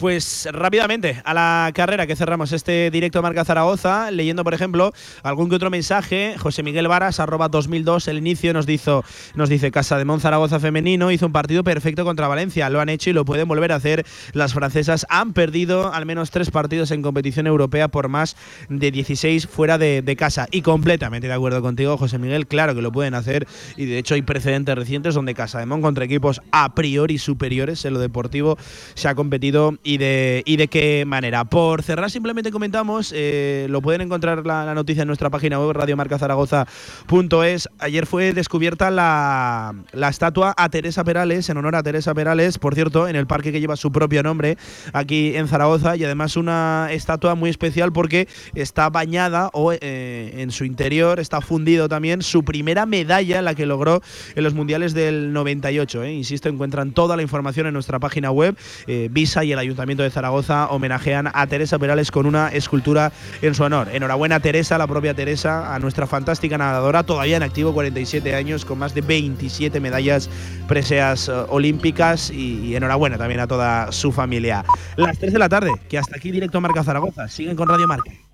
Pues rápidamente a la carrera que cerramos este directo Marca Zaragoza, leyendo por ejemplo algún que otro mensaje. José Miguel Varas, arroba 2002, el inicio nos, dice Casa de Mon Zaragoza femenino hizo un partido perfecto contra Valencia. Lo han hecho y lo pueden volver a hacer. Las francesas han perdido al menos tres partidos en competición europea por más de 16 fuera de, casa. Y completamente de acuerdo contigo, José Miguel, claro que lo pueden hacer. Y de hecho hay precedentes recientes donde Casa de Mon contra equipos a priori superiores en lo deportivo se ha competido de, y de qué manera. Por cerrar, simplemente comentamos, eh, lo pueden encontrar la, la noticia en nuestra página web, radiomarcazaragoza.es. Ayer fue descubierta la, la estatua a Teresa Perales, en honor a Teresa Perales, por cierto, en el parque que lleva su propio nombre aquí en Zaragoza, y además una estatua muy especial porque está bañada o eh, en su interior está fundido también su primera medalla, la que logró en los mundiales del 98. eh. Insisto, encuentran toda la información en nuestra página web. Eh, Visa y el Ayuntamiento de Zaragoza homenajean a Teresa Perales con una escultura en su honor. Enhorabuena Teresa, la propia Teresa, a nuestra fantástica nadadora, todavía en activo, 47 años, con más de 27 medallas preseas eh, olímpicas y, y enhorabuena también a toda su familia. Las 3 de la tarde, que hasta aquí directo Marca Zaragoza. Siguen con Radio Marca.